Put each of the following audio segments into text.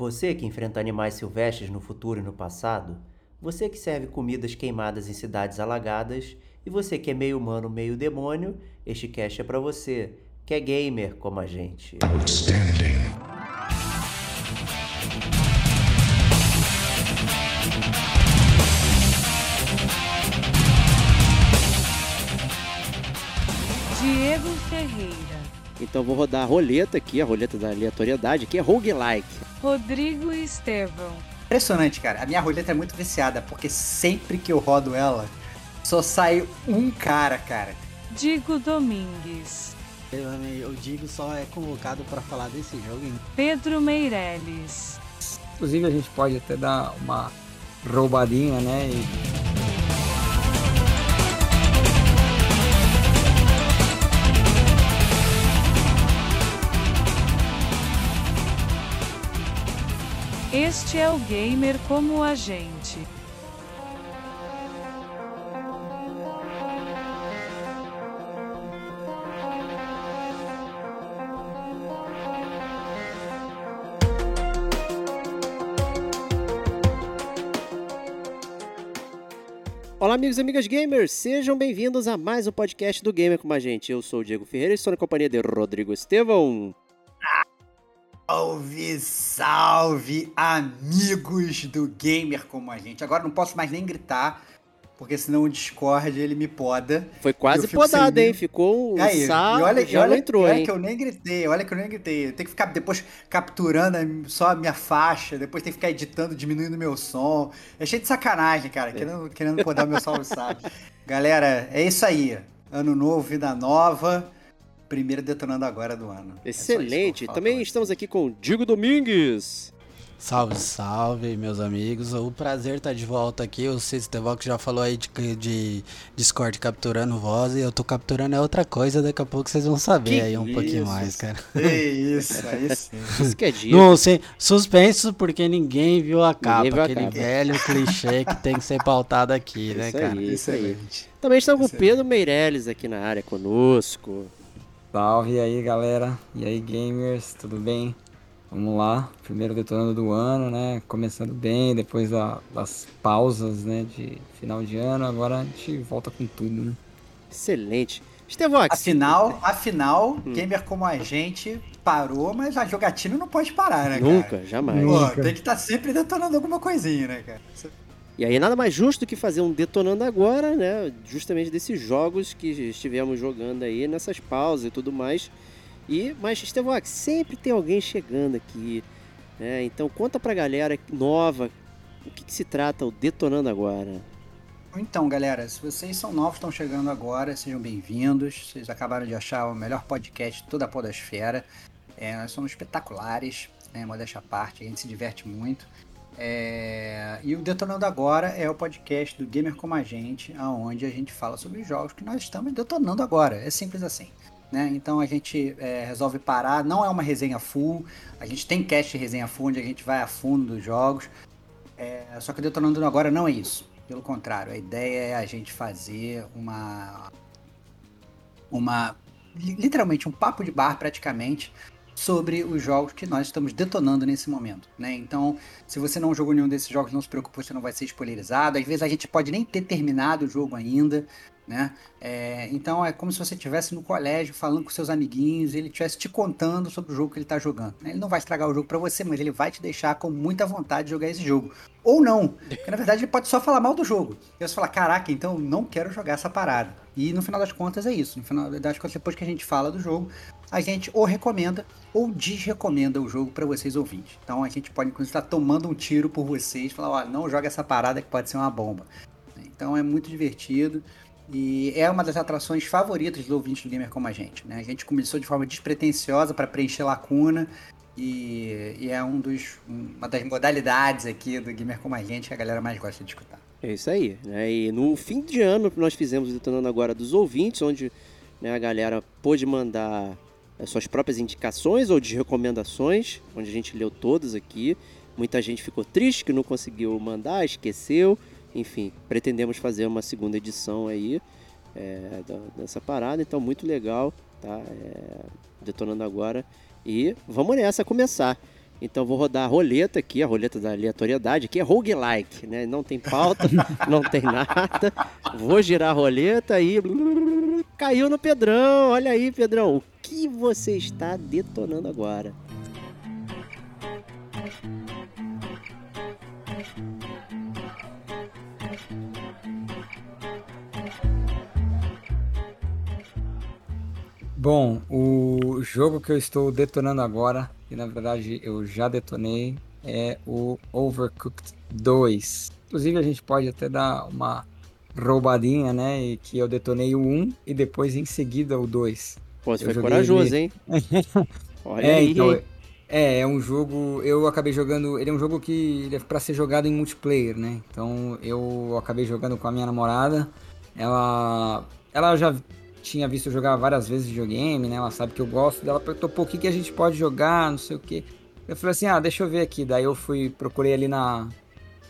Você que enfrenta animais silvestres no futuro e no passado, você que serve comidas queimadas em cidades alagadas e você que é meio humano, meio demônio, este cast é para você, que é gamer como a gente. Outstanding. Diego Ferreira. Então vou rodar a roleta aqui, a roleta da aleatoriedade, que é roguelike. Rodrigo Estevão. Impressionante, cara. A minha roleta é muito viciada, porque sempre que eu rodo ela, só sai um cara, cara. Digo Domingues. O Digo só é convocado para falar desse jogo. Hein? Pedro Meirelles. Inclusive a gente pode até dar uma roubadinha, né? E Este é o gamer como a gente. Olá, amigos e amigas gamers, sejam bem-vindos a mais um podcast do Gamer com a gente. Eu sou o Diego Ferreira e estou na companhia de Rodrigo Estevão. Salve, salve, amigos do gamer como a gente. Agora não posso mais nem gritar, porque senão o Discord ele me poda. Foi quase podado, hein? Ficou Aí, sal, e olha, já olha, entrou, olha hein? que eu nem gritei, olha que eu nem gritei. Eu tenho que ficar depois capturando só a minha faixa, depois tem que ficar editando, diminuindo meu som. É cheio de sacanagem, cara, querendo, querendo podar meu salve, sabe? Galera, é isso aí. Ano novo, vida nova primeiro detonando agora do ano. É Excelente. É Também estamos aqui com o Diego Domingues. Salve, salve, meus amigos. O prazer estar tá de volta aqui. O Sistevox já falou aí de, de Discord capturando voz e eu tô capturando é outra coisa. Daqui a pouco vocês vão saber que aí um isso? pouquinho mais, cara. É isso, é isso. isso que é dia. Não, sem, suspenso porque ninguém viu a capa. Viu aquele a capa. velho clichê que tem que ser pautado aqui, né, cara? Aí, isso aí. Também estamos com o Pedro Meirelles aqui na área conosco. Salve aí galera, e aí gamers, tudo bem? Vamos lá, primeiro detonando do ano, né? Começando bem, depois da, das pausas, né? De final de ano, agora a gente volta com tudo, né? Excelente. Estevox. Afinal, afinal, hum. gamer como a gente parou, mas a jogatina não pode parar, né, Nunca, cara? jamais. Pô, tem que estar tá sempre detonando alguma coisinha, né, cara? E aí nada mais justo que fazer um detonando agora, né? Justamente desses jogos que estivemos jogando aí nessas pausas e tudo mais. E mas Estevão, sempre tem alguém chegando aqui, né? Então conta pra galera nova o que, que se trata o detonando agora. Então, galera, se vocês são novos, estão chegando agora, sejam bem-vindos. Vocês acabaram de achar o melhor podcast de toda a podosfera. É, nós somos espetaculares, né? Modéstia à parte, a gente se diverte muito. É... E o Detonando Agora é o podcast do Gamer Como a Gente, onde a gente fala sobre os jogos que nós estamos detonando agora. É simples assim. Né? Então a gente é, resolve parar, não é uma resenha full, a gente tem cast resenha full, onde a gente vai a fundo dos jogos. É... Só que o Detonando Agora não é isso. Pelo contrário, a ideia é a gente fazer uma. Uma. Literalmente um papo de bar praticamente sobre os jogos que nós estamos detonando nesse momento, né? Então, se você não jogou nenhum desses jogos, não se preocupe, você não vai ser spoilerizado. Às vezes a gente pode nem ter terminado o jogo ainda, né? É, então é como se você estivesse no colégio falando com seus amiguinhos, ele estivesse te contando sobre o jogo que ele está jogando. Né? Ele não vai estragar o jogo para você, mas ele vai te deixar com muita vontade de jogar esse jogo. Ou não, porque na verdade ele pode só falar mal do jogo. E você fala, caraca, então eu não quero jogar essa parada. E no final das contas é isso. No final das contas, depois que a gente fala do jogo, a gente ou recomenda ou desrecomenda o jogo para vocês ouvintes. Então a gente pode inclusive estar tomando um tiro por vocês, falar, ó, não joga essa parada que pode ser uma bomba. Então é muito divertido. E é uma das atrações favoritas do ouvinte do gamer como a gente. Né? A gente começou de forma despretensiosa para preencher lacuna. E, e, é um dos, uma das modalidades aqui do gamer como a gente que a galera mais gosta de escutar. É isso aí. Né? E no fim de ano nós fizemos o Detonando Agora dos ouvintes, onde né, a galera pôde mandar as suas próprias indicações ou de recomendações, onde a gente leu todas aqui. Muita gente ficou triste que não conseguiu mandar, esqueceu. Enfim, pretendemos fazer uma segunda edição aí é, dessa parada, então muito legal, tá? É, detonando agora. E vamos nessa começar. Então vou rodar a roleta aqui, a roleta da aleatoriedade, que é roguelike, né? Não tem pauta, não tem nada. Vou girar a roleta e caiu no Pedrão. Olha aí, Pedrão, o que você está detonando agora? Bom, o jogo que eu estou detonando agora, e na verdade eu já detonei, é o Overcooked 2. Inclusive a gente pode até dar uma roubadinha, né? E que eu detonei o 1 e depois em seguida o 2. Pô, você Eu foi corajoso, ele- hein? Olha é, aí. então, é, é um jogo. Eu acabei jogando. Ele é um jogo que ele é pra ser jogado em multiplayer, né? Então eu acabei jogando com a minha namorada. Ela. Ela já tinha visto eu jogar várias vezes videogame, né? Ela sabe que eu gosto dela. Perguntou, pô, o que, que a gente pode jogar? Não sei o que. Eu falei assim, ah, deixa eu ver aqui. Daí eu fui, procurei ali na,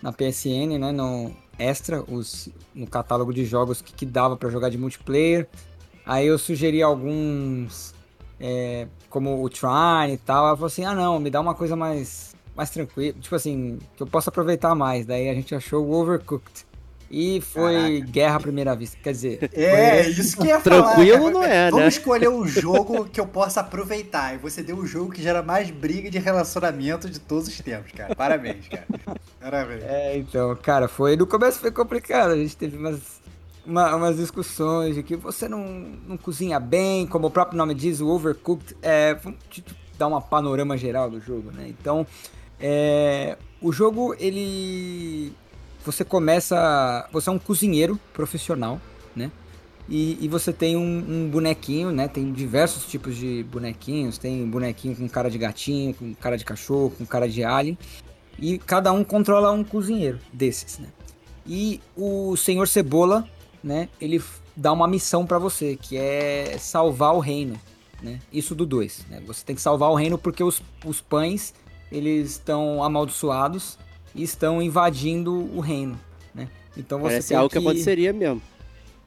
na PSN, né? No Extra, os, no catálogo de jogos que, que dava pra jogar de multiplayer. Aí eu sugeri alguns é, como o Trine e tal. Ela falou assim: ah, não, me dá uma coisa mais, mais tranquila, tipo assim, que eu possa aproveitar mais. Daí a gente achou o Overcooked. E foi guerra à primeira vista. Quer dizer, É, foi- isso que ia Tranquilo falar. não é, Vamos né? escolher um jogo que eu possa aproveitar. E você deu o jogo que gera mais briga de relacionamento de todos os tempos, cara. Parabéns, cara. Parabéns. É, então, cara, foi. No começo foi complicado. A gente teve umas, uma- umas discussões de que você não, não cozinha bem, como o próprio nome diz, o Overcooked. É, vamos dar uma panorama geral do jogo, né? Então, é, o jogo, ele. Você começa. Você é um cozinheiro profissional, né? E, e você tem um, um bonequinho, né? Tem diversos tipos de bonequinhos. Tem bonequinho com cara de gatinho, com cara de cachorro, com cara de alien. E cada um controla um cozinheiro desses, né? E o Senhor Cebola, né? Ele dá uma missão pra você, que é salvar o reino, né? Isso do 2, né? Você tem que salvar o reino porque os, os pães, eles estão amaldiçoados e estão invadindo o reino, né? Então você Parece tem algo que que aconteceria mesmo.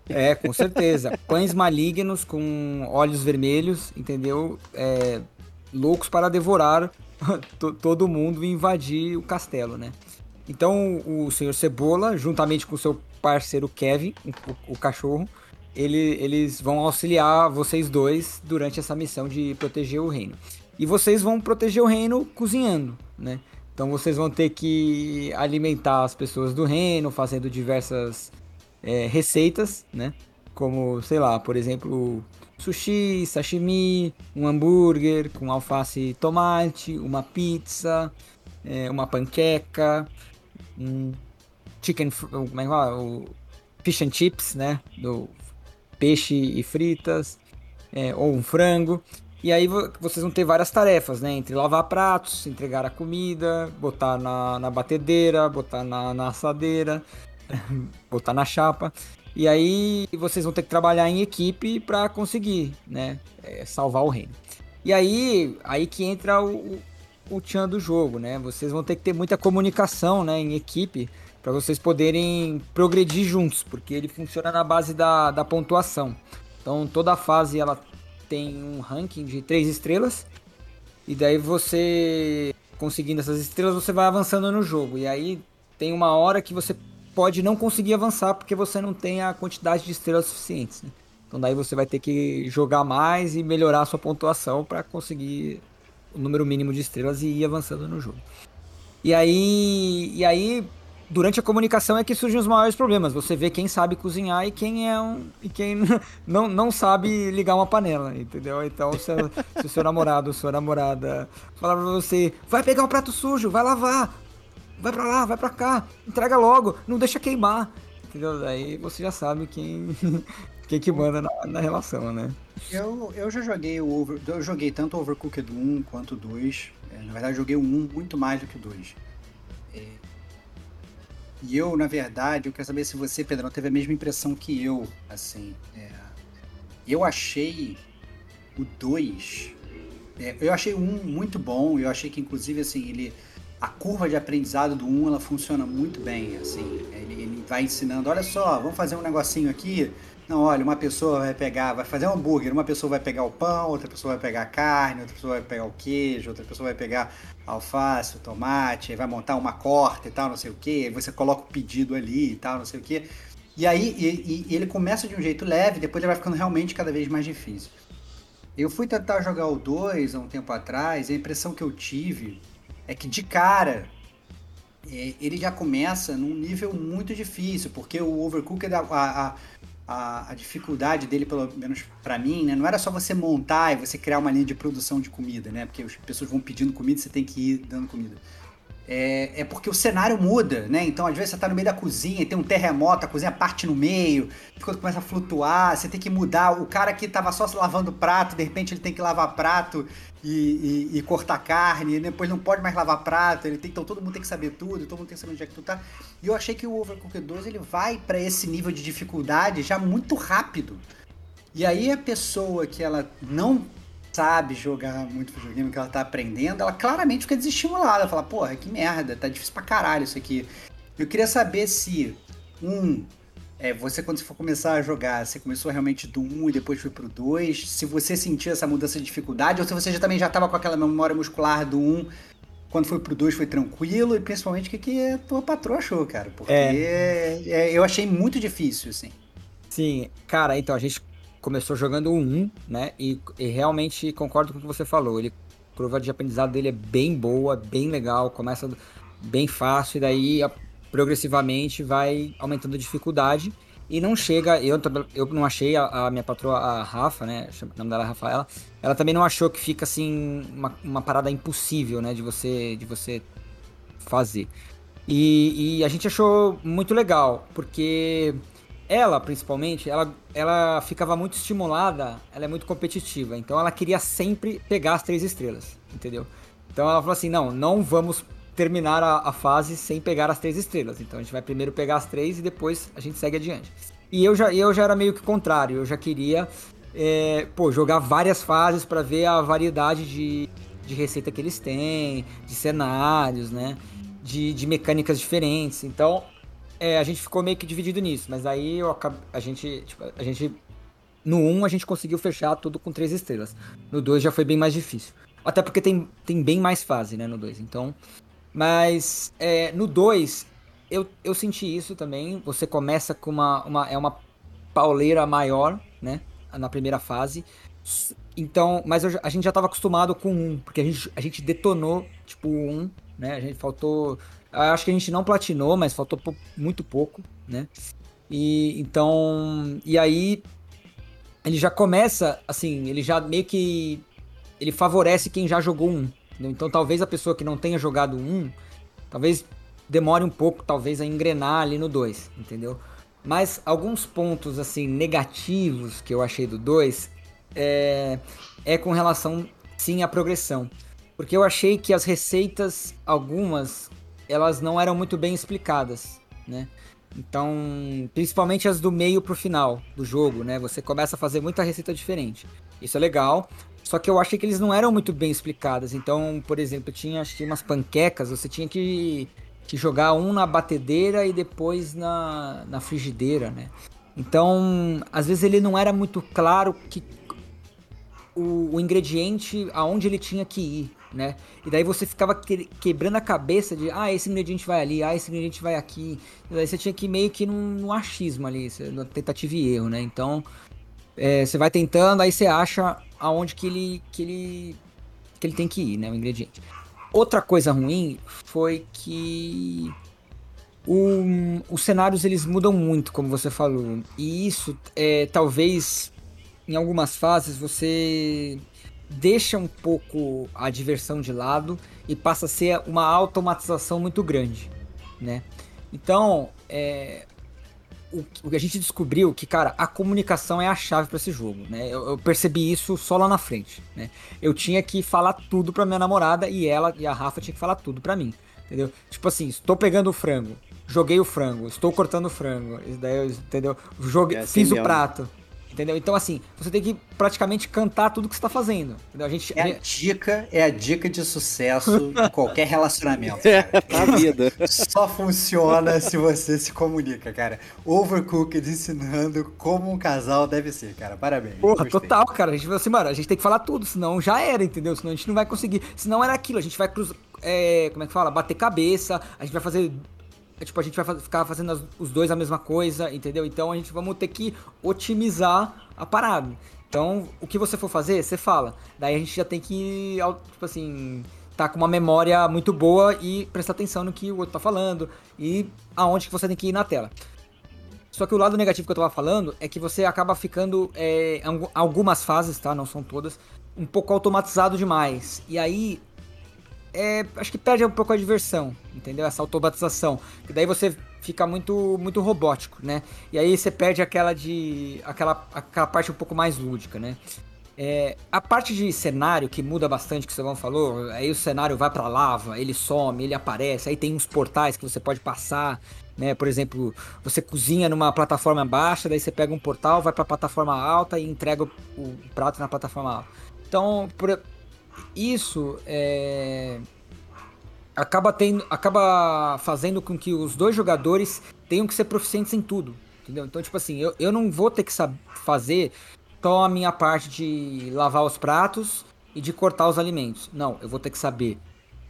é, com certeza. Pães malignos com olhos vermelhos, entendeu? É, loucos para devorar to- todo mundo e invadir o castelo, né? Então o senhor Cebola, juntamente com o seu parceiro Kevin, o, o cachorro, ele- eles vão auxiliar vocês dois durante essa missão de proteger o reino. E vocês vão proteger o reino cozinhando, né? Então vocês vão ter que alimentar as pessoas do reino, fazendo diversas é, receitas, né? Como, sei lá, por exemplo, sushi, sashimi, um hambúrguer com alface e tomate, uma pizza, é, uma panqueca, um chicken, como é que fala? O fish and chips, né? Do peixe e fritas, é, ou um frango. E aí vo- vocês vão ter várias tarefas, né? Entre lavar pratos, entregar a comida, botar na, na batedeira, botar na, na assadeira, botar na chapa. E aí vocês vão ter que trabalhar em equipe para conseguir, né? é, salvar o reino. E aí, aí que entra o, o, o tchan do jogo, né? Vocês vão ter que ter muita comunicação, né? Em equipe para vocês poderem progredir juntos, porque ele funciona na base da, da pontuação. Então toda fase ela tem um ranking de três estrelas e daí você conseguindo essas estrelas você vai avançando no jogo e aí tem uma hora que você pode não conseguir avançar porque você não tem a quantidade de estrelas suficientes. né? Então daí você vai ter que jogar mais e melhorar a sua pontuação para conseguir o número mínimo de estrelas e ir avançando no jogo. E aí, e aí durante a comunicação é que surgem os maiores problemas. Você vê quem sabe cozinhar e quem é um e quem não, não sabe ligar uma panela, entendeu? Então se, se o seu namorado ou sua namorada falar pra você, vai pegar o prato sujo, vai lavar, vai pra lá, vai pra cá, entrega logo, não deixa queimar, entendeu? Daí você já sabe quem quem que manda na, na relação, né? Eu, eu já joguei o Over, eu joguei tanto o Overcooked 1 quanto o 2. É, na verdade, joguei o 1 muito mais do que o 2. E eu, na verdade, eu quero saber se você, Pedrão, teve a mesma impressão que eu. Assim, é, eu achei o 2. é, eu achei o 1 muito bom. Eu achei que, inclusive, assim, ele. A curva de aprendizado do 1 ela funciona muito bem. Assim, ele, ele vai ensinando: olha só, vamos fazer um negocinho aqui. Não, olha, uma pessoa vai pegar, vai fazer um hambúrguer, uma pessoa vai pegar o pão, outra pessoa vai pegar a carne, outra pessoa vai pegar o queijo, outra pessoa vai pegar alface, o tomate, vai montar uma corta e tal, não sei o que, você coloca o pedido ali e tal, não sei o que. E aí e, e ele começa de um jeito leve, depois ele vai ficando realmente cada vez mais difícil. Eu fui tentar jogar o 2 há um tempo atrás, e a impressão que eu tive é que de cara é, ele já começa num nível muito difícil, porque o Overcooked, a, a, a, a dificuldade dele, pelo menos para mim, né, não era só você montar e você criar uma linha de produção de comida, né? Porque as pessoas vão pedindo comida e você tem que ir dando comida é, é, porque o cenário muda, né? Então, às vezes, você tá no meio da cozinha e tem um terremoto, a cozinha parte no meio, quando começa a flutuar, você tem que mudar. O cara que tava só lavando prato, de repente ele tem que lavar prato e, e, e cortar carne, depois não pode mais lavar prato, ele tem, então todo mundo tem que saber tudo, todo mundo tem que saber onde é que tu tá. E eu achei que o Overcooked 2 ele vai para esse nível de dificuldade já muito rápido. E aí a pessoa que ela não sabe jogar muito videogame, que ela tá aprendendo, ela claramente fica desestimulada. Ela fala, porra, que merda, tá difícil pra caralho isso aqui. Eu queria saber se, um, é, você quando você for começar a jogar, você começou realmente do 1 e depois foi pro 2, se você sentiu essa mudança de dificuldade, ou se você já, também já tava com aquela memória muscular do 1, quando foi pro 2 foi tranquilo, e principalmente o que, que a tua patroa achou, cara. Porque é. É, eu achei muito difícil, assim. Sim, cara, então a gente começou jogando o 1, né? E, e, realmente concordo com o que você falou. Ele, a curva de aprendizado dele é bem boa, bem legal, começa bem fácil e daí progressivamente vai aumentando a dificuldade. E não chega, eu, eu não achei, a, a minha patroa, a Rafa, né? O nome dela é Rafaela, ela também não achou que fica assim, uma, uma parada impossível, né? De você, de você fazer. E, e a gente achou muito legal, porque ela, principalmente, ela, ela ficava muito estimulada, ela é muito competitiva, então ela queria sempre pegar as três estrelas, entendeu? Então ela falou assim: não, não vamos terminar a, a, fase sem pegar as três estrelas. Então a gente vai primeiro pegar as três e depois a gente segue adiante. E eu já, eu já era meio que contrário, eu já queria é, pô, jogar várias fases para ver a variedade de, de receita que eles têm, de cenários, né? De, de mecânicas diferentes. Então é, a gente ficou meio que dividido nisso, mas aí eu, a gente, tipo, a gente no 1 a gente conseguiu fechar tudo com três estrelas. No 2 já foi bem mais difícil. Até porque tem, tem bem mais fase, né, no 2. Então, mas é, no 2 eu, eu senti isso também. Você começa com uma, uma é uma pauleira maior, né, na primeira fase. Então, mas eu, a gente já estava acostumado com um, porque a gente, a gente detonou, tipo, um, né? A gente faltou Acho que a gente não platinou, mas faltou muito pouco, né? E então, e aí ele já começa assim, ele já meio que ele favorece quem já jogou um. Entendeu? Então talvez a pessoa que não tenha jogado um, talvez demore um pouco, talvez a engrenar ali no 2, entendeu? Mas alguns pontos assim negativos que eu achei do 2 é, é com relação sim à progressão. Porque eu achei que as receitas, algumas, elas não eram muito bem explicadas, né? Então, principalmente as do meio pro final do jogo, né? Você começa a fazer muita receita diferente. Isso é legal. Só que eu achei que eles não eram muito bem explicadas. Então, por exemplo, tinha acho umas panquecas, você tinha que, que jogar um na batedeira e depois na, na frigideira, né? Então, às vezes ele não era muito claro que o, o ingrediente aonde ele tinha que ir né? E daí você ficava que, quebrando a cabeça de, ah, esse ingrediente vai ali, ah, esse ingrediente vai aqui. E daí você tinha que ir meio que num, num achismo ali, na tentativa e erro, né? Então, é, você vai tentando, aí você acha aonde que ele, que ele, que ele tem que ir, né? O ingrediente. Outra coisa ruim foi que o, os cenários eles mudam muito, como você falou. E isso, é, talvez, em algumas fases, você deixa um pouco a diversão de lado e passa a ser uma automatização muito grande, né? Então, é, o, o, que a gente descobriu que, cara, a comunicação é a chave para esse jogo, né? Eu, eu, percebi isso só lá na frente, né? Eu tinha que falar tudo para minha namorada e ela e a Rafa tinha que falar tudo para mim, entendeu? Tipo assim, estou pegando o frango, joguei o frango, estou cortando o frango, daí, entendeu? Joguei, é assim fiz mesmo. o prato. Entendeu? Então, assim, você tem que praticamente cantar tudo que você tá fazendo. Entendeu? A gente. É a dica, é a dica de sucesso de qualquer relacionamento. É, Cara. pra vida. Só funciona se você se comunica, cara. Overcooked ensinando como um casal deve ser, cara. Parabéns. Porra, Gostei. total, cara. A gente falou assim, mano, a gente tem que falar tudo, senão já era, entendeu? Senão a gente não vai conseguir. Senão era aquilo, a gente vai cruzar. É, como é que fala? Bater cabeça, a gente vai fazer. É, tipo, a gente vai ficar fazendo as- os dois a mesma coisa, entendeu? Então a gente vamos ter que otimizar a parada. Então, o que você for fazer, você fala. Daí a gente já tem que, tipo assim, tá com uma memória muito boa e prestar atenção no que o outro tá falando e aonde que você tem que ir na tela. Só que o lado negativo que eu tava falando é que você acaba ficando, é, algumas fases, tá? Não são todas, um pouco automatizado demais. E aí, é, acho que perde um pouco a diversão, entendeu? Essa automatização. Que daí você fica muito, muito robótico, né? E aí você perde aquela de, aquela, aquela parte um pouco mais lúdica, né? É, a parte de cenário que muda bastante, que o Savão falou, aí o cenário vai pra lava, ele some, ele aparece, aí tem uns portais que você pode passar, né? Por exemplo, você cozinha numa plataforma baixa, daí você pega um portal, vai pra plataforma alta e entrega o, o prato na plataforma alta. Então, por- isso é, acaba tendo, acaba fazendo com que os dois jogadores tenham que ser proficientes em tudo, entendeu? Então, tipo assim, eu, eu não vou ter que fazer só a minha parte de lavar os pratos e de cortar os alimentos. Não, eu vou ter que saber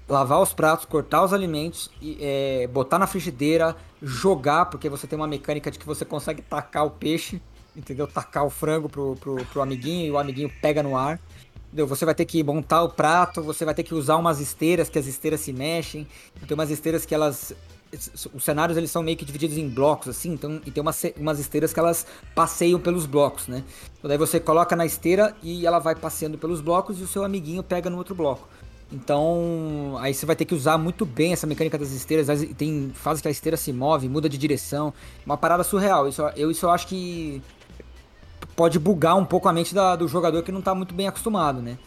lavar os pratos, cortar os alimentos, e, é, botar na frigideira, jogar, porque você tem uma mecânica de que você consegue tacar o peixe, entendeu? Tacar o frango pro, pro, pro amiguinho e o amiguinho pega no ar. Você vai ter que montar o prato, você vai ter que usar umas esteiras, que as esteiras se mexem. Tem umas esteiras que elas. Os cenários eles são meio que divididos em blocos, assim, então, e tem umas, umas esteiras que elas passeiam pelos blocos, né? Então daí você coloca na esteira e ela vai passeando pelos blocos e o seu amiguinho pega no outro bloco. Então, aí você vai ter que usar muito bem essa mecânica das esteiras. Tem fases que a esteira se move, muda de direção. Uma parada surreal. Isso, eu, isso eu acho que pode bugar um pouco a mente da- do jogador que não tá muito bem acostumado, né?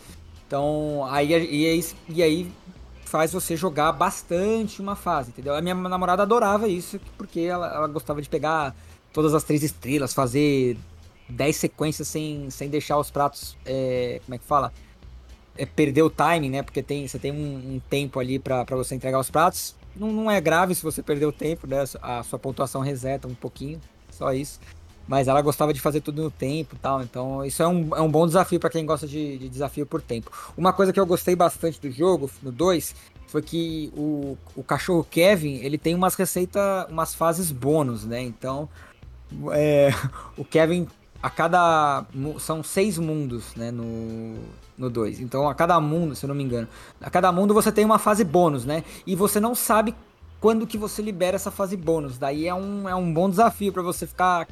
Então, aí, e, aí, e aí faz você jogar bastante uma fase, entendeu? A minha namorada adorava isso, porque ela, ela gostava de pegar todas as três estrelas, fazer 10 sequências sem, sem deixar os pratos, é, como é que fala? É, perder o timing, né? Porque tem, você tem um, um tempo ali pra você entregar os pratos. Não, não é grave se você perder o tempo, né? A sua pontuação reseta um pouquinho, só isso. Mas ela gostava de fazer tudo no tempo e tal. Então, isso é um, é um bom desafio pra quem gosta de, de desafio por tempo. Uma coisa que eu gostei bastante do jogo, no 2, foi que o, o cachorro Kevin, ele tem umas receitas, umas fases bônus, né? Então, é, o Kevin, a cada. São seis mundos, né? No, no 2. Então, a cada mundo, se eu não me engano, a cada mundo você tem uma fase bônus, né? E você não sabe quando que você libera essa fase bônus. Daí é um, é um bom desafio pra você ficar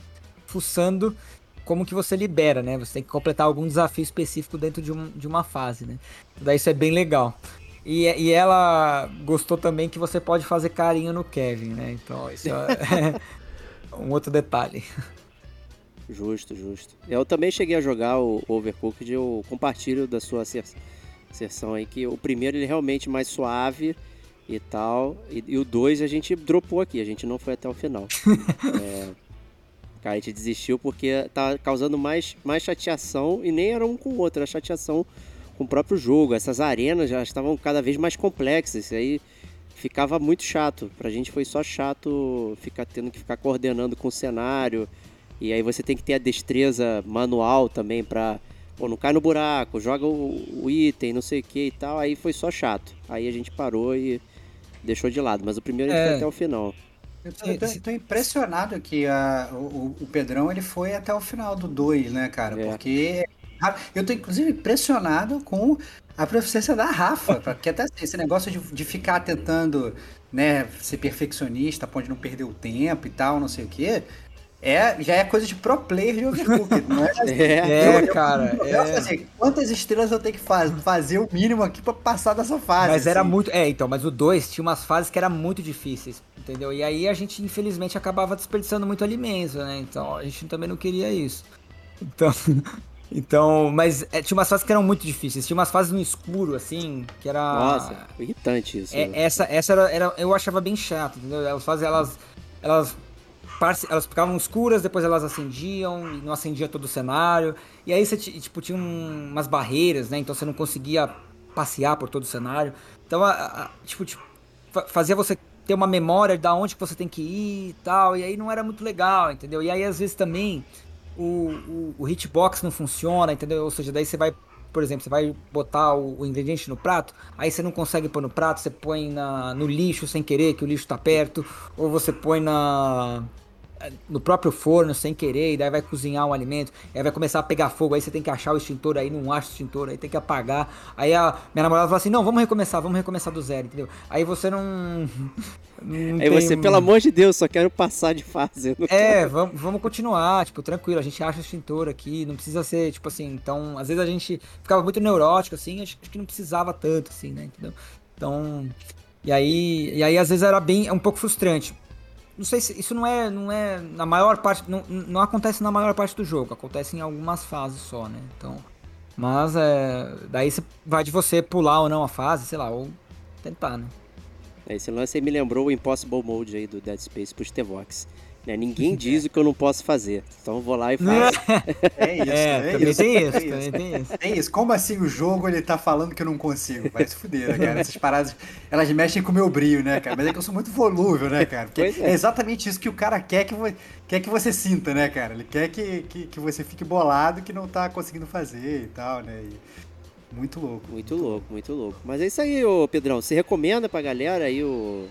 fuçando como que você libera, né? Você tem que completar algum desafio específico dentro de, um, de uma fase, né? Daí isso é bem legal. E, e ela gostou também que você pode fazer carinho no Kevin, né? Então isso é um outro detalhe. Justo, justo. Eu também cheguei a jogar o Overcooked, eu compartilho da sua sessão aí, que o primeiro ele é realmente mais suave e tal, e, e o dois a gente dropou aqui, a gente não foi até o final. é, a gente desistiu porque tá causando mais, mais chateação, e nem era um com o outro, era chateação com o próprio jogo. Essas arenas já estavam cada vez mais complexas, isso aí ficava muito chato. Pra gente foi só chato ficar tendo que ficar coordenando com o cenário, e aí você tem que ter a destreza manual também pra. Pô, não cai no buraco, joga o, o item, não sei o que e tal. Aí foi só chato. Aí a gente parou e deixou de lado. Mas o primeiro a gente É. foi até o final. Eu eu tô impressionado que a, o, o Pedrão ele foi até o final do 2, né, cara? É. Porque eu tô inclusive impressionado com a proficiência da Rafa, porque até assim, esse negócio de, de ficar tentando né, ser perfeccionista, pode não perder o tempo e tal, não sei o quê, é, já é coisa de pro player de Overcooked, não é? É. É, cara. eu é. assim, quantas estrelas eu tenho que faz, fazer o mínimo aqui pra passar dessa fase? Mas era assim? muito. É, então, mas o 2 tinha umas fases que eram muito difíceis, entendeu? E aí a gente, infelizmente, acabava desperdiçando muito alimento, né? Então a gente também não queria isso. Então. Então, mas é, tinha umas fases que eram muito difíceis. Tinha umas fases no escuro, assim, que era. Nossa, irritante isso. É, né? essa essa era, era- eu achava bem chato, entendeu? As fases elas elas elas ficavam escuras, depois elas acendiam, e não acendia todo o cenário. E aí você ti- tipo, tinha um- umas barreiras, né? Então você não conseguia passear por todo o cenário. Então, a- a- tipo, tipo, fa- fazia você ter uma memória da onde que você tem que ir e tal. E aí não era muito legal, entendeu? E aí, às vezes, também o, o, o hitbox não funciona, entendeu? Ou seja, daí você vai, por exemplo, você vai botar o, o ingrediente no prato, aí você não consegue pôr no prato, você põe na, no lixo sem querer, que o lixo tá perto, ou você põe na no próprio forno sem querer, e daí vai cozinhar um alimento, aí vai começar a pegar fogo, aí você tem que achar o extintor, aí não acha o extintor, aí tem que apagar. Aí a minha namorada fala assim: "Não, vamos recomeçar, vamos recomeçar do zero", entendeu? Aí você não, não Aí tem você, pelo amor de Deus, só quero passar de fase. é, vamos, vamos continuar, tipo, tranquilo, a gente acha extintor aqui, não precisa ser, tipo assim, então, às vezes a gente ficava muito neurótico, assim, acho que não precisava tanto, assim, né, entendeu? Então, e aí, e aí às vezes era bem, é um pouco frustrante. Não sei se, isso não é, não é, na maior parte, não, não acontece na maior parte do jogo, acontece em algumas fases só, né, então, mas é, daí vai de você pular ou não a fase, sei lá, ou tentar, né. Esse lance aí me lembrou o Impossible Mode aí do Dead Space pro Stevox. Né? Ninguém diz o que eu não posso fazer. Então eu vou lá e faço. É isso, É, é, também isso. tem isso, é também tem isso. É isso. Como assim o jogo ele tá falando que eu não consigo? Vai se fuder, né, cara? Essas paradas, elas mexem com o meu brilho, né, cara? Mas é que eu sou muito volúvel, né, cara? Porque é. é. exatamente isso que o cara quer que, vo- quer que você sinta, né, cara? Ele quer que, que, que você fique bolado que não tá conseguindo fazer e tal, né? E- muito louco. Muito louco, muito louco. Mas é isso aí, ô Pedrão. Você recomenda pra galera aí o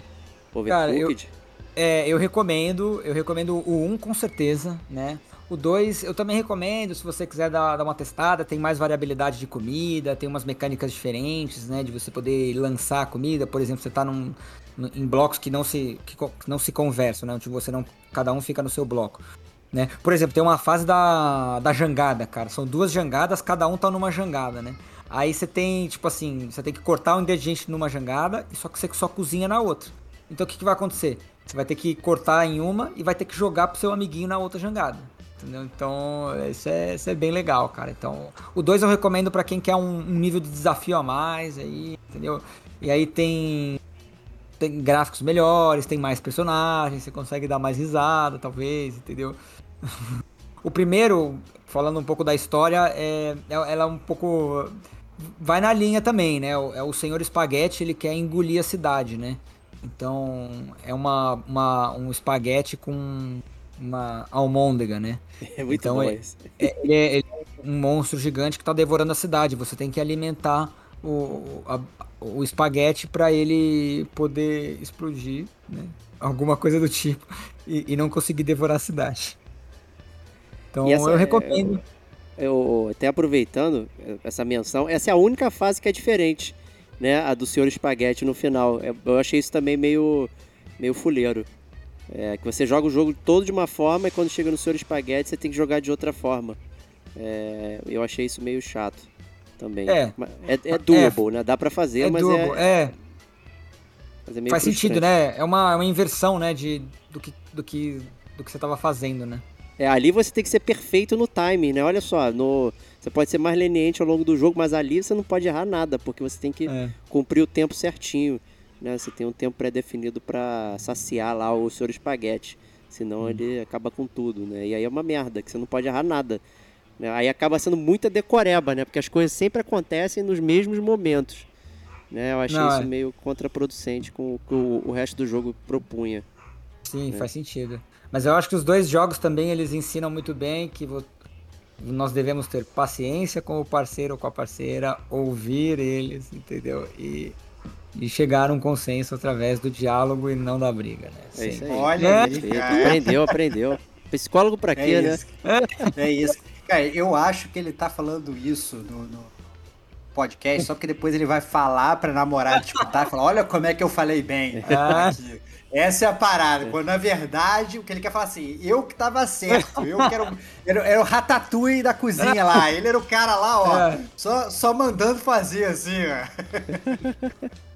Cara, eu- Overcooked? É, eu recomendo, eu recomendo o 1 com certeza, né? O 2 eu também recomendo, se você quiser dar, dar uma testada, tem mais variabilidade de comida, tem umas mecânicas diferentes, né? De você poder lançar a comida, por exemplo, você tá num, em blocos que não se, que não se conversam, né? Onde você não, cada um fica no seu bloco. Né? Por exemplo, tem uma fase da, da jangada, cara. São duas jangadas, cada um tá numa jangada, né? Aí você tem, tipo assim, você tem que cortar o ingrediente numa jangada, e só que você só cozinha na outra. Então o que, que vai acontecer? Você vai ter que cortar em uma e vai ter que jogar pro seu amiguinho na outra jangada. Entendeu? Então, isso é, isso é bem legal, cara. Então, o 2 eu recomendo pra quem quer um, um nível de desafio a mais, aí, entendeu? E aí tem tem gráficos melhores, tem mais personagens, você consegue dar mais risada, talvez, entendeu? o primeiro, falando um pouco da história, é, é- ela é um pouco. Vai na linha também, né? É o Senhor Espaguete, ele quer engolir a cidade, né? Então, é uma, uma, um espaguete com uma almôndega, né? É muito Então, bom é- esse. É, ele, é, ele é um monstro gigante que tá devorando a cidade. Você tem que alimentar o, a- o espaguete para ele poder explodir, né? Alguma coisa do tipo. E, e não conseguir devorar a cidade. Então E eu é- recomendo. Eu, até aproveitando essa menção, essa é a única fase que é diferente, né? A do Senhor Espaguete no final. É, Eu achei isso também meio, meio fuleiro. É, que você joga o jogo todo de uma forma e quando chega no Senhor Espaguete você tem que jogar de outra forma. É, eu achei isso meio chato também. É. É, é doable, né? Dá pra fazer, É, mas, doable, é, é, mas é faz sentido, frustrante. né? É uma, uma inversão, né? De, do, que, do, que, do que você tava fazendo, né? É, ali você tem que ser perfeito no timing, né? Olha só, no, você pode ser mais leniente ao longo do jogo, mas ali você não pode errar nada, porque você tem que É. cumprir o tempo certinho, né? Você tem um tempo pré-definido pra saciar lá o senhor espaguete, senão ele acaba com tudo, né? E aí é uma merda, que você não pode errar nada. né? Aí acaba sendo muita decoreba, né? Porque as coisas sempre acontecem nos mesmos momentos. Né? Eu achei Não, isso é. meio contraproducente com o que o, resto do jogo propunha. Sim, faz sentido. Mas eu acho que os dois jogos também eles ensinam muito bem que nós devemos ter paciência com o parceiro ou com a parceira, ouvir eles, entendeu? E, e chegar a um consenso através do diálogo e não da briga, né? É isso aí. Olha É. aí. Aprendeu, aprendeu. Psicólogo pra É quê, né? isso. É isso. Cara, eu acho que ele tá falando isso no, no podcast, só porque depois ele vai falar pra namorada escutar e falar: olha como é que eu falei bem. Ah. Aqui." Essa é a parada. Quando na verdade o que ele quer falar assim, eu que tava certo, eu que era, o- era, era o ratatouille da cozinha lá. Ele era o cara lá, ó, É. só, só mandando fazer assim, ó.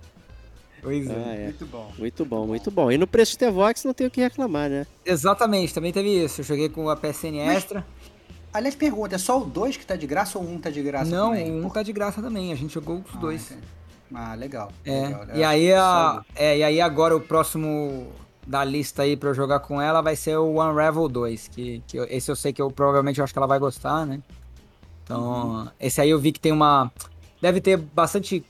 Pois é. Ah, é. Muito bom. Muito bom, muito bom. E no preço de Vox não tem o que reclamar, né? Exatamente, também teve isso. Eu joguei com a PSN Mas- Extra. Aliás, pergunta, é só o 2 que tá de graça ou o 1 um tá de graça não, também? um tá de graça também. A gente jogou os Ah, dois. entendi. Ah, legal. É, legal, legal. e aí, a, é, e aí agora o próximo da lista aí pra eu jogar com ela vai ser o Unravel 2, que, que eu- esse eu sei que eu provavelmente eu acho que ela vai gostar, né? Então, esse aí eu vi que tem uma. Deve ter bastante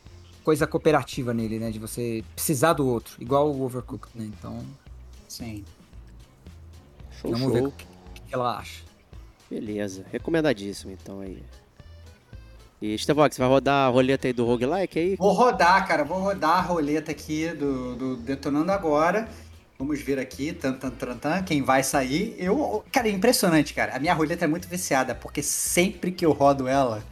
coisa cooperativa nele, né? De você precisar do outro, igual o Overcooked, né? Então, Sim. Show, vamos ver show. o que, que ela acha. Beleza, recomendadíssimo então aí. E Estevox, vai rodar a roleta aí do roguelike aí? Vou rodar, cara. Vou rodar a roleta aqui do, do Detonando Agora. Vamos ver aqui, tan, tan, tan, tan, quem vai sair. Eu, cara, é impressionante, cara. A minha roleta é muito viciada, porque sempre que eu rodo ela,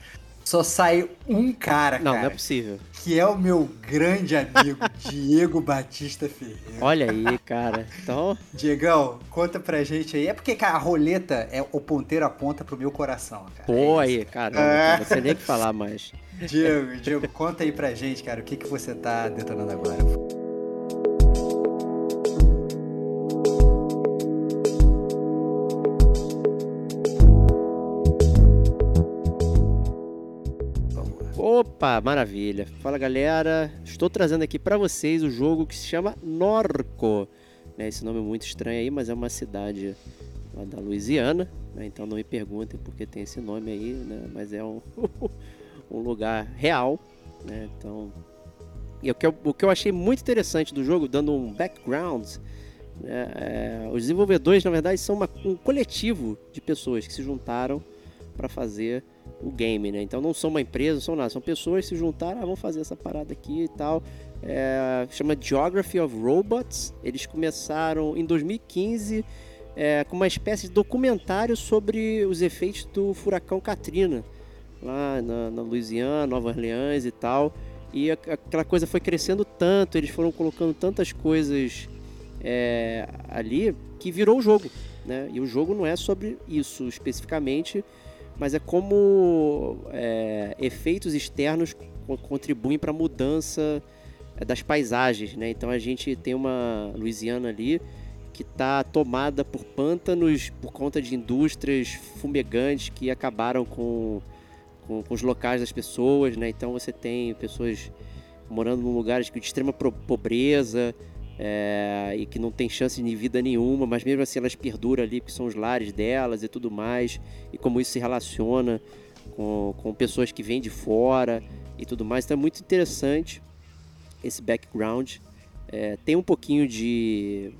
só sai um cara, Não, não é cara, possível. que é o meu grande amigo Diego Batista Ferreira. Olha aí, cara. Então, Diegão, conta pra gente aí. É porque, cara, a roleta é o ponteiro aponta pro meu coração, cara. pô É aí, cara. Não sei nem o que falar mais. Diego, Diego, conta aí pra gente, cara, o que, que você tá detonando agora. Opa, maravilha. Fala galera, estou trazendo aqui pra vocês o jogo que se chama Norco. Né, esse nome é muito estranho aí, mas é uma cidade da Louisiana. né, então não me perguntem porque tem esse nome aí, né, mas é um, um lugar real. Né, então, e o que, eu, o que eu achei muito interessante do jogo, dando um background, né, é, os desenvolvedores na verdade são uma- um coletivo de pessoas que se juntaram para fazer o game, né? Então não são uma empresa, não são nada, são pessoas se juntaram, ah, fazer essa parada aqui e tal. É, chama Geography of Robots. Eles começaram em 2015 é, com uma espécie de documentário sobre os efeitos do furacão Katrina lá na, na Louisiana, Nova Orleans e tal. E a- aquela coisa foi crescendo tanto, eles foram colocando tantas coisas é, ali que virou o jogo, né? E o jogo não é sobre isso especificamente, mas é como é, efeitos externos co- contribuem para a mudança é, das paisagens, né? Então a gente tem uma Louisiana ali que está tomada por pântanos por conta de indústrias fumegantes que acabaram com, com, com os locais das pessoas, né? Então você tem pessoas morando num lugar de extrema pobreza é, e que não tem chance de vida nenhuma, mas mesmo assim elas perduram ali, porque são os lares delas e tudo mais, e como isso se relaciona com, com pessoas que vêm de fora e tudo mais. Então é muito interessante esse background. É, tem um pouquinho de.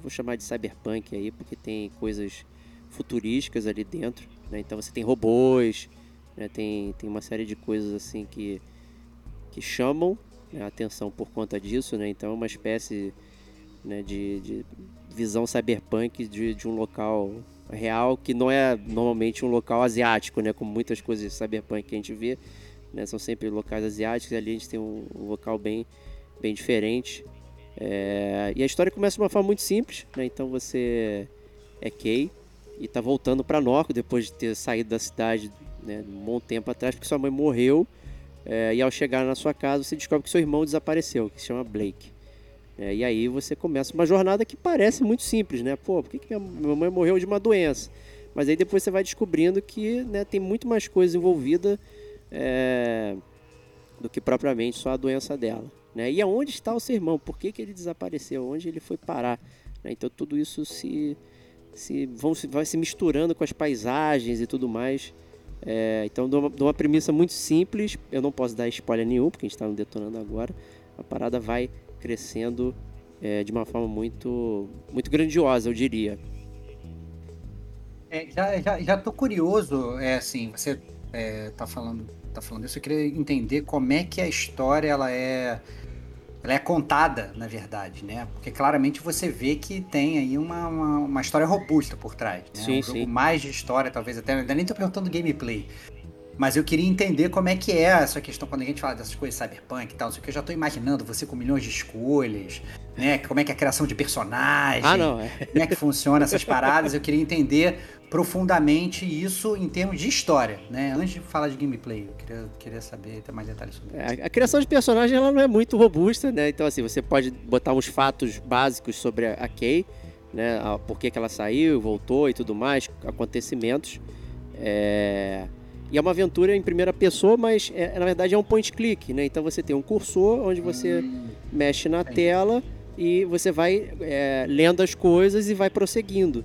Vou chamar de cyberpunk aí, porque tem coisas futurísticas ali dentro. né? Então você tem robôs, né? tem, tem uma série de coisas assim que, que chamam atenção por conta disso. Né? Então é uma espécie né, de, de visão cyberpunk de, de um local real que não é normalmente um local asiático, né? como muitas coisas cyberpunk que a gente vê. Né? São sempre locais asiáticos e ali a gente tem um, um local bem, bem diferente. É, e a história começa de uma forma muito simples, né? Então você é Kay e tá voltando para Norco depois de ter saído da cidade né, um bom tempo atrás, porque sua mãe morreu. É, e ao chegar na sua casa, você descobre que seu irmão desapareceu, que se chama Blake. É, e aí você começa uma jornada que parece muito simples, né? Pô, por que, que minha, mãe morreu de uma doença? Mas aí depois você vai descobrindo que né, tem muito mais coisa envolvida é, do que propriamente só a doença dela. Né? E aonde está o seu irmão? Por que, que ele desapareceu? Onde ele foi parar? Né? Então tudo isso se, se, vão, se vai se misturando com as paisagens e tudo mais. É, então dou uma, dou uma premissa muito simples. Eu não posso dar spoiler nenhum, porque a gente está no detonando agora. A parada vai crescendo é, de uma forma muito, muito grandiosa, eu diria. É, já, já, já tô curioso, é assim, você é, tá falando tá falando isso, eu queria entender como é que a história ela é ela é contada, na verdade, né? Porque claramente você vê que tem aí uma, uma, uma história robusta por trás, né? Sim, um sim. mais de história, talvez até, ainda nem tô perguntando gameplay. Mas eu queria entender como é que é essa questão quando a gente fala dessas coisas cyberpunk e tal, que eu já tô imaginando você com milhões de escolhas, né? Como é que é a criação de personagem, Ah, não. É. como é que funciona essas paradas. Eu queria entender profundamente isso em termos de história, né? Antes de falar de gameplay, eu queria, queria saber ter mais detalhes sobre isso. É, A, a criação de personagem ela não é muito robusta, né? Então, assim, você pode botar uns fatos básicos sobre a, a Kay, né? A- por que, que ela saiu, voltou e tudo mais, acontecimentos. É, E é uma aventura em primeira pessoa, mas é, na verdade é um point click, né? Então você tem um cursor onde você Hum, mexe na tela e você vai é, lendo as coisas e vai prosseguindo.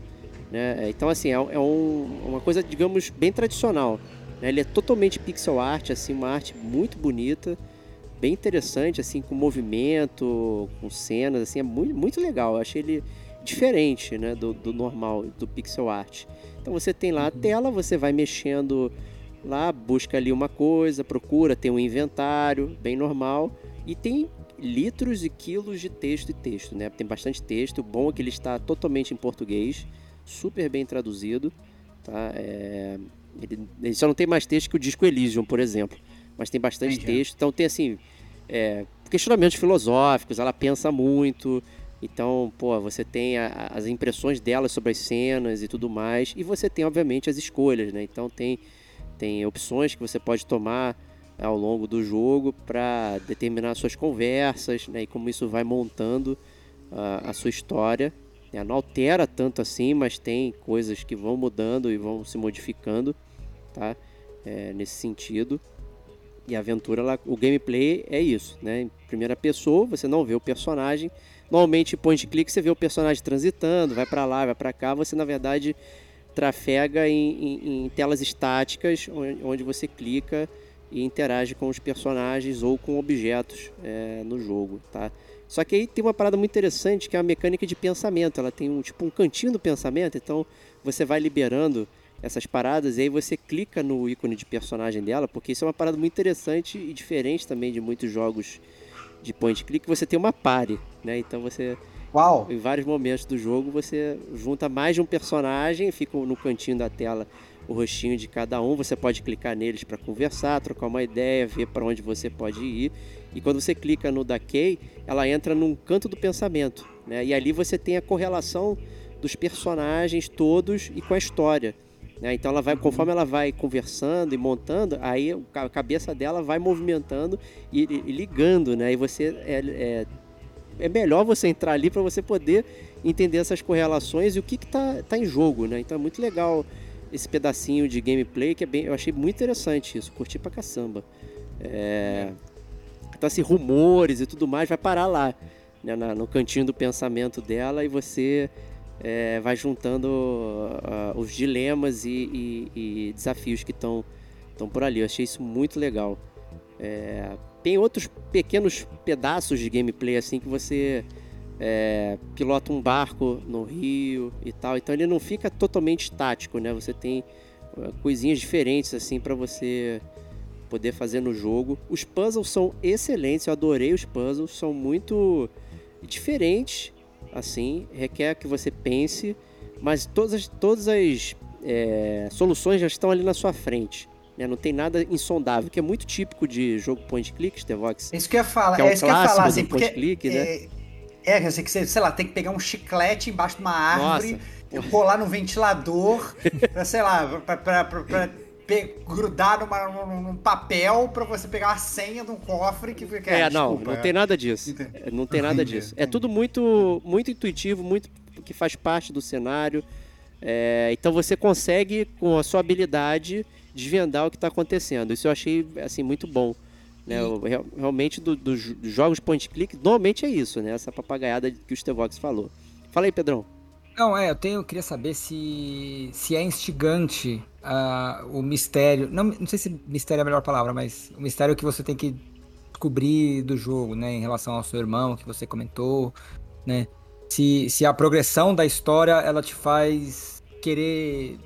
Né? Então, assim, é, é um, uma coisa, digamos, bem tradicional. Né? Ele é totalmente pixel art, assim, uma arte muito bonita, bem interessante, assim, com movimento, com cenas, assim, é muito, muito legal. Eu achei ele diferente né, do, do normal, do pixel art. Então você tem lá a tela, você vai mexendo lá, busca ali uma coisa, procura, tem um inventário, bem normal, e tem litros e quilos de texto e texto, né? Tem bastante texto, o bom é que ele está totalmente em português, super bem traduzido, tá? É... Ele, ele, só não tem mais texto que o Disco Elysium, por exemplo, mas tem bastante Entendi. texto, então tem assim, é... questionamentos filosóficos, ela pensa muito, então, pô, você tem a, as impressões dela sobre as cenas e tudo mais, e você tem, obviamente, as escolhas, né? Então tem, tem opções que você pode tomar ao longo do jogo para determinar suas conversas, né? E como isso vai montando uh, a sua história. Né? Não altera tanto assim, mas tem coisas que vão mudando e vão se modificando, tá? É, nesse sentido. E a aventura, ela, o gameplay é isso, né? Em primeira pessoa, você não vê o personagem, Normalmente, point click, você vê o personagem transitando, vai para lá, vai para cá. Você, na verdade, trafega em, em, em telas estáticas, onde, você clica e interage com os personagens ou com objetos é, no jogo, tá? Só que aí tem uma parada muito interessante que é a mecânica de pensamento. Ela tem um tipo um cantinho do pensamento, então você vai liberando essas paradas e aí você clica no ícone de personagem dela, porque isso é uma parada muito interessante e diferente também de muitos jogos de point click, você tem uma pare, né? Então você Uau. em vários momentos do jogo você junta mais de um personagem, fica no cantinho da tela o rostinho de cada um, você pode clicar neles para conversar, trocar uma ideia, ver para onde você pode ir. E quando você clica no da Kay, ela entra num canto do pensamento, né? E ali você tem a correlação dos personagens todos e com a história. Né? Então ela vai, conforme ela vai conversando e montando, aí a cabeça dela vai movimentando e, e ligando, né? E você é, é, é melhor você entrar ali para você poder entender essas correlações e o que está tá em jogo, né? Então é muito legal esse pedacinho de gameplay que é bem, eu achei muito interessante isso, curti pra caçamba. É, então assim, rumores e tudo mais vai parar lá, né, na, no cantinho do pensamento dela e você é, vai juntando uh, os dilemas e, e, e desafios que estão por ali. Eu achei isso muito legal. É, tem outros pequenos pedaços de gameplay assim que você é, pilota um barco no rio e tal. Então ele não fica totalmente estático, né? Você tem uh, coisinhas diferentes assim para você poder fazer no jogo. Os puzzles são excelentes, eu adorei os puzzles, são muito diferentes assim, requer que você pense, mas todas as, todas as é, soluções já estão ali na sua frente. Né? Não tem nada insondável, que é muito típico de jogo point click, Stevox. Isso que eu ia falar, que é, um é isso que eu ia falar, assim, porque click, né? é, é, é que você, sei lá, tem que pegar um chiclete embaixo de uma árvore, Nossa. colar no ventilador, pra, sei lá, pra, pra, pra, pra grudar numa, num, papel para você pegar a senha de um cofre que fica. É, não, desculpa, não tem nada disso. É, não tem nada disso. É tudo muito, muito intuitivo, muito que faz parte do cenário. É, então você consegue, com a sua habilidade, desvendar o que está acontecendo. Isso eu achei assim muito bom. Né? E... Realmente, dos do, do jogos point click, normalmente é isso, né? Essa papagaiada que o Stevox falou. Fala aí, Pedrão. Não, é, eu tenho, eu queria saber se, se é instigante uh, o mistério. Não, não sei se mistério é a melhor palavra, mas o mistério que você tem que descobrir do jogo, né? Em relação ao seu irmão que você comentou, né? Se, se a progressão da história ela te faz querer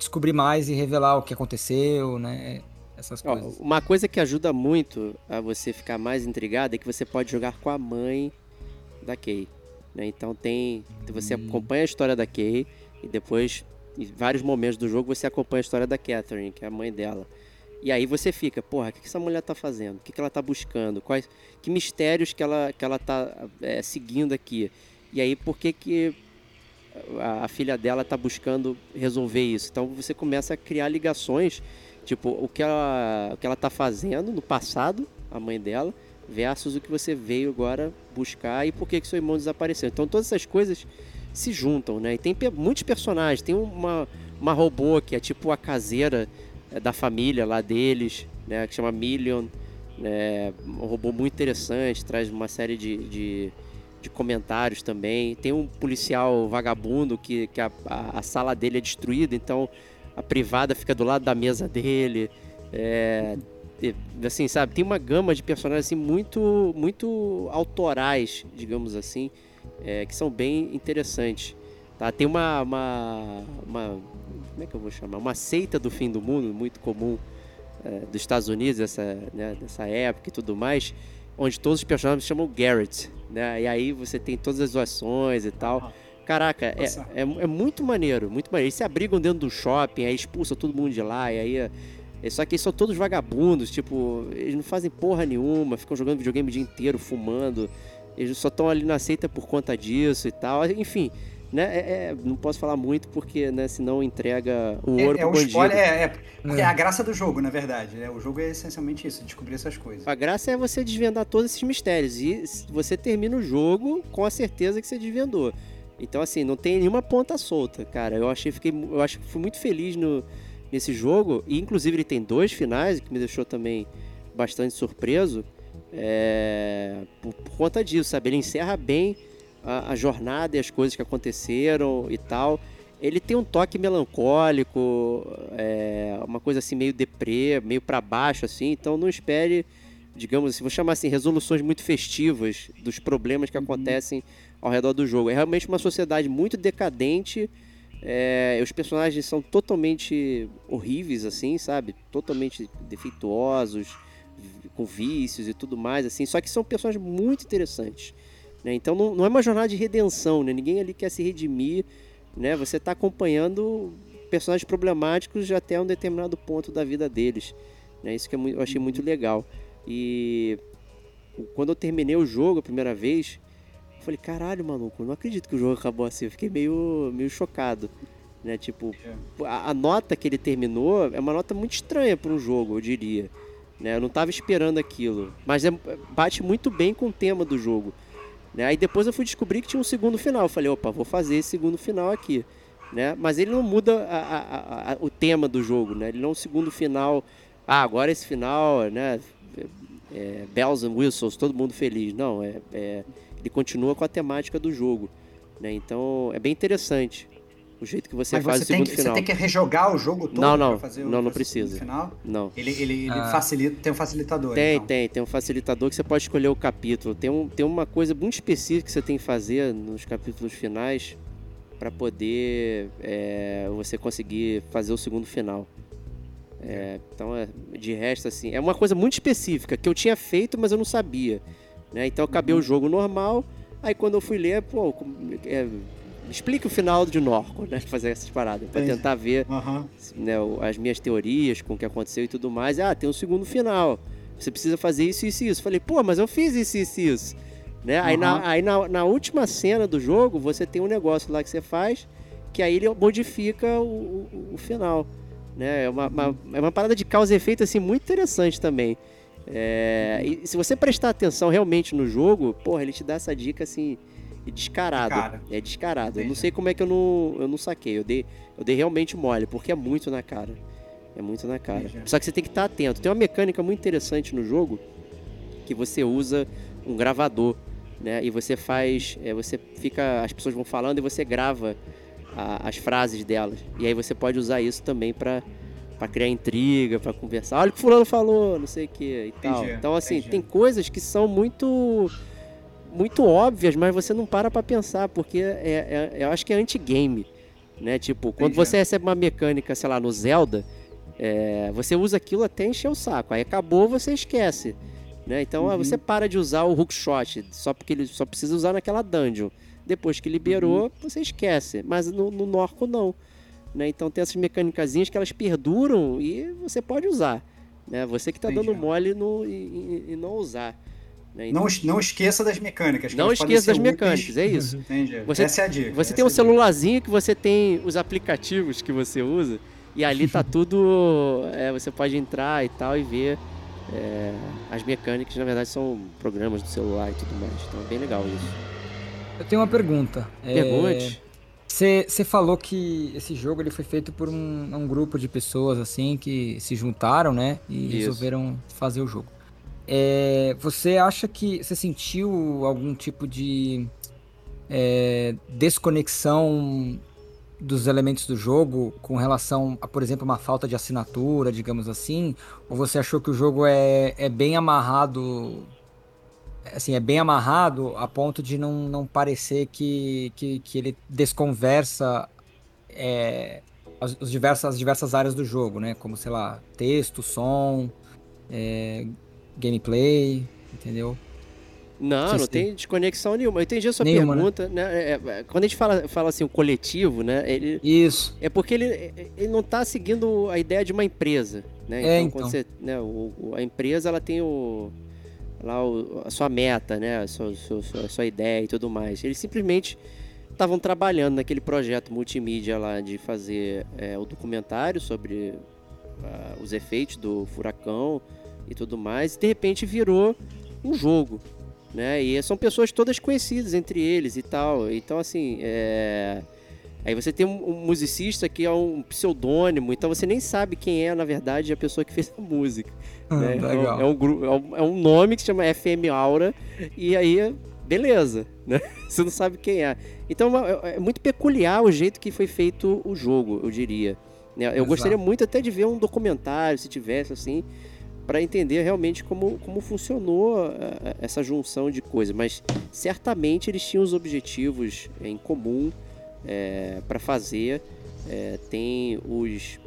descobrir mais e revelar o que aconteceu, né? Essas coisas. Ó, uma coisa que ajuda muito a você ficar mais intrigado é que você pode jogar com a mãe da Kay. Né? Então tem. Você hum. acompanha a história da Kay e depois, em vários momentos do jogo, você acompanha a história da Catherine, que é a mãe dela. E aí você fica, porra, o que, essa mulher tá fazendo? O que, que ela tá buscando? Quais, que mistérios que ela, que ela tá é, seguindo aqui? E aí por que, que a, a, filha dela tá buscando resolver isso? Então você começa a criar ligações, tipo, o que ela, o que ela tá fazendo no passado, a mãe dela, versus o que você veio agora buscar e por que, que seu irmão desapareceu. Então todas essas coisas se juntam, né? E tem muitos personagens. Tem uma, uma robô que é tipo a caseira é, da família lá deles, né? Que chama Million. Né? Um robô muito interessante, traz uma série de, de, de comentários também. Tem um policial vagabundo que, que a, a, sala dele é destruída, então a privada fica do lado da mesa dele. É, assim, sabe, tem uma gama de personagens assim, muito, muito autorais, digamos assim, é, que são bem interessantes. Tá? Tem uma, uma, uma, Como é que eu vou chamar? Uma seita do fim do mundo, muito comum é, dos Estados Unidos, dessa, né, dessa época e tudo mais, onde todos os personagens se chamam Garrett. Né? E aí você tem todas as zoações e tal. Caraca, é, é, é, muito maneiro, muito maneiro. Eles se abrigam dentro do shopping, aí expulsa todo mundo de lá, e aí. É, só que eles são todos vagabundos, tipo, eles não fazem porra nenhuma, ficam jogando videogame o dia inteiro, fumando. Eles só estão ali na seita por conta disso e tal. Enfim, né? É, é, não posso falar muito porque, né, senão entrega o é, ouro é, pro um bandido. Spoiler, é, é, é, a graça do jogo, na verdade. Né? O jogo é essencialmente isso, descobrir essas coisas. A graça é você desvendar todos esses mistérios. E você termina o jogo com a certeza que você desvendou. Então, assim, não tem nenhuma ponta solta, cara. Eu achei, fiquei, eu acho que fui muito feliz no, nesse jogo. E, inclusive, ele tem dois finais, que me deixou também bastante surpreso. É, por, por conta disso, sabe? Ele encerra bem a, a, jornada e as coisas que aconteceram e tal. Ele tem um toque melancólico, é, uma coisa assim meio deprê, meio para baixo assim. Então não espere, digamos assim, vou chamar assim, resoluções muito festivas dos problemas que uhum. acontecem ao redor do jogo. É realmente uma sociedade muito decadente. É, os personagens são totalmente horríveis, assim, sabe? Totalmente defeituosos, com vícios e tudo mais, assim. Só que são personagens muito interessantes. Né? Então não, não, é uma jornada de redenção, né? Ninguém ali quer se redimir, né? Você está acompanhando personagens problemáticos até um determinado ponto da vida deles. Né? Isso que eu achei muito legal. E quando eu terminei o jogo a primeira vez, eu falei, caralho, maluco, não acredito que o jogo acabou assim. Eu fiquei meio, meio chocado. Né? Tipo, a, a nota que ele terminou é uma nota muito estranha para um jogo, eu diria. Né? Eu não estava esperando aquilo. Mas é, bate muito bem com o tema do jogo. Né? Aí depois eu fui descobrir que tinha um segundo final. Eu falei, opa, vou fazer esse segundo final aqui. Né? Mas ele não muda a, a, a, o tema do jogo, né? Ele não é um segundo final. Ah, agora esse final, né? É, bells and whistles, todo mundo feliz. Não, é, é, ele continua com a temática do jogo. Né? Então é bem interessante o jeito que você Mas faz você o segundo que, final. Você tem que rejogar o jogo todo não, não, pra fazer não, o, não precisa. final? Não. Ele, ele, ele Ah. facilita, tem um facilitador. Tem, então. tem, tem um facilitador que você pode escolher o capítulo. Tem, um, tem uma coisa muito específica que você tem que fazer nos capítulos finais para poder é, você conseguir fazer o segundo final. É, então, é, de resto, assim, é uma coisa muito específica que eu tinha feito, mas eu não sabia. Né? Então, eu acabei o jogo normal. Aí, quando eu fui ler, pô, é, explica o final de Norco, né? Fazer essas paradas, para tentar ver Aham. né, as minhas teorias com o que aconteceu e tudo mais. Ah, tem um segundo final. Você precisa fazer isso, isso e isso. Falei, pô, mas eu fiz isso, isso e isso. Né? Aí, Aham. na, aí na, na última cena do jogo, você tem um negócio lá que você faz, que aí ele modifica o, o, o final. Né? É, uma, uma- é uma parada de causa e efeito assim, muito interessante também. É, e se você prestar atenção realmente no jogo, porra, ele te dá essa dica assim, descarado. Cara. É descarado. Eu não sei como é que eu não, eu não saquei. Eu dei, eu dei realmente mole, porque é muito na cara. É muito na cara. Entendi. Só que você tem que estar atento. Tem uma mecânica muito interessante no jogo que você usa um gravador, né? E você faz, é, você fica, as pessoas vão falando e você grava a- as frases delas. E aí você pode usar isso também para para criar intriga, para conversar. Olha o que fulano falou, não sei o que e tal. Então assim, tem coisas que são muito muito óbvias, mas você não para pra pensar, porque é, é- eu acho que é anti-game, né? Tipo, quando Entendi. você recebe uma mecânica, sei lá, no Zelda, é, você usa aquilo até encher o saco. Aí acabou, você esquece. Né? Então ah, Uhum. você para de usar o hookshot, só porque ele só precisa usar naquela dungeon. Depois que liberou, Uhum. você esquece. Mas no, no Norco não. Né? Então tem essas mecânicazinhas que elas perduram e você pode usar. Né? Você que tá dando mole no, e, e- e não usar. Né? Não, es- não esqueça das mecânicas. que Não esqueça das úteis. mecânicas, é isso. Entendi. Você- Essa é a dica. Você tem é um dica. celularzinho que você tem os aplicativos que você usa e ali tá tudo. é, você pode entrar e tal e ver é, as mecânicas. Na verdade, são programas do celular e tudo mais. Então é bem legal isso. Eu tenho uma pergunta. É, Pergunte. Você falou que esse jogo ele foi feito por um, um grupo de pessoas assim que se juntaram, né? E Isso. resolveram fazer o jogo. É, você acha que você sentiu algum tipo de é, desconexão dos elementos do jogo com relação a, por exemplo, uma falta de assinatura, digamos assim? Ou você achou que o jogo é, é bem amarrado assim, é bem amarrado a ponto de não, não parecer que, que, que ele desconversa é, as, as, diversas, as diversas áreas do jogo, né? Como, sei lá, texto, som, é, gameplay, entendeu? Não, não tem desconexão nenhuma. Eu entendi a sua nenhuma, né? pergunta, né? né? Quando a gente fala, fala assim, o coletivo, né? Ele, Isso. É porque ele, ele não está seguindo a ideia de uma empresa, né? É, então, então. Você, né, o, a empresa, ela tem o, lá o, a sua meta, né? A sua, sua, a sua ideia e tudo mais. Eles simplesmente estavam trabalhando naquele projeto multimídia lá de fazer é, o documentário sobre uh, os efeitos do furacão e tudo mais. E de repente virou um jogo, né? E são pessoas todas conhecidas entre eles e tal. Então, assim, é... Aí você tem um, musicista que é um pseudônimo, então você nem sabe quem é, na verdade, a pessoa que fez a música. Ah, né? legal. É, um, é, um, é um nome que se chama FM Aura, e aí, beleza, né? Você não sabe quem é. Então é, é muito peculiar o jeito que foi feito o jogo, eu diria. Né? Eu Exato. gostaria muito até de ver um documentário, se tivesse assim, para entender realmente como, como funcionou essa junção de coisas. Mas certamente eles tinham os objetivos em comum é, para fazer. É, tem os.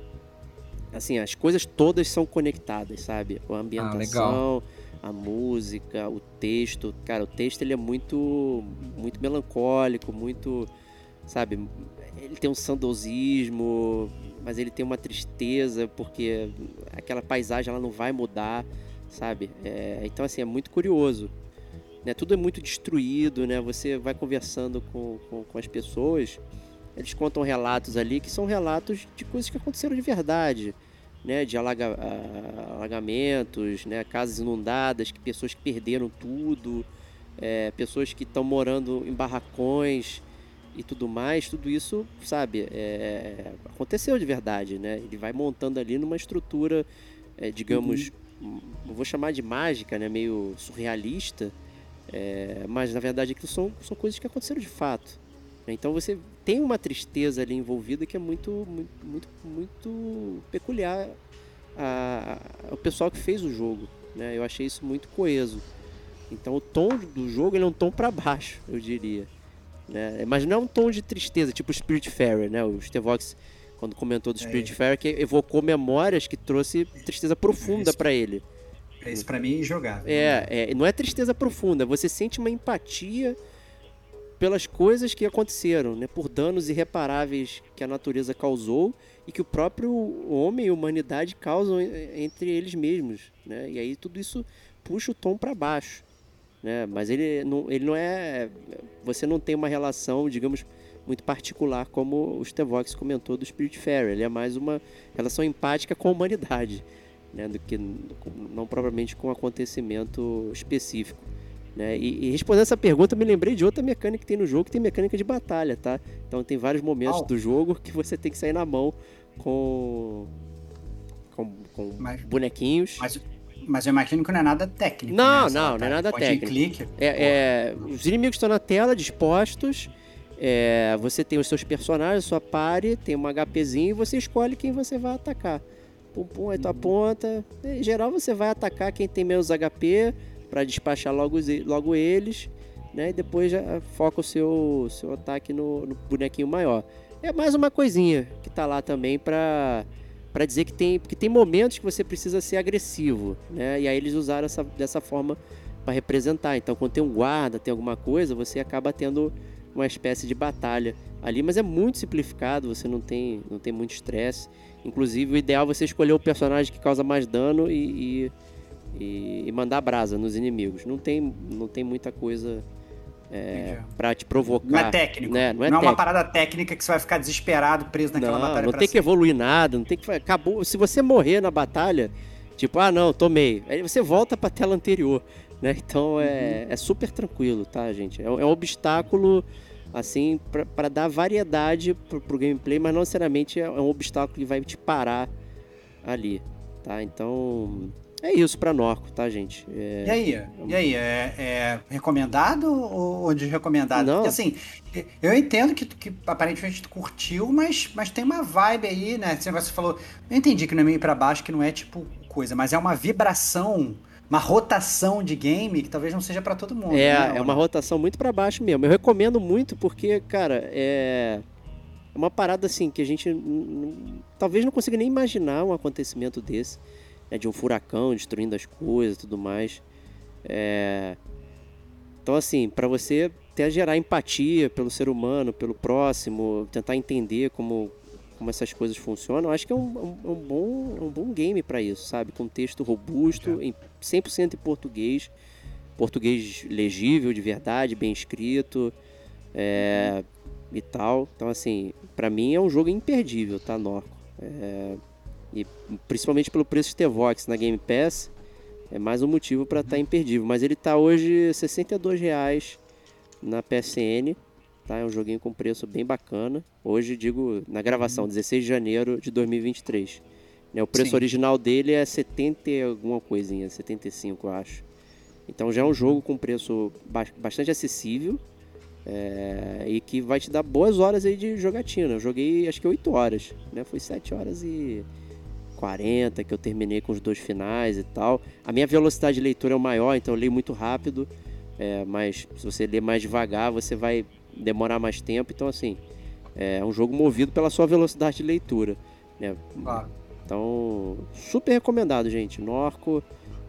Assim, as coisas todas são conectadas, sabe? A ambientação, ah, a música, o texto. Cara, o texto ele é muito, muito melancólico, muito. Sabe? Ele tem um saudosismo, mas ele tem uma tristeza porque aquela paisagem ela não vai mudar, sabe? É, então assim é muito curioso, né? Tudo é muito destruído, né? Você vai conversando com, com, com as pessoas, eles contam relatos ali que são relatos de coisas que aconteceram de verdade, né? De alaga, alagamentos, né? Casas inundadas, que pessoas que perderam tudo, é, pessoas que estão morando em barracões e tudo mais, tudo isso, sabe, é, aconteceu de verdade, né? Ele vai montando ali numa estrutura, é, digamos, uhum. vou chamar de mágica, né? Meio surrealista, é, mas na verdade aquilo são, são coisas que aconteceram de fato. Então você tem uma tristeza ali envolvida que é muito, muito, muito, muito peculiar a, a, ao pessoal que fez o jogo. Né? Eu achei isso muito coeso. Então o tom do jogo ele é um tom para baixo, eu diria. Né? Mas não é um tom de tristeza, tipo o Spirit Fairy, né? O Stevox, quando comentou do Spirit é. Fairy, que evocou memórias que trouxe tristeza profunda para ele. É isso para mim é jogar. É, é, não é tristeza profunda, você sente uma empatia pelas coisas que aconteceram, né? Por danos irreparáveis que a natureza causou e que o próprio homem e a humanidade causam entre eles mesmos, né? E aí tudo isso puxa o tom para baixo né? Mas ele não, ele não é. Você não tem uma relação, digamos, muito particular, como o Stevox comentou do Spirit Fairy. Ele é mais uma relação empática com a humanidade, né? Do que não propriamente com um acontecimento específico. Né? E, e, respondendo essa pergunta, me lembrei de outra mecânica que tem no jogo, que tem mecânica de batalha, tá? Então tem vários momentos oh. do jogo que você tem que sair na mão com, com, com mas, bonequinhos. Mas, mas eu imagino que não é nada técnico. Não, né? não, não é nada técnico. Clique, é, é, os inimigos estão na tela, dispostos. É, você tem os seus personagens, sua pare, tem um HPzinho e você escolhe quem você vai atacar. Pum, pum, aí tu aponta. Em geral, você vai atacar quem tem menos HP para despachar logo, logo eles. Né? E depois já foca o seu, seu ataque no, no bonequinho maior. É mais uma coisinha que tá lá também para para dizer que tem, porque tem momentos que você precisa ser agressivo, né? E aí eles usaram essa, dessa forma para representar. Então, quando tem um guarda, tem alguma coisa, você acaba tendo uma espécie de batalha ali, mas é muito simplificado, você não tem, não tem muito estresse. Inclusive, o ideal é você escolher o personagem que causa mais dano e, e, e mandar brasa nos inimigos. Não tem, não tem muita coisa é, para te provocar. Não é técnico. Né? Não é, não é uma parada técnica que você vai ficar desesperado, preso naquela não, batalha. Não tem que evoluir nada, não tem que. Acabou. Se você morrer na batalha, tipo, ah, não, tomei. Aí você volta pra tela anterior. Né? Então é, uhum. é super tranquilo, tá, gente? É, é um obstáculo, assim, para dar variedade pro, pro gameplay, mas não necessariamente é um obstáculo que vai te parar ali, tá? Então é isso pra Norco, tá, gente? É... E aí? E aí? É, é recomendado ou desrecomendado? Não. Porque assim, eu entendo que, que aparentemente tu curtiu, mas, mas tem uma vibe aí, né? Esse negócio que você falou. Eu entendi que não é meio pra baixo, que não é tipo coisa, mas é uma vibração, uma rotação de game que talvez não seja pra todo mundo. É, né? é uma rotação muito pra baixo mesmo. Eu recomendo muito porque, cara, é é uma parada assim que a gente talvez não consiga nem imaginar um acontecimento desse, né, de um furacão destruindo as coisas e tudo mais. É, Então, assim, pra você até gerar empatia pelo ser humano, pelo próximo, tentar entender como, como essas coisas funcionam, acho que é um, um- um bom, um bom game pra isso, sabe? Com texto robusto, em 100% em português, português legível de verdade, bem escrito é, e tal. Então, assim, pra mim é um jogo imperdível, tá, Norco? É, e principalmente pelo preço de T-Vox na Game Pass, é mais um motivo pra estar imperdível. Mas ele tá hoje 62 reais na PSN, tá? É um joguinho com preço bem bacana. Hoje, digo, na gravação, 16 de janeiro de 2023. Né, o preço Sim. original dele é 70 e alguma coisinha, 75 eu acho. Então já é um jogo com preço ba- bastante acessível é, e que vai te dar boas horas aí de jogatina. Eu joguei acho que 8 horas, né? Foi 7 horas e 40 que eu terminei com os dois finais e tal. A minha velocidade de leitura é o maior, então eu leio muito rápido. é, mas se você ler mais devagar, você vai demorar mais tempo. Então, assim, é um jogo movido pela sua velocidade de leitura. Né? Claro. Então, super recomendado, gente. Norco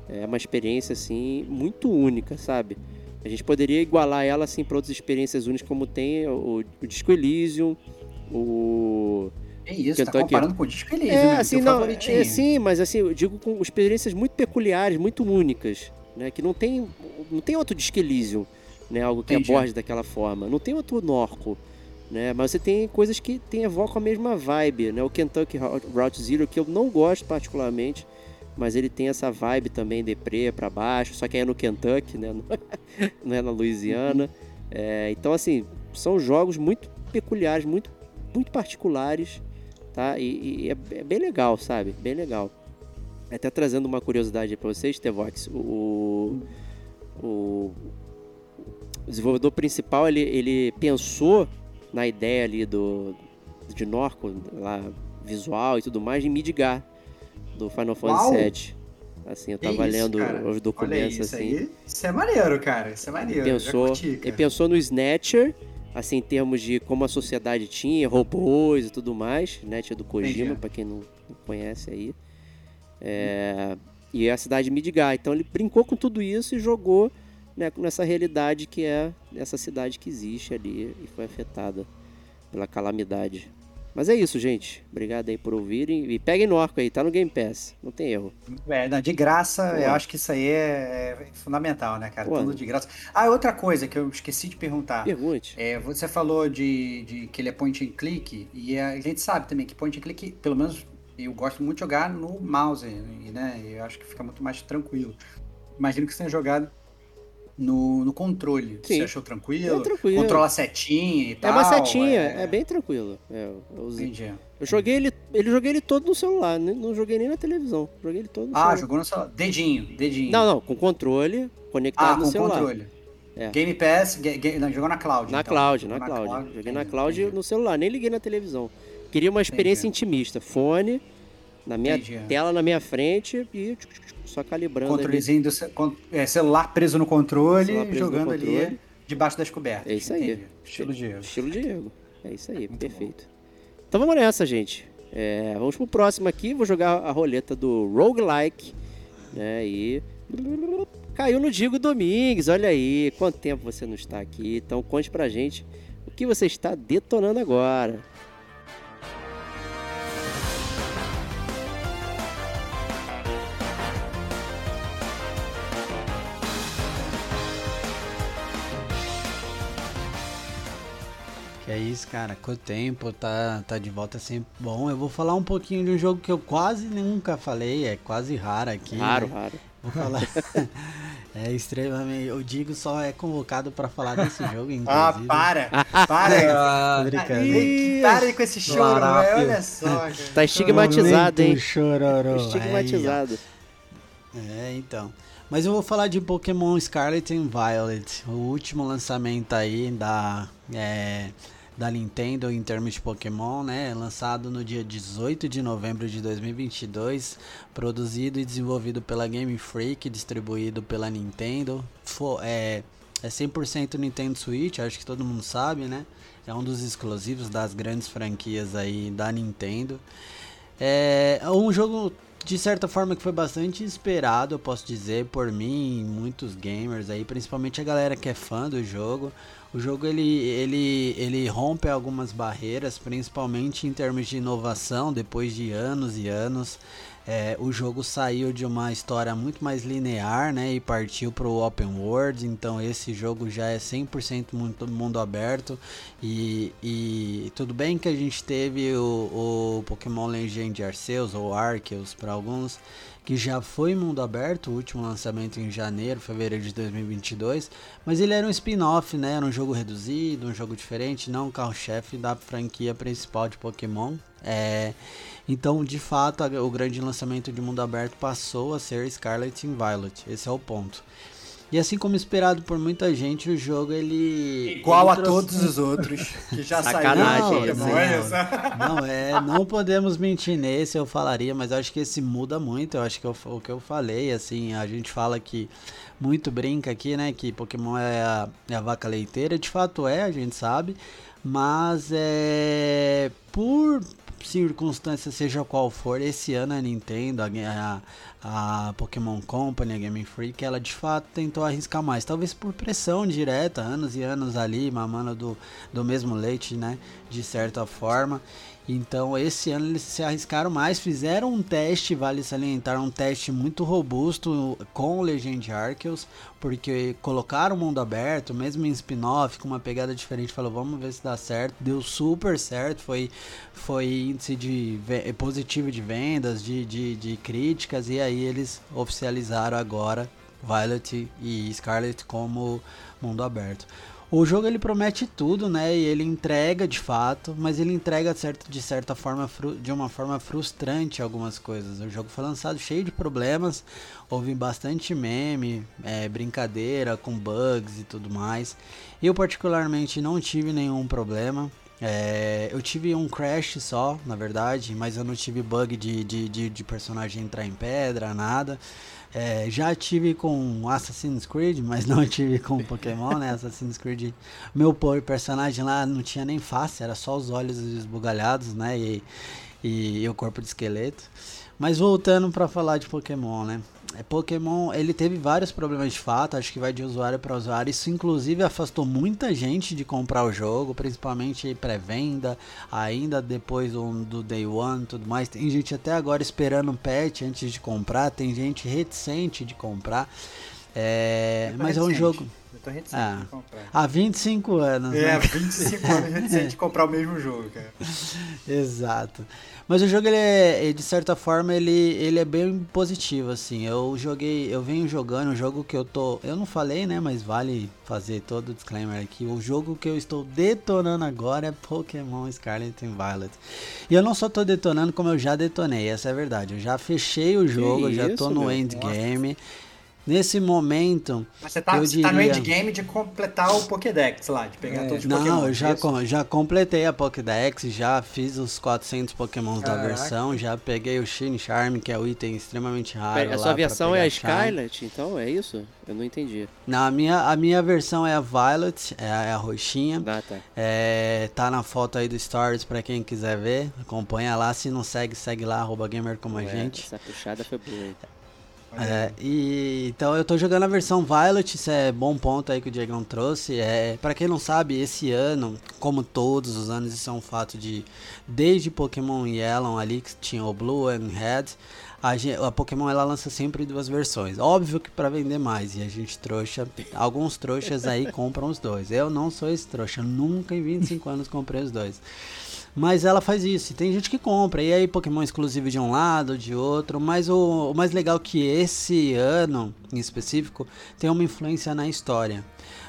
é uma experiência assim muito única, sabe? A gente poderia igualar ela assim para outras experiências únicas como tem o, o Disco Elysium, o É isso, tá Kentucky- comparando com o Disco Elysium, é, né? assim, não, favoritinho. é, sim, mas assim, eu digo com experiências muito peculiares, muito únicas, né? Que não tem, não tem outro Disco Elysium, né? Algo que Entendi. aborde daquela forma. Não tem outro Norco, né? Mas você tem coisas que tem, evocam a mesma vibe, né? O Kentucky Route Zero, que eu não gosto particularmente, mas ele tem essa vibe também deprê pra baixo, só que aí é no Kentucky, né? Não é na Louisiana. É, então, assim, são jogos muito peculiares, muito, muito particulares, tá? E, e é, é bem legal, sabe? Bem legal. Até trazendo uma curiosidade pra vocês, Tevox, o, o, o desenvolvedor principal, ele, ele pensou na ideia ali do de Norco, lá, visual e tudo mais, em Midgar, do Final! Fantasy VII. Assim, eu tava isso, lendo cara. os Olha documentos, isso assim. aí, isso é maneiro, cara. Isso é maneiro. já pensou, curti, ele pensou no Snatcher, assim, em termos de como a sociedade tinha, robôs e tudo mais. Snatcher do Kojima, pra quem não, não conhece aí. É, e a cidade de Midgar. Então ele brincou com tudo isso e jogou né, nessa realidade que é essa cidade que existe ali e foi afetada pela calamidade. Mas é isso, gente. Obrigado aí por ouvirem. E peguem no arco aí, tá no Game Pass. Não tem erro. É, não, de graça, Pô. eu acho que isso aí é, é fundamental, né, cara? Pô. Tudo de graça. Ah, outra coisa que eu esqueci de perguntar. Pergunte. É, você falou de, de que ele é point and click, e a gente sabe também que point and click, pelo menos eu gosto muito de jogar no mouse, né? Eu acho que fica muito mais tranquilo. Imagino que você tenha jogado no, no controle. Sim. Você achou tranquilo? É tranquilo. Controla a setinha e É tal. uma setinha, é, bem tranquilo. É, eu usei- Entendi. Eu joguei ele, ele joguei ele todo no celular, né? não joguei nem na televisão. Joguei ele todo no Ah, celular. jogou no celular. Dedinho, dedinho. Não, não, com controle conectado Ah, no com celular. controle. É. Game Pass, não, jogou na cloud. Na então. cloud, na Jogou cloud. Joguei na entendi, cloud entendi. no celular, nem liguei na televisão. Queria uma experiência intimista. Fone na minha Entendi. tela na minha frente e só calibrando ali. Controlezinho do ce- é, celular preso no controle, preso no jogando controle. ali debaixo das cobertas. É isso aí. Entendi. Estilo Diego. Estilo Diego. É isso aí, perfeito. Então vamos nessa, gente. É, vamos pro próximo aqui. Vou jogar a roleta do Roguelike. Né, e. Caiu no Diego Domingues, olha aí. Quanto tempo você não está aqui? Então conte pra gente o que você está detonando agora. Que é isso, cara. Quanto tempo, tá, tá de volta sempre bom. Eu vou falar um pouquinho de um jogo que eu quase nunca falei, é quase raro aqui. Raro, né? raro. Vou falar. é extremamente. O Digo só é convocado pra falar desse jogo, inclusive. Ah, para! Para! Brincando. Ih, para com esse choro, velho. Olha só, cara. Tá estigmatizado, hein? Chororô. Estigmatizado. É, então. Mas eu vou falar de Pokémon Scarlet and Violet, o último lançamento aí da, é, da Nintendo em termos de Pokémon, né? Lançado no dia 18 de novembro de 2022, produzido e desenvolvido pela Game Freak, distribuído pela Nintendo. For, é, é 100% Nintendo Switch, acho que todo mundo sabe, né? É um dos exclusivos das grandes franquias aí da Nintendo. É um jogo de certa forma que foi bastante esperado, eu posso dizer, por mim e muitos gamers aí, principalmente a galera que é fã do jogo. O jogo ele, ele, ele rompe algumas barreiras, principalmente em termos de inovação, depois de anos e anos. É, o jogo saiu de uma história muito mais linear, né, e partiu para o open world. Então esse jogo já é 100% mundo, mundo aberto e, e, tudo bem que a gente teve o, o Pokémon Legend Arceus ou Arceus para alguns que já foi mundo aberto, o último lançamento em janeiro, fevereiro de 2022, mas ele era um spin-off, né? Era um jogo reduzido, um jogo diferente, não um carro-chefe da franquia principal de Pokémon. É, então, de fato, o grande lançamento de mundo aberto passou a ser Scarlet and Violet. Esse é o ponto. E assim como esperado por muita gente, o jogo ele. Igual ele a todos os outros que já Sacanagem, saíram. Não, não, é, não podemos mentir nesse, eu falaria, mas acho que esse muda muito. Eu acho que eu, o que eu falei, assim, a gente fala que muito brinca aqui, né? Que Pokémon é a, é a vaca leiteira, de fato é, a gente sabe. Mas é. Por circunstância, seja qual for, esse ano a Nintendo, a, a, Pokémon Company, a Game Freak, ela de fato tentou arriscar mais. Talvez por pressão direta, anos e anos ali, mamando do, do mesmo leite, né? De certa forma. Então esse ano eles se arriscaram mais, fizeram um teste, vale salientar, um teste muito robusto com Legend Arceus, porque colocaram o mundo aberto, mesmo em spin-off, com uma pegada diferente, falou, vamos ver se dá certo. Deu super certo, foi, foi índice de positivo de vendas, de, de, de críticas, e aí eles oficializaram agora Violet e Scarlet como mundo aberto. O jogo ele promete tudo, né? E ele entrega de fato, mas ele entrega certo, de certa forma de uma forma frustrante algumas coisas. O jogo foi lançado cheio de problemas, houve bastante meme, é, brincadeira com bugs e tudo mais. Eu particularmente não tive nenhum problema. É, eu tive um crash só, na verdade, mas eu não tive bug de, de, de, de personagem entrar em pedra, nada. É, já tive com Assassin's Creed, mas não tive com Pokémon, né? Assassin's Creed, meu personagem lá não tinha nem face, era só os olhos esbugalhados, né? E, e, e o corpo de esqueleto. Mas voltando para falar de Pokémon, né? É, Pokémon, ele teve vários problemas de fato, acho que vai de usuário para usuário. Isso inclusive afastou muita gente de comprar o jogo, principalmente pré-venda, ainda depois do, do Day One e tudo mais. Tem gente até agora esperando um patch antes de comprar, tem gente reticente de comprar. É, mas é um jogo. Eu tô reticente ah, de comprar. Há 25 anos. É, né? 25 anos reticente de comprar o mesmo jogo, cara. Exato. Mas o jogo, ele é, de certa forma, ele, ele é bem positivo, assim. Eu joguei, eu venho jogando um jogo que eu tô. Eu não falei, né? Mas vale fazer todo o disclaimer aqui. O jogo que eu estou detonando agora é Pokémon Scarlet and Violet. E eu não só tô detonando, como eu já detonei, essa é a verdade. Eu já fechei o jogo, que já tô no endgame. Nossa. Nesse momento. Mas você tá, eu você diria... tá no endgame de completar o Pokédex lá, de pegar é. todos os Não, Pokémon. Não, eu já, com, já completei a Pokédex, já fiz os 400 Pokémons Caraca. da versão, já peguei o Shine Charm, que é o item extremamente raro. Pera, a sua versão é a Scarlet, então é isso? Eu não entendi. Não, a minha, a minha versão é a Violet, é a, é a roxinha. Ah, tá. É, tá na foto aí do Stories pra quem quiser ver. Acompanha lá, se não segue, segue lá, arroba gamer como Ué, a gente. Essa puxada foi boa. É, e então eu tô jogando a versão Violet, isso é bom ponto aí que o Diegão trouxe. É, para quem não sabe, esse ano, como todos os anos, isso é um fato de desde Pokémon Yellow ali que tinha o Blue and Red, a, Pokémon ela lança sempre duas versões. Óbvio que para vender mais e a gente trouxa, alguns trouxas aí compram os dois. Eu não sou esse trouxa, nunca em 25 anos comprei os dois. Mas ela faz isso. E tem gente que compra. E aí, Pokémon exclusivo de um lado, de outro. Mas o, o mais legal é que esse ano, em específico, tem uma influência na história.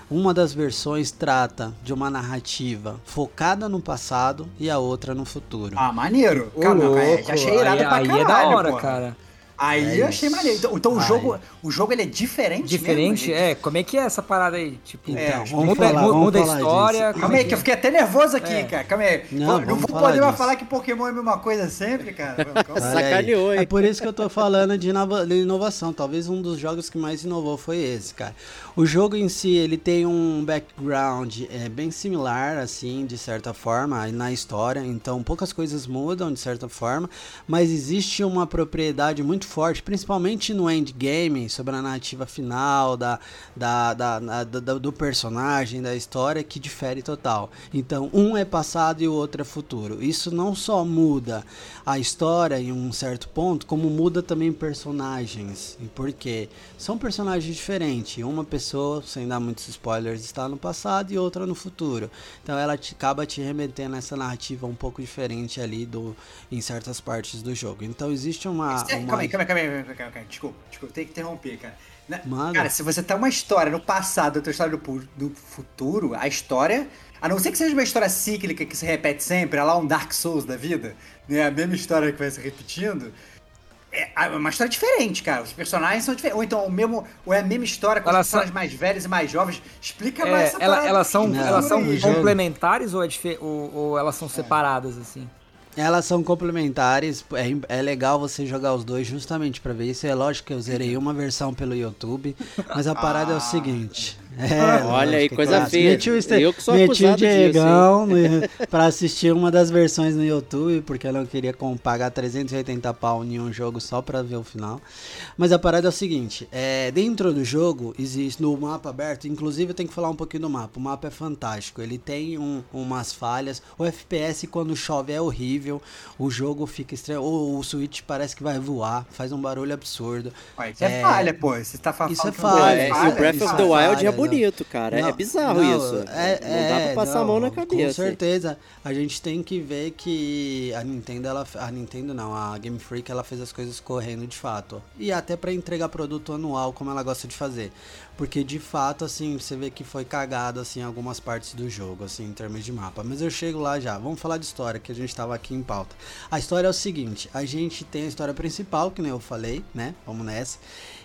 Uma das versões trata de uma narrativa focada no passado e a outra no futuro. Ah, maneiro. Calma, louco. já achei irado aí, pra aí caralho, é da hora, porra. cara. Aí É eu achei maneiro. Então, então o jogo, o jogo ele é diferente Diferente? mesmo? É, como é que é essa parada aí? Tipo, Então, É, vamos muda, falar, vamos muda a história. disso. como Calma é aí, que eu fiquei até nervoso aqui, É. cara. Calma aí. Não, não vou falar poder mais falar que Pokémon é a mesma coisa sempre, cara. Sacaneou, hein? É por isso que eu tô falando de inova- de inovação. Talvez um dos jogos que mais inovou foi esse, cara. O jogo em si, ele tem um background é, bem similar, assim, de certa forma, na história. Então, poucas coisas mudam, de certa forma. Mas existe uma propriedade muito forte, principalmente no endgame, sobre a narrativa final, da, da, da, da- do personagem, da história, que difere total. Então, um é passado e o outro é futuro. Isso não só muda a história em um certo ponto, como muda também personagens. E por quê? São personagens diferentes. Uma pessoa, sem dar muitos spoilers, está no passado e outra no futuro. Então ela te- acaba te remetendo a essa narrativa um pouco diferente ali do, em certas partes do jogo. Então existe uma. Uma- Calma aí, calma aí, calma aí, calma aí, calma aí. Desculpa, desculpa, tem que interromper, cara. Na- Manda. Cara, se você tá uma história no passado, outra história do, do futuro, a história, a não ser que seja uma história cíclica que se repete sempre, é lá um Dark Souls da vida, né? A mesma história que vai se repetindo. É é uma história diferente, cara. Os personagens são diferentes. Ou então o mesmo, ou é a mesma história com os Elas são- personagens mais velhos e mais jovens. Explica É, mais essa ela- parada elas são, de elas são aí. complementares ou, é dife- ou, ou elas são separadas, assim? Elas são complementares, é, é legal você jogar os dois justamente pra ver isso. É lógico que eu zerei uma versão pelo YouTube, mas a parada é o seguinte. É, Olha aí, é coisa clássico. feia. Meti o, Ste- Eu que sou meti o disso? Diegão no- pra assistir uma das versões no YouTube, porque eu não queria pagar 380 pau em um jogo só pra ver o final. Mas a parada é o seguinte: é, dentro do jogo, existe no mapa aberto, inclusive eu tenho que falar um pouquinho do mapa. O mapa é fantástico, ele tem um- umas falhas. O FPS, quando chove, é horrível. O jogo fica estranho. O, o Switch parece que vai voar, faz um barulho absurdo. Ó, Isso é, É, falha, pô. Você tá falando isso é Pô, falha, é, falha, e o Breath isso of é the Wild é não. Bonito, cara. é Não, bizarro não, isso. é- não dá pra é, passar a não, mão na Com cabeça. certeza. A gente tem que ver que a Nintendo, ela, a Nintendo não, a Game Freak, ela fez as coisas correndo de fato. E até pra entregar produto anual, como ela gosta de fazer. Porque de fato, assim, você vê que foi cagado, assim, algumas partes do jogo, assim, em termos de mapa. Mas eu chego lá já. Vamos falar de história, que a gente tava aqui em pauta. A história é o seguinte: a gente tem a história principal, que nem eu falei, né? Vamos nessa.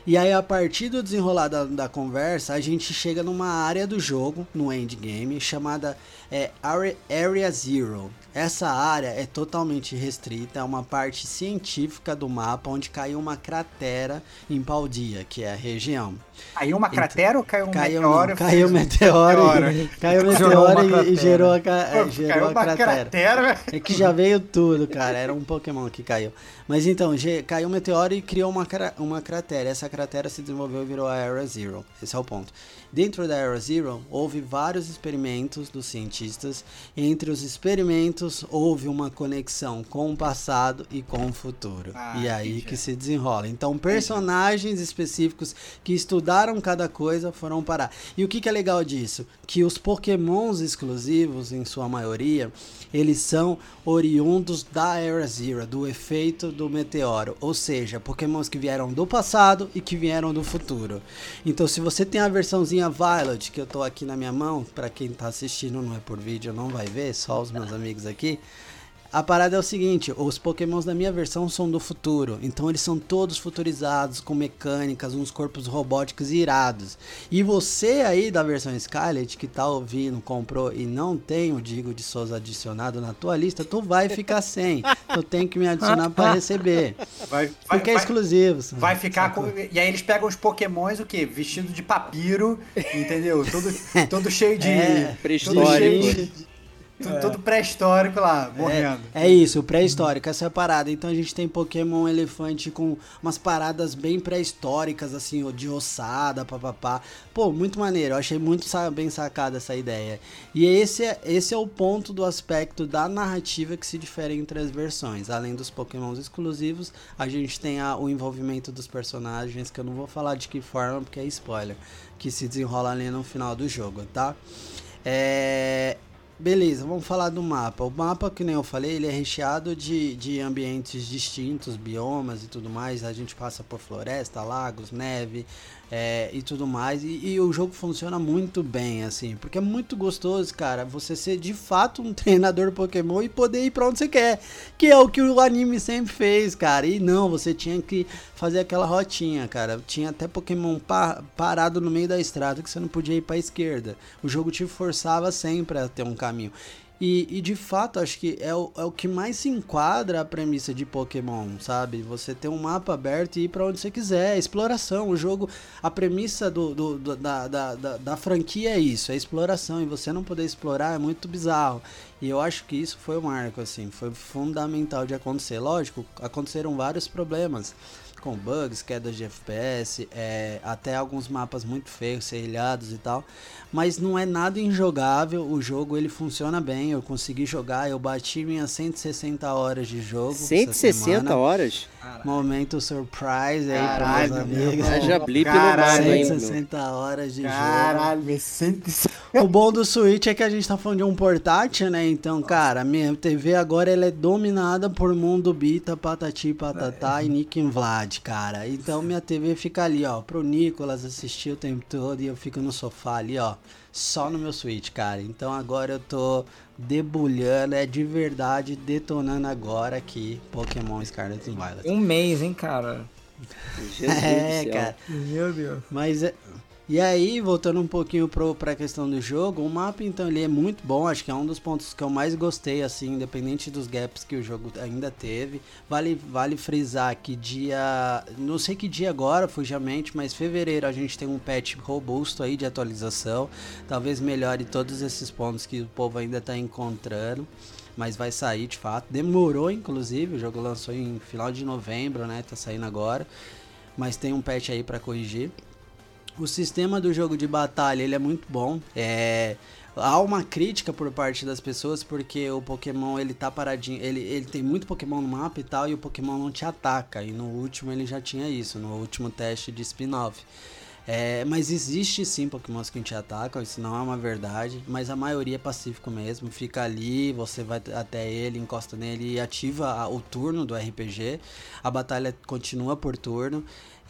E aí, a partir do desenrolar da, da conversa, a gente chega numa área do jogo, no endgame, chamada é, Area, Area Zero. Essa área é totalmente restrita, é uma parte científica do mapa onde caiu uma cratera em Paldia, que é a região. Caiu uma cratera ou caiu um Caiu, meteoro? não, caiu um meteoro, e, caiu meteoro e- e, gerou a, Pô, é, gerou caiu a cratera. cratera. É que já veio tudo, cara. Era um Pokémon que caiu. Mas então, caiu um meteoro e criou uma, uma cratera. Essa cratera se desenvolveu e virou a Era Zero. Esse é o ponto. Dentro da Era Zero, houve vários experimentos dos cientistas. Entre os experimentos, houve uma conexão com o passado e com o futuro. Ah, e aí entendi. que se desenrola. Então, personagens específicos que estudaram cada coisa foram parar. E o que, que é legal disso? Que os Pokémons exclusivos, em sua maioria, eles são oriundos da Era Zero, do efeito do meteoro. Ou seja, Pokémons que vieram do passado e que vieram do futuro. Então, se você tem a versãozinha Violet, que eu tô aqui na minha mão, para quem tá assistindo, não é por vídeo, não vai ver, só os meus amigos aqui. A parada é o seguinte, os pokémons da minha versão são do futuro, então eles são todos futurizados, com mecânicas, uns corpos robóticos irados. E você aí da versão Scarlet, que tá ouvindo, comprou e não tem o Digo de Souza adicionado na tua lista, tu vai ficar sem. Tu tem que me adicionar para receber. Vai, vai, Porque é vai, exclusivo. vai ficar com. E aí eles pegam os pokémons, o quê? Vestido de papiro, entendeu? Todo, todo cheio de. É, todo cheio de- Tudo, todo pré-histórico lá, morrendo. É isso, pré-histórico, essa é a parada. Então a gente tem Pokémon elefante com umas paradas bem pré-históricas, assim, de ossada, papapá. Pô, muito maneiro, eu achei muito bem sacada essa ideia. E esse é, esse é o ponto do aspecto da narrativa que se difere entre as versões. Além dos Pokémons exclusivos, a gente tem a- o envolvimento dos personagens, que eu não vou falar de que forma, porque é spoiler, que se desenrola ali no final do jogo, tá? É, beleza, vamos falar do mapa. O mapa, que nem eu falei, ele é recheado de, de ambientes distintos, biomas e tudo mais. A gente passa por floresta, lagos, neve é, e tudo mais. E, e, o jogo funciona muito bem, assim, porque é muito gostoso, cara, você ser de fato um treinador Pokémon e poder ir pra onde você quer. Que é o que o anime sempre fez, cara. E não, você tinha que fazer aquela rotinha, cara. Tinha até Pokémon pa parado no meio da estrada que você não podia ir pra esquerda. O jogo te forçava sempre a ter um caminho. E, e, de fato, acho que é o, é o que mais se enquadra a premissa de Pokémon, sabe? Você ter um mapa aberto e ir para onde você quiser, exploração. O jogo, a premissa do, do, do da, da, da, da, franquia é isso, é exploração. E você não poder explorar é muito bizarro. E eu acho que isso foi o marco, assim, foi fundamental de acontecer. Lógico, aconteceram vários problemas com bugs, quedas de FPS, é, até alguns mapas muito feios, serrilhados e tal. Mas não é nada injogável, o jogo ele funciona bem, eu consegui jogar, eu bati minhas 160 horas de jogo. 160 horas? Caralho. Momento surprise aí para meus amigos. Já blip Caralho, no 160 horas de Caralho, jogo. Caralho, O bom do Switch é que a gente tá falando de um portátil, né? Então, cara, minha TV agora ela é dominada por Mundo Bita, Patati, Patatá é. e Nick Vlad, cara. Então minha TV fica ali, ó, pro Nicolas assistir o tempo todo e eu fico no sofá ali, ó, só no meu Switch, cara. Então agora eu tô debulhando, é de verdade, detonando agora aqui Pokémon Scarlet and Violet. Um mês, hein, cara? Jesus é, cara. Meu Deus. Mas é, e aí, voltando um pouquinho para a questão do jogo, o mapa então ele é muito bom, acho que é um dos pontos que eu mais gostei, assim, independente dos gaps que o jogo ainda teve. Vale, vale frisar que dia, não sei que dia agora, fujamente, mas fevereiro a gente tem um patch robusto aí de atualização, talvez melhore todos esses pontos que o povo ainda está encontrando mas vai sair de fato. Demorou, inclusive, o jogo lançou em final de novembro, né? Tá saindo agora, mas tem um patch aí para corrigir. O sistema do jogo de batalha ele é muito bom. É, há uma crítica por parte das pessoas porque o Pokémon ele tá paradinho, ele, ele tem muito Pokémon no mapa e tal e o Pokémon não te ataca. E no último ele já tinha isso, no último teste de spin-off. É, mas existe sim Pokémons que te atacam, isso não é uma verdade, mas a maioria é pacífico mesmo. Fica ali, você vai até ele, encosta nele e ativa o turno do RPG. A batalha continua por turno.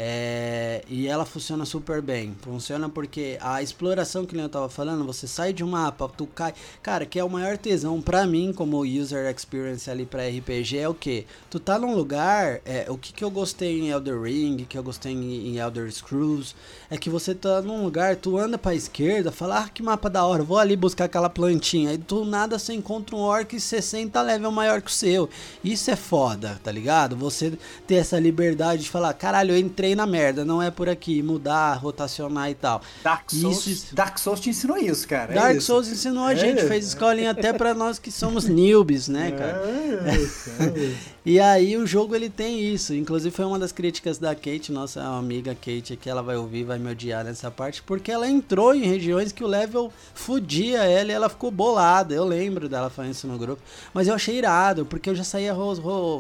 É, e ela funciona super bem. Funciona porque a exploração que eu tava falando, você sai de um mapa, tu cai. Cara, que é o maior tesão para mim como user experience ali para RPG é o que? Tu tá num lugar, é, o que, que eu gostei em Elder Ring, que eu gostei em, em Elder Scrolls, é que você tá num lugar, tu anda pra esquerda, fala, ah, que mapa da hora, vou ali buscar aquela plantinha. Aí tu nada você encontra um orc 60 level maior que o seu. Isso é foda, tá ligado? Você ter essa liberdade de falar, caralho, eu entrei na merda, não é por aqui, mudar, rotacionar e tal. Dark Souls, isso, Dark Souls te ensinou isso, cara. É Dark é Souls ensinou a gente, é fez escolinha até para nós que somos newbies, né, é cara? É isso, é isso. E aí o jogo ele tem isso. Inclusive foi uma das críticas da Kate, nossa amiga Kate, que ela vai ouvir, vai me odiar nessa parte, porque ela entrou em regiões que o level fudia ela e ela ficou bolada. Eu lembro dela falando isso no grupo. Mas eu achei irado, porque eu já saía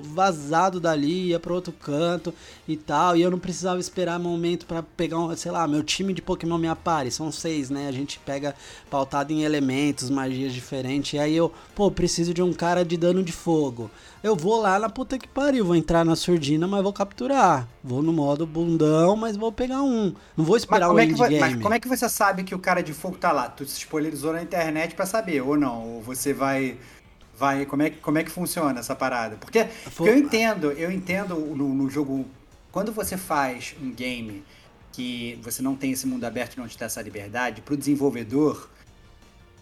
vazado dali, ia para outro canto e tal, e eu não precisava esperar momento para pegar, um, sei lá, meu time de Pokémon me apare. São seis, né? A gente pega pautado em elementos, magias diferentes. E aí eu, pô, preciso de um cara de dano de fogo eu vou lá na puta que pariu, vou entrar na surdina, mas vou capturar. Vou no modo bundão, mas vou pegar um. Não vou esperar o é endgame. Mas como é que você sabe que o cara de fogo tá lá? Tu se spoilerizou na internet para saber, ou não? Ou você vai... vai como, é, como é que funciona essa parada? Porque, eu entendo, eu entendo no, no jogo... Quando você faz um game que você não tem esse mundo aberto e não te dá essa liberdade, pro desenvolvedor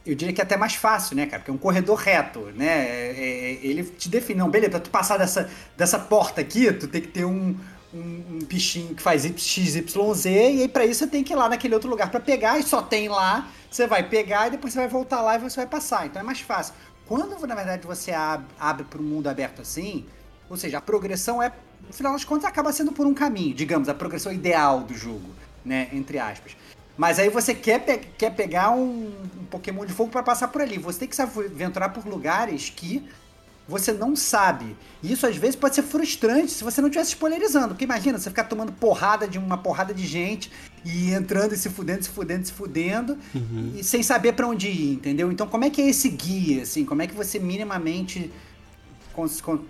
eu diria que é até mais fácil, né, cara? Porque é um corredor reto, né? É, é, ele te define, não, beleza, pra tu passar dessa, dessa porta aqui, tu tem que ter um, um, um bichinho que faz XYZ, e aí pra isso você tem que ir lá naquele outro lugar para pegar, e só tem lá, você vai pegar e depois você vai voltar lá e você vai passar. Então é mais fácil. Quando, na verdade, você abre, abre para um mundo aberto assim, ou seja, a progressão é, no final das contas, acaba sendo por um caminho, digamos, a progressão ideal do jogo, né? Entre aspas. Mas aí você quer, pe quer pegar um, um, Pokémon de fogo para passar por ali. Você tem que se aventurar por lugares que você não sabe. E isso às vezes pode ser frustrante se você não estivesse spoilerizando. Porque imagina, você ficar tomando porrada de uma porrada de gente e entrando e se fudendo, se fudendo, se fudendo, Uhum. e sem saber pra onde ir, entendeu? Então como é que é esse guia, assim? Como é que você minimamente.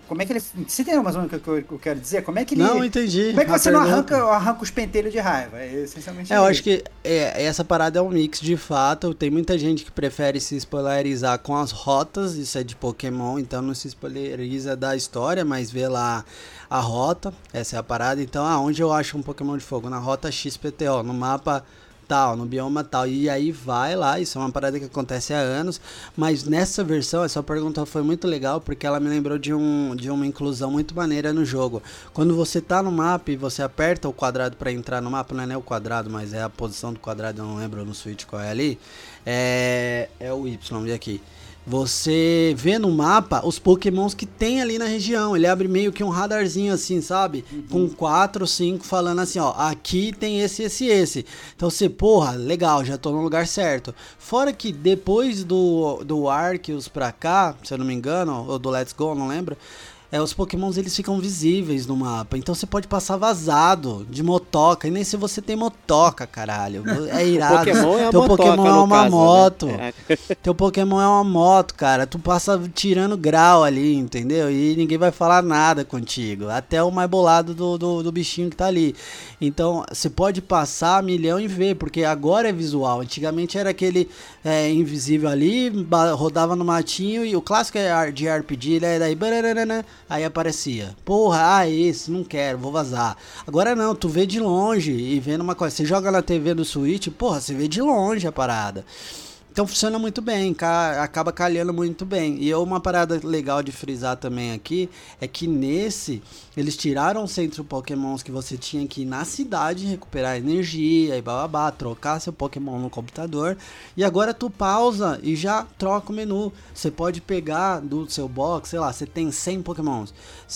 Como é que ele. Você entendeu mais ou menos o que eu, que eu quero dizer? Como é que ele. Não, entendi. Como é que você não arranca, arranca os pentelhos de raiva? É essencialmente É, eu acho que é, essa parada é um mix de fato. Tem muita gente que prefere se spoilerizar com as rotas, isso é de Pokémon, então não se spoileriza da história, mas vê lá a rota, essa é a parada. Então, aonde eu acho um Pokémon de fogo? Na rota XPTO, no mapa tal, no bioma tal. E aí vai lá, isso é uma parada que acontece há anos, mas nessa versão, essa pergunta foi muito legal porque ela me lembrou de, um, de uma inclusão muito maneira no jogo. Quando você tá no mapa e você aperta o quadrado para entrar no mapa, não é nem o quadrado, mas é a posição do quadrado, eu não lembro no Switch qual é ali, é, é o Y, aqui. Você vê no mapa os pokémons que tem ali na região. Ele abre meio que um radarzinho assim, sabe? Com quatro, cinco falando assim, ó. Aqui tem esse, esse, esse. Então você, porra, legal, já tô no lugar certo. Fora que depois do, do Arceus pra cá, se eu não me engano, ou do Let's Go, não lembro. É, os pokémons eles ficam visíveis no mapa. Então você pode passar vazado de motoca. E nem se você tem motoca, caralho. É irado. Pokémon é Teu motoca, Pokémon é uma caso, né? moto. É. Teu Pokémon é uma moto, cara. Tu passa tirando grau ali, entendeu? E ninguém vai falar nada contigo. Até o mais bolado do, do, do bichinho que tá ali. Então, você pode passar milhão e ver, porque agora é visual. Antigamente era aquele é, invisível ali, rodava no matinho e o clássico é de RPG, né? Daí, bararana, aí aparecia. Porra, ah, esse, não quero, vou vazar. Agora não, tu vê de longe e vendo uma coisa. Você joga na TV do Switch, porra, você vê de longe a parada. Então funciona muito bem, ca- acaba calhando muito bem. E uma parada legal de frisar também aqui é que nesse eles tiraram o centro Pokémons que você tinha que ir na cidade recuperar energia e bababá, trocar seu Pokémon no computador. E agora tu pausa e já troca o menu. Você pode pegar do seu box, sei lá, você tem 100 Pokémons.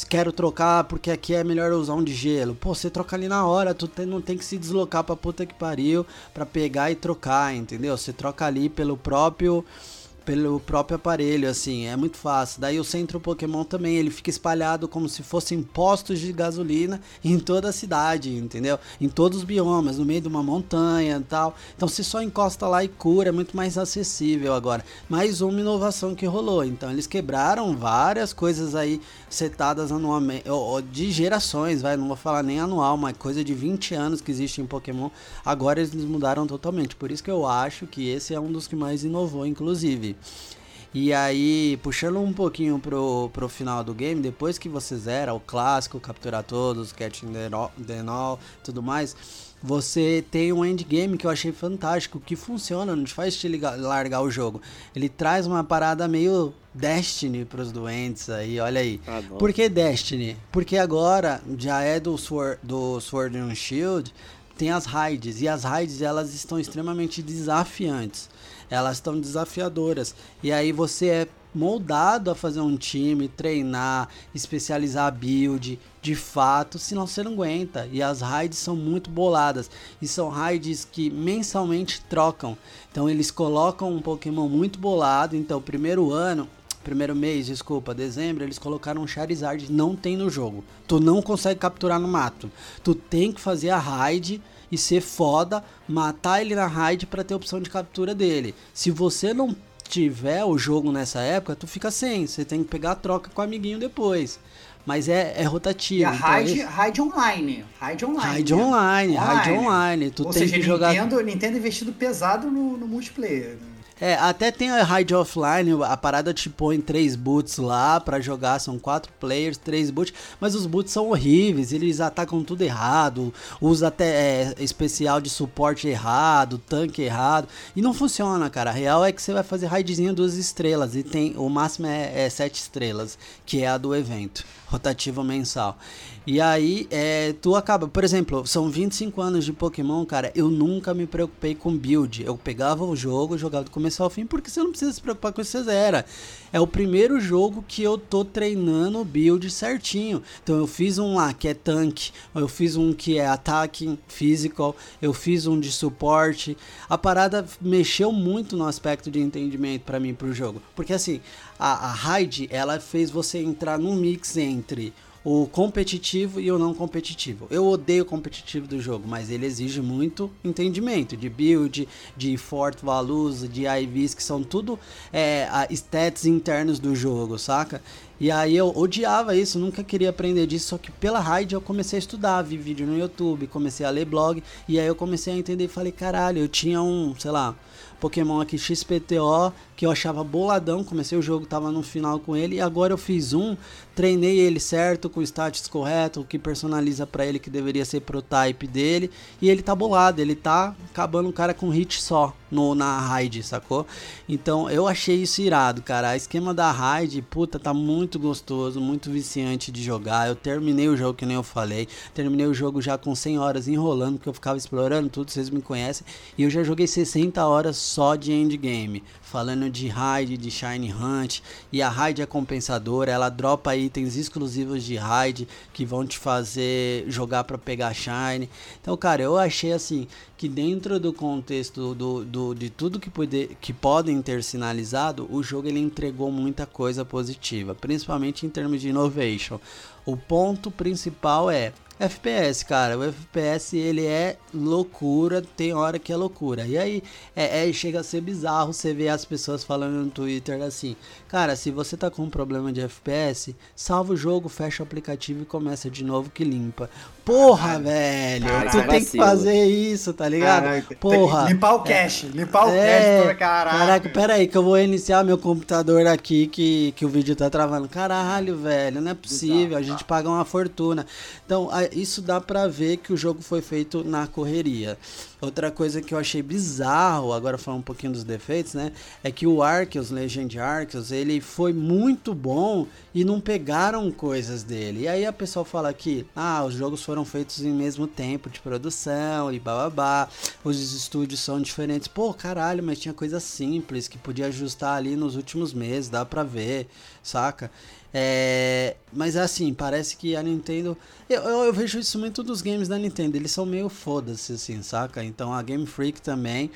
Quero trocar porque aqui é melhor usar um de gelo. Pô, você troca ali na hora, tu não tem que se deslocar pra puta que pariu pra pegar e trocar, entendeu? Você troca ali pelo próprio pelo próprio aparelho, assim, é muito fácil. Daí o centro Pokémon também, ele fica espalhado como se fossem postos de gasolina em toda a cidade, entendeu? Em todos os biomas, no meio de uma montanha e tal. Então você só encosta lá e cura, é muito mais acessível agora. Mais uma inovação que rolou. Então eles quebraram várias coisas aí setadas anualmente, ou, ou de gerações, vai, não vou falar nem anual, mas coisa de 20 anos que existe em Pokémon. Agora eles mudaram totalmente. Por isso que eu acho que esse é um dos que mais inovou, inclusive. E aí, puxando um pouquinho pro, pro final do game, depois que você zera o clássico, capturar todos, catching the all, tudo mais, você tem um endgame que eu achei fantástico, que funciona, não te faz te ligar- largar o jogo. Ele traz uma parada meio Destiny pros doentes aí, olha aí. Ah. Por que Destiny? Porque agora já é do Sword, do Sword and Shield, tem as raids e as raids elas estão extremamente desafiantes. Elas estão desafiadoras. E aí você é moldado a fazer um time, treinar, especializar a build, de fato, senão você não aguenta. E as raids são muito boladas. E são raids que mensalmente trocam. Então eles colocam um Pokémon muito bolado. Então, primeiro ano, primeiro mês, desculpa, dezembro, eles colocaram um Charizard, não tem no jogo. Tu não consegue capturar no mato. Tu tem que fazer a raid e ser foda, matar ele na raid pra ter opção de captura dele. Se você não tiver o jogo nessa época, tu fica sem. Você tem que pegar a troca com o amiguinho depois. Mas é, é rotativo. E a então raid, esse- raid online. Raid online. Raid né? online, raid online. Tu Ou tem seja, que jogar. Nintendo, Nintendo investido pesado no, no multiplayer. É, até tem a raid offline, a parada te põe três boots lá pra jogar, são quatro players, três boots, mas os boots são horríveis, eles atacam tudo errado, usa até é, especial de suporte errado, tanque errado, e não funciona, cara. A real é que você vai fazer raidzinha duas estrelas, e tem, o máximo é, é sete estrelas, que é a do evento, rotativo mensal. E aí, é, tu acaba, por exemplo, são 25 anos de Pokémon, cara, eu nunca me preocupei com build. Eu pegava o jogo, jogava com começo ao fim, porque você não precisa se preocupar com isso, você zera. É o primeiro jogo que eu tô treinando o build certinho. Então eu fiz um lá que é tanque, eu fiz um que é attacking, physical, eu fiz um de suporte. A parada mexeu muito no aspecto de entendimento para mim pro jogo. Porque assim, a, a Raid, ela fez você entrar num mix entre o competitivo e o não competitivo. Eu odeio o competitivo do jogo, mas ele exige muito entendimento de build, de fort values, de IVs, que são tudo é, stats internos do jogo, saca? E aí eu odiava isso, nunca queria aprender disso, só que pela raid eu comecei a estudar, vi vídeo no YouTube, comecei a ler blog, e aí eu comecei a entender e falei, caralho, eu tinha um, sei lá, Pokémon aqui XPTO, que eu achava boladão, comecei o jogo, tava no final com ele, e agora eu fiz um, treinei ele certo, com o status correto, o que personaliza para ele que deveria ser prototype dele, e ele tá bolado, ele tá acabando o cara com hit só no, na raid, sacou? Então eu achei isso irado, cara. A esquema da raid, puta, tá muito gostoso, muito viciante de jogar. Eu terminei o jogo que nem eu falei, terminei o jogo já com 100 horas enrolando, porque eu ficava explorando tudo, vocês me conhecem, e eu já joguei 60 horas só de endgame falando de raid, de Shine Hunt, e a raid é compensadora, ela dropa itens exclusivos de raid que vão te fazer jogar para pegar Shine. Então, cara, eu achei assim que dentro do contexto do, do, de tudo que, pode, que podem ter sinalizado, o jogo ele entregou muita coisa positiva, principalmente em termos de innovation. O ponto principal é FPS, cara, o FPS ele é loucura, tem hora que é loucura. E aí é, é, chega a ser bizarro você ver as pessoas falando no Twitter assim: Cara, se você tá com um problema de FPS, salva o jogo, fecha o aplicativo e começa de novo que limpa. Porra, velho, tu é tem que fazer isso, tá ligado? Caraca, Porra. limpar o cache, limpar o É, cache, pra caralho. Caraca, pera aí que eu vou iniciar meu computador aqui que, que o vídeo tá travando. Caralho, velho, não é possível, a gente paga uma fortuna. Então, isso dá pra ver que o jogo foi feito na correria. Outra coisa que eu achei bizarro, agora falando um pouquinho dos defeitos, né? É que o Arceus, Legend Arceus, ele foi muito bom e não pegaram coisas dele. E aí a pessoa fala que, ah, os jogos foram feitos em mesmo tempo de produção e bababá, os estúdios são diferentes. Pô, caralho, mas tinha coisa simples que podia ajustar ali nos últimos meses, dá pra ver, saca? É, mas assim, parece que a Nintendo. Eu, eu, eu vejo isso muito dos games da Nintendo, eles são meio foda-se, assim, saca? Então a Game Freak também.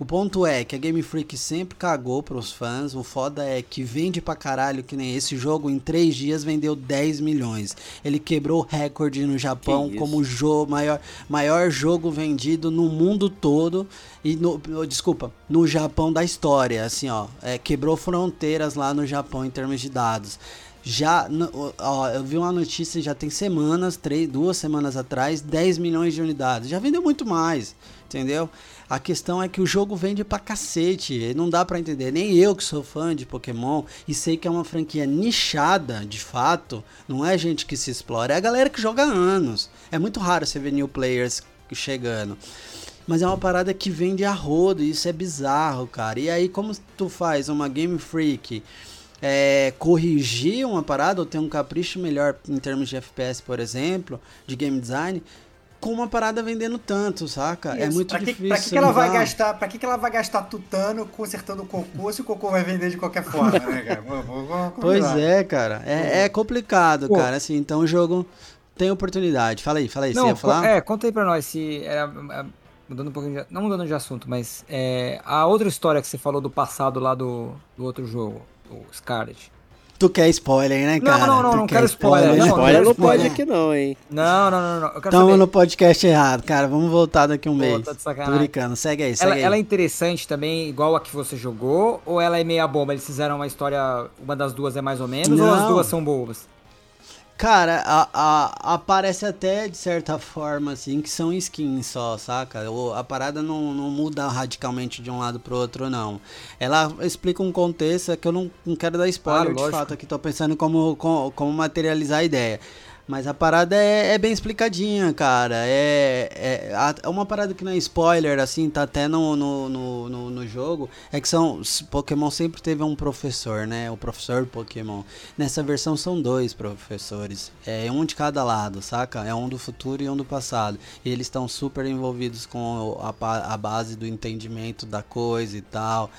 O ponto é que a Game Freak sempre cagou pros fãs. O foda é que vende pra caralho, que nem esse jogo, em 3 dias vendeu 10 milhões. Ele quebrou recorde no Japão como o jogo, maior, maior jogo vendido no mundo todo. E no, desculpa, no Japão da história, assim, ó. É, quebrou fronteiras lá no Japão em termos de dados. Já, ó, eu vi uma notícia já tem semanas, três, duas semanas atrás, 10 milhões de unidades. Já vendeu muito mais, entendeu? A questão é que o jogo vende pra cacete, não dá pra entender. Nem eu que sou fã de Pokémon e sei que é uma franquia nichada, de fato, não é gente que se explora, é a galera que joga há anos. É muito raro você ver new players chegando. Mas é uma parada que vende a rodo, isso é bizarro, cara. E aí, como tu faz uma Game Freak é, corrigir uma parada ou ter um capricho melhor em termos de FPS, por exemplo, de game design, com uma parada vendendo tanto, saca? É Isso, muito pra que, difícil. Pra que, que ela vai gastar? Pra que, que ela vai gastar tutano consertando o cocô se o cocô vai vender de qualquer forma, né, cara? Pois é, cara. É, é complicado, Pô. cara. Assim, então o jogo tem oportunidade. Fala aí, fala aí. você Não, ia co- falar? é, conta aí pra nós se era. é, Mudando um pouquinho de, Não mudando de assunto, mas é, a outra história que você falou do passado lá do, do outro jogo, o Scarlet. Tu quer spoiler, né, Não, cara? não, não, Tu não quer quero spoiler, né? não, Spoiler quero não pode spoiler. aqui não, hein? Não, não, não, não. Eu quero Tamo no podcast errado, cara. Vamos voltar daqui um Pô, mês. tá de Tô brincando. Segue aí, segue Ela, aí. ela é interessante também, igual a que você jogou, ou ela é meia bomba? Eles fizeram uma história, uma das duas é mais ou menos, ou as Não. duas são boas? Cara, a, a, aparece até de certa forma, assim, que são skins só, saca? A parada não, não muda radicalmente de um lado pro outro, não. Ela explica um contexto é que eu não, não quero dar spoiler Claro, de fato, aqui tô pensando como, como, como materializar a ideia. Mas a parada é, é bem explicadinha, cara. É, é, é uma parada que não é spoiler, assim, tá até no, no, no, no, jogo. É que são. Pokémon sempre teve um professor, né? O professor Pokémon. Nessa versão são dois professores. É um de cada lado, saca? É um do futuro e um do passado. E eles estão super envolvidos com a, a base do entendimento da coisa e tal.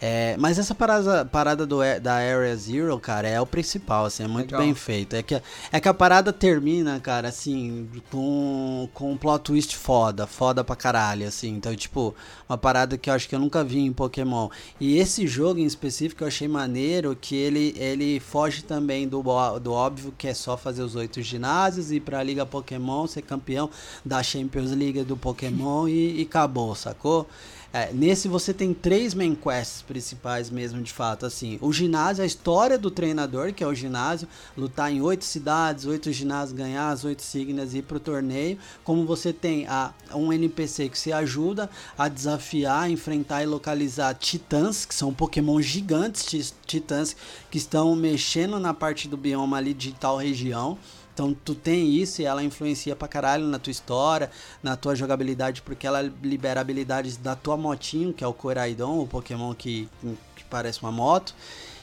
É, mas essa parada, parada do, da Area Zero, cara, é o principal, assim, é muito Legal. bem feito. É que, é que a parada termina, cara, assim, com, com um plot twist foda, foda pra caralho, assim. Então, tipo, uma parada que eu acho que eu nunca vi em Pokémon. E esse jogo em específico eu achei maneiro que ele, ele foge também do, do óbvio que é só fazer os oito ginásios, ir pra Liga Pokémon, ser campeão da Champions League do Pokémon e, e acabou, sacou? É, nesse você tem três main quests principais mesmo, de fato, assim. O ginásio, a história do treinador, que é o ginásio, lutar em oito cidades, oito ginásios, ganhar as oito signas e ir pro torneio. Como você tem a, um NPC que se ajuda a desafiar, enfrentar e localizar titãs, que são Pokémon gigantes, ti- titãs que estão mexendo na parte do bioma ali de tal região. Então tu tem isso e ela influencia pra caralho na tua história, na tua jogabilidade, porque ela libera habilidades da tua motinho, que é o Coraidon, o Pokémon que, que parece uma moto.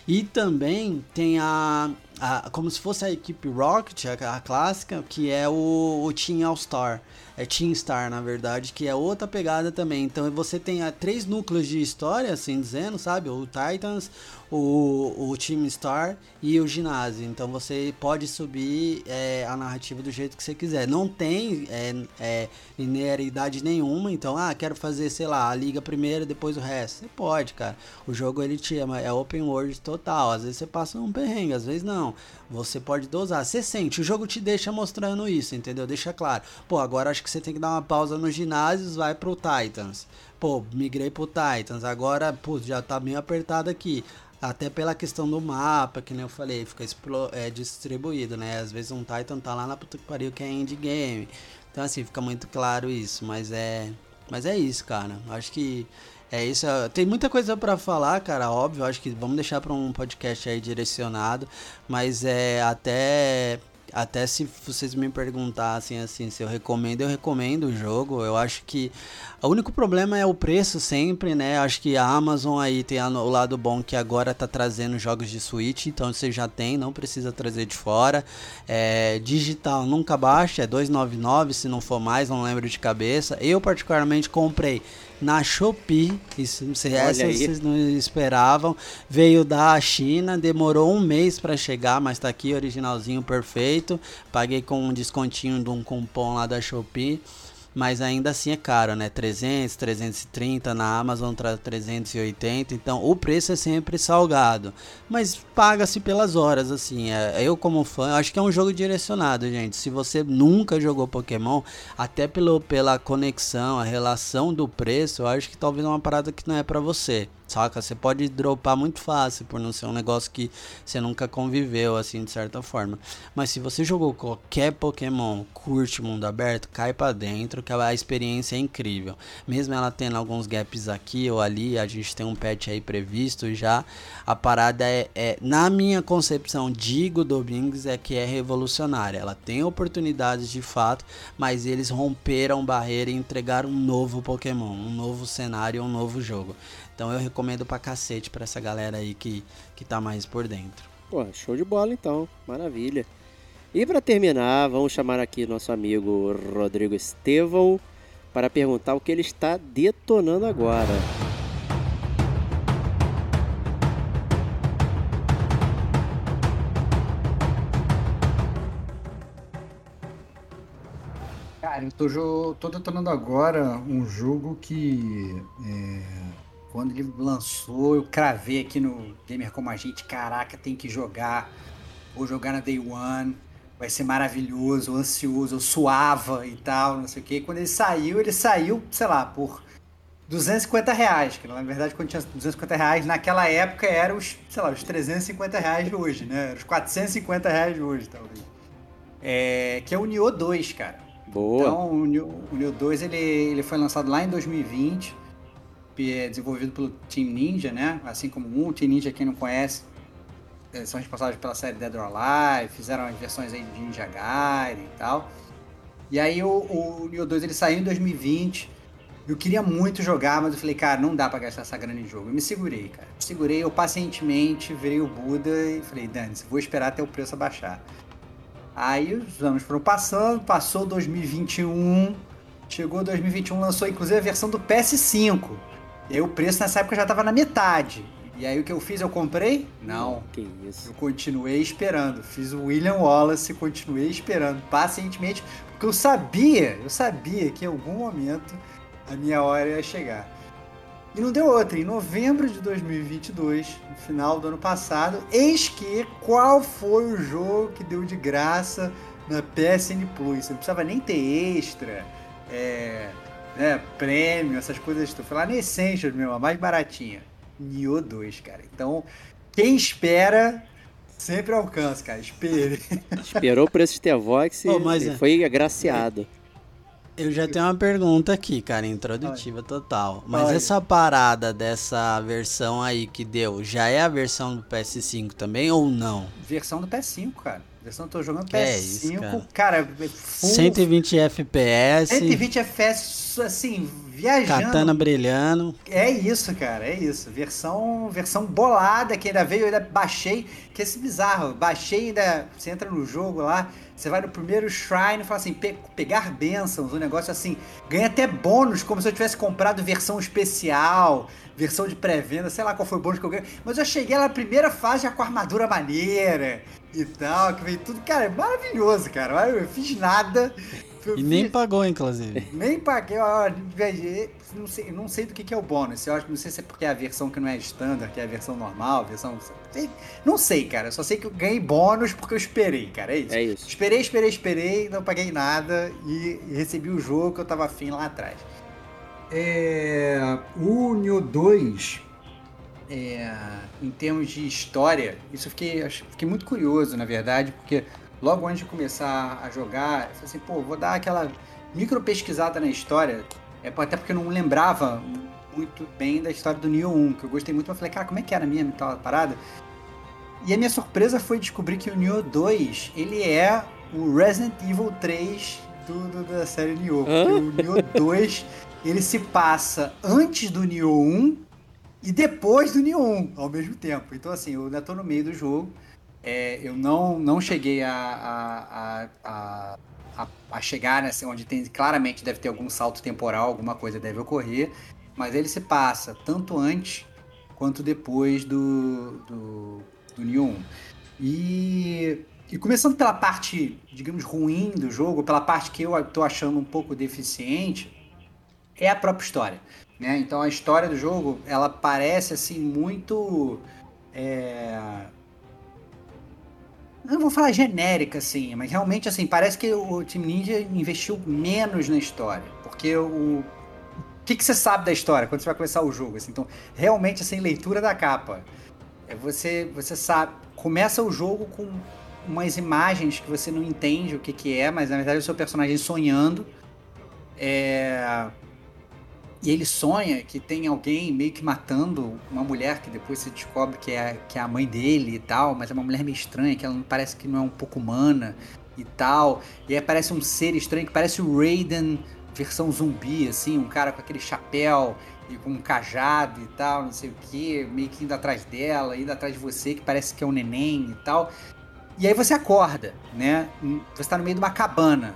E também tem a, a- como se fosse a equipe Rocket, a, a clássica, que é o, o Team All-Star. É Team Star, na verdade, que é outra pegada também. Então você tem ah, três núcleos de história, assim dizendo, sabe? O Titans, o, o Team Star e o ginásio. Então você pode subir é, a narrativa do jeito que você quiser. Não tem é, é, linearidade nenhuma. Então, ah, quero fazer, sei lá, a liga primeiro, depois o resto. Você pode, cara. O jogo ele te ama, é open world total. Às vezes você passa um perrengue, às vezes não. Você pode dosar. Você sente, o jogo te deixa mostrando isso, entendeu? Deixa claro. Pô, agora acho que você tem que dar uma pausa nos ginásios, vai pro Titans. Pô, migrei pro Titans. Agora, pô, já tá meio apertado aqui. Até pela questão do mapa, que nem eu falei, fica é, distribuído, né? Às vezes um Titan tá lá na puta que pariu que é endgame. Então assim, fica muito claro isso, mas é. Mas é isso, cara. Acho que é isso. Tem muita coisa pra falar, cara, óbvio. Acho que vamos deixar pra um podcast aí direcionado. Mas é até. Até se vocês me perguntassem assim, se eu recomendo, eu recomendo o jogo. Eu acho que o único problema é o preço sempre, né? Acho que a Amazon aí tem o lado bom que agora tá trazendo jogos de Switch, então você já tem, não precisa trazer de fora. É, digital nunca baixa, é 299 se não for mais, não lembro de cabeça. Eu particularmente comprei na Shopee, isso, se Olha essa aí. vocês não esperavam. Veio da China, demorou um mês para chegar, mas tá aqui originalzinho perfeito. Paguei com um descontinho de um cupom lá da Shopee. Mas ainda assim é caro, né? 300, 330, na Amazon tá 380, então o preço é sempre salgado. Mas paga-se pelas horas, assim. é- eu como fã, acho que é um jogo direcionado, gente. Se você nunca jogou Pokémon, até pelo, pela conexão, a relação do preço, eu acho que talvez é uma parada que não é pra você. Saca? Você pode dropar muito fácil por não ser um negócio que você nunca conviveu, assim, de certa forma. Mas se você jogou qualquer Pokémon, curte mundo aberto, cai pra dentro, que a experiência é incrível. Mesmo ela tendo alguns gaps aqui ou ali, a gente tem um patch aí previsto já. A parada é, é na minha concepção, digo Domingues, é que é revolucionária. Ela tem oportunidades de fato, mas eles romperam barreira e entregaram um novo Pokémon, um novo cenário, um novo jogo. Então eu recomendo pra cacete pra essa galera aí que, que tá mais por dentro. Pô, show de bola então. Maravilha. E para terminar, vamos chamar aqui nosso amigo Rodrigo Estevão para perguntar o que ele está detonando agora. Cara, eu tô, detonando agora um jogo que é, quando ele lançou, eu cravei aqui no Gamer Como a Gente, caraca, tem que jogar. Vou jogar na Day One, vai ser maravilhoso, ansioso, eu suava e tal, não sei o que. Quando ele saiu, ele saiu, sei lá, por 250 reais, que na verdade quando tinha 250 reais, naquela época era os, sei lá, os 350 reais de hoje, né? Era os 450 reais de hoje, talvez. É, que é o Nioh 2, cara. Boa. Então, o Neo, o Neo 2 ele, ele foi lançado lá em 2020, e é desenvolvido pelo Team Ninja, né? Assim como o 1, o Team Ninja, quem não conhece, são responsáveis pela série Dead or Alive, fizeram as versões aí de Ninja Gaiden e tal. E aí o, o Neo 2 ele saiu em 2020. Eu queria muito jogar, mas eu falei, cara, não dá pra gastar essa grana em jogo. Eu me segurei, cara. Me segurei, eu pacientemente virei o Buda e falei, Dani, vou esperar até o preço abaixar. Aí os anos foram passando, passou 2021, chegou 2021, lançou inclusive a versão do PS5. E aí o preço nessa época já tava na metade. E aí o que eu fiz? Eu comprei? Não. Que isso. Eu continuei esperando. Fiz o William Wallace e continuei esperando pacientemente, porque eu sabia, eu sabia que em algum momento a minha hora ia chegar. E não deu outra. Em novembro de 2022, no final do ano passado, eis que qual foi o jogo que deu de graça na PSN Plus? Você não precisava nem ter extra, é, né, prêmio, essas coisas. Estou falando Essentials mesmo, a mais baratinha. Nioh 2, cara. Então, quem espera sempre alcança, cara. Espere. Esperou preço de T-Vox e, é- foi agraciado. Eu já tenho uma pergunta aqui, cara, introdutiva total. Mas Olha. essa parada dessa versão aí que deu, já é a versão do PS5 também ou não? Versão do PS5, cara. Versão tô jogando Que é PS5, isso, cara? cara. full 120 FPS, 120 FPS, assim, viajando. katana brilhando. É isso, cara, é isso. Versão, versão bolada que ainda veio, eu ainda baixei, que é esse bizarro. Baixei ainda, você entra no jogo lá, você vai no primeiro shrine e fala assim, pe- pegar bênçãos, um negócio assim, ganha até bônus, como se eu tivesse comprado versão especial, versão de pré-venda, sei lá qual foi o bônus que eu ganhei. Mas eu cheguei lá na primeira fase já com a armadura maneira e tal, que veio tudo, cara, é maravilhoso, cara. Eu fiz nada. Eu E nem fiz- pagou, inclusive. nem paguei, ó, não sei, não sei do que, que é o bônus. Eu acho, não sei se é porque é a versão que não é standard, que é a versão normal, a versão. Não sei, cara. Só sei que eu ganhei bônus porque eu esperei, cara. É isso. É isso. Esperei, esperei, esperei, não paguei nada e, e recebi o jogo que eu tava afim lá atrás. É, o Neo 2, é, em termos de história, isso eu fiquei, acho- fiquei muito curioso, na verdade, porque logo antes de começar a jogar, eu falei assim, pô, vou dar aquela micro pesquisada na história, é, até porque eu não lembrava muito bem da história do Neo 1, que eu gostei muito, mas falei, cara, como é que era mesmo e tal a parada? E a minha surpresa foi descobrir que o Neo 2, ele é o Resident Evil 3 do, da série Neo. O Neo 2, ele se passa antes do Neo 1 e depois do Neo 1, ao mesmo tempo. Então, assim, eu ainda tô no meio do jogo. É, eu não, não cheguei a, a, a, a, a- chegar nessa onde tem claramente deve ter algum salto temporal, alguma coisa deve ocorrer. Mas ele se passa tanto antes quanto depois do, do, do Neo 1. E, e começando pela parte, digamos, ruim do jogo, pela parte que eu tô achando um pouco deficiente, é a própria história. Né? Então a história do jogo, ela parece assim muito. é, Não vou falar genérica, assim, mas realmente assim, parece que o Team Ninja investiu menos na história. Porque o. O que, que você sabe da história quando você vai começar o jogo? assim? Então, realmente, assim, leitura da capa. É você, você sabe. Começa o jogo com umas imagens que você não entende o que, que é, mas na verdade é o seu personagem sonhando. É, E ele sonha que tem alguém meio que matando uma mulher que depois você descobre que é, que é a mãe dele e tal, mas é uma mulher meio estranha, que ela parece que não é um pouco humana e tal. E aí aparece um ser estranho que parece o Raiden versão zumbi, assim, um cara com aquele chapéu e com um cajado e tal, não sei o que, meio que indo atrás dela, indo atrás de você, que parece que é um neném e tal. E aí você acorda, né? Você tá no meio de uma cabana.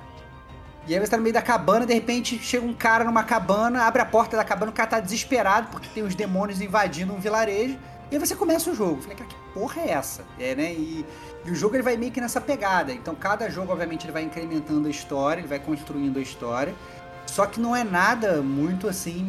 E aí você tá no meio da cabana, de repente chega um cara numa cabana, abre a porta da cabana, o cara tá desesperado porque tem os demônios invadindo um vilarejo. E aí você começa o jogo. Falei, cara, que porra é essa? É, né? E, e o jogo ele vai meio que nessa pegada. Então cada jogo, obviamente, ele vai incrementando a história, ele vai construindo a história. Só que não é nada muito assim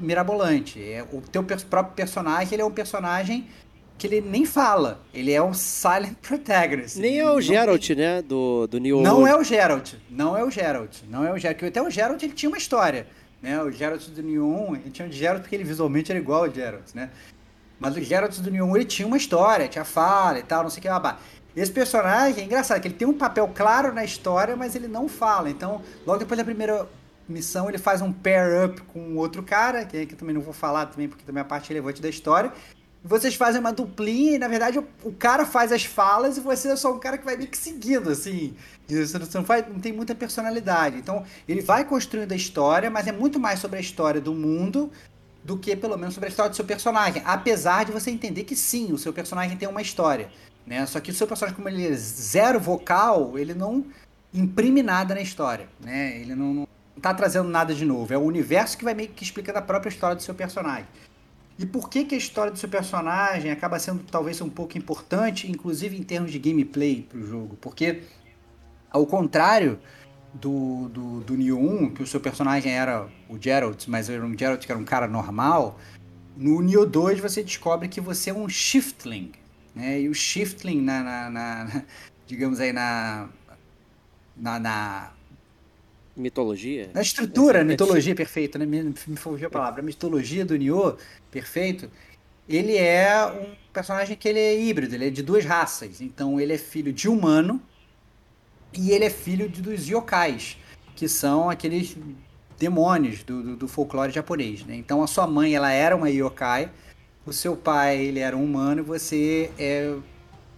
mirabolante. É, o teu próprio personagem, ele é um personagem que ele nem fala. Ele é um silent protagonist. Nem é o tem- Geralt, né? Do, do Neo não é o Geralt. Não é o Geralt. Não é o Geralt. Porque até o Geralt ele tinha uma história. Né? O Geralt do Neo 1, ele tinha o Geralt porque ele visualmente era igual ao Geralt, né? Mas o Geralt do Neo 1 ele tinha uma história, tinha fala e tal, não sei o que babá. Esse personagem é engraçado, que ele tem um papel claro na história, mas ele não fala. Então, logo depois da primeira missão, ele faz um pair-up com outro cara, que aí que eu também não vou falar também, porque também é a parte relevante da história. Vocês fazem uma duplinha e, na verdade, o, o cara faz as falas e você é só um cara que vai meio que seguindo, assim. Você não, faz, não tem muita personalidade. Então, ele vai construindo a história, mas é muito mais sobre a história do mundo do que, pelo menos, sobre a história do seu personagem. Apesar de você entender que, sim, o seu personagem tem uma história. Né? Só que o seu personagem, como ele é zero vocal, ele não imprime nada na história. Né? Ele não, não, tá trazendo nada de novo. É o universo que vai meio que explicando a própria história do seu personagem. E por que, que a história do seu personagem acaba sendo talvez um pouco importante, inclusive em termos de gameplay para o jogo? Porque, ao contrário do, do, do Neo 1, que o seu personagem era o Geralt, mas era um Geralt que era um cara normal, no Neo 2 você descobre que você é um Shiftling. Né? E o Shiftling, na, na, na digamos aí, na, na, na Mitologia? Na estrutura, mitologia, perfeito, né? Me, me fugiu a palavra. A mitologia do Nioh, perfeito. Ele é um personagem que ele é híbrido, ele é de duas raças. Então ele é filho de humano e ele é filho de, dos yokais, que são aqueles demônios do, do, do, folclore japonês. Né? Então a sua mãe ela era uma yokai, o seu pai ele era um humano e você é,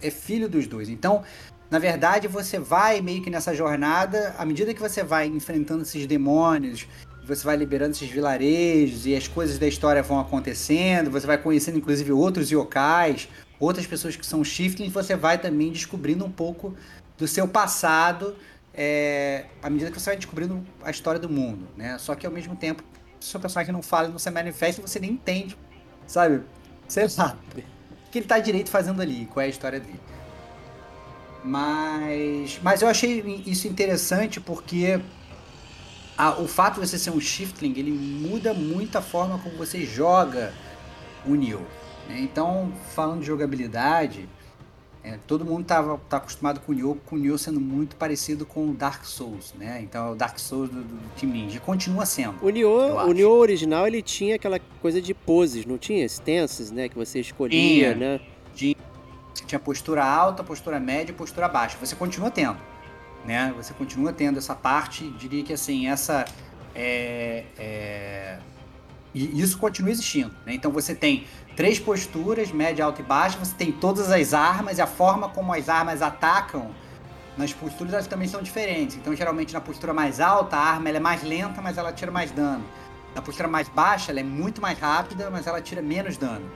é filho dos dois. Então na verdade, você vai meio que nessa jornada, à medida que você vai enfrentando esses demônios, você vai liberando esses vilarejos e as coisas da história vão acontecendo, você vai conhecendo inclusive outros yokais, outras pessoas que são shiftlings, você vai também descobrindo um pouco do seu passado é, à medida que você vai descobrindo a história do mundo, né? Só que ao mesmo tempo, se o personagem não fala, não se manifesta, você nem entende, sabe? Sei lá, o que ele tá direito fazendo ali, qual é a história dele. Mas, mas eu achei isso interessante porque a, o fato de você ser um shiftling, ele muda muito a forma como você joga o Neo. Né? Então, falando de jogabilidade, é, todo mundo tá, tá acostumado com o Nioh, com o Nioh sendo muito parecido com o Dark Souls, né? Então é o Dark Souls do, do, do Team Ninja. Continua sendo. O Nioh, o Nioh original, ele tinha aquela coisa de poses, não tinha? Stances, né? Que você escolhia, tinha, né? Tinha tinha postura alta, postura média e postura baixa. Você continua tendo, né? Você continua tendo essa parte, diria que assim, essa é, é... E isso continua existindo, né? Então você tem três posturas, média, alta e baixa, você tem todas as armas e a forma como as armas atacam nas posturas elas também são diferentes. Então, geralmente na postura mais alta, a arma é mais lenta, mas ela tira mais dano. Na postura mais baixa, ela é muito mais rápida, mas ela tira menos dano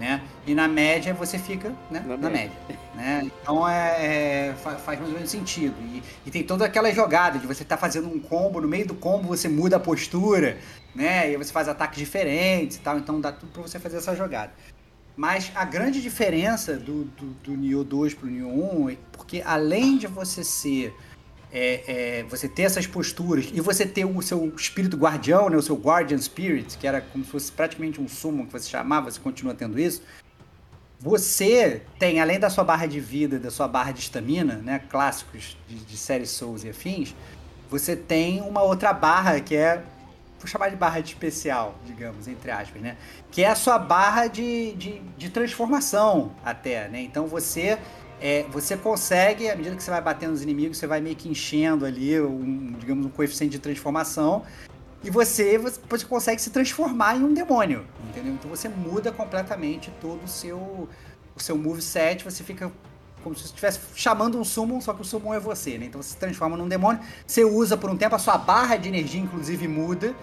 né? E na média você fica né? na, na média. média né? Então é, é, faz mais ou menos sentido. E, e tem toda aquela jogada de você estar tá fazendo um combo, no meio do combo você muda a postura, né? E você faz ataques diferentes e tal, então dá tudo para você fazer essa jogada. Mas a grande diferença do, do, do Nioh 2 pro Nioh 1 é porque além de você ser é, é, você ter essas posturas e você ter o seu espírito guardião, né, o seu guardian spirit, que era como se fosse praticamente um summon que você chamava, você continua tendo isso. Você tem, além da sua barra de vida, da sua barra de estamina, né, clássicos de, de série Souls e afins, você tem uma outra barra que é, vou chamar de barra de especial, digamos, entre aspas, né, que é a sua barra de, de, de transformação até, né. Então você é, você consegue, à medida que você vai batendo nos inimigos, você vai meio que enchendo ali, um, digamos, um coeficiente de transformação. E você, você consegue se transformar em um demônio, entendeu? Então você muda completamente todo o seu, o seu moveset, você fica como se estivesse chamando um summon, só que o summon é você, né? Então você se transforma num demônio, você usa por um tempo, a sua barra de energia, inclusive, muda,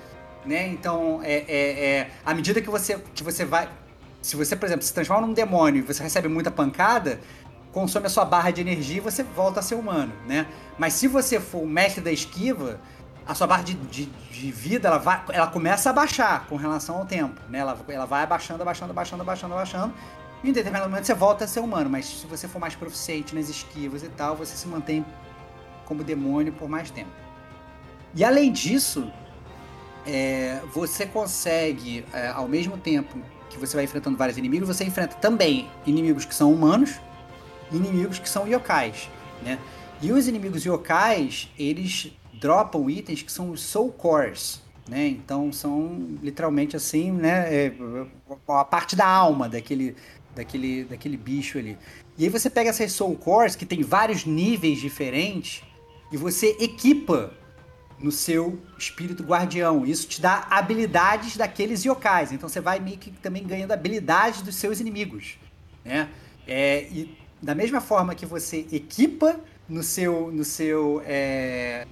né? Então, é, é, é, à medida que você, que você vai... Se você, por exemplo, se transforma num demônio e você recebe muita pancada, consome a sua barra de energia e você volta a ser humano, né? Mas se você for o mestre da esquiva, a sua barra de, de, de, vida ela, vai, ela começa a baixar com relação ao tempo, né? Ela, ela vai abaixando, abaixando, abaixando, abaixando, abaixando. E em determinado momento você volta a ser humano, mas se você for mais proficiente nas esquivas e tal, você se mantém como demônio por mais tempo. E além disso, é, você consegue, é, ao mesmo tempo que você vai enfrentando vários inimigos, você enfrenta também inimigos que são humanos, inimigos que são yokais, né? E os inimigos yokais, eles dropam itens que são os soul cores, né? Então são literalmente assim, né? É, a parte da alma daquele, daquele, daquele bicho ali. E aí você pega essas soul cores que tem vários níveis diferentes e você equipa no seu espírito guardião. Isso te dá habilidades daqueles yokais. Então você vai meio que também ganhando habilidades dos seus inimigos, né? É, e da mesma forma que você equipa no seu, no seu é,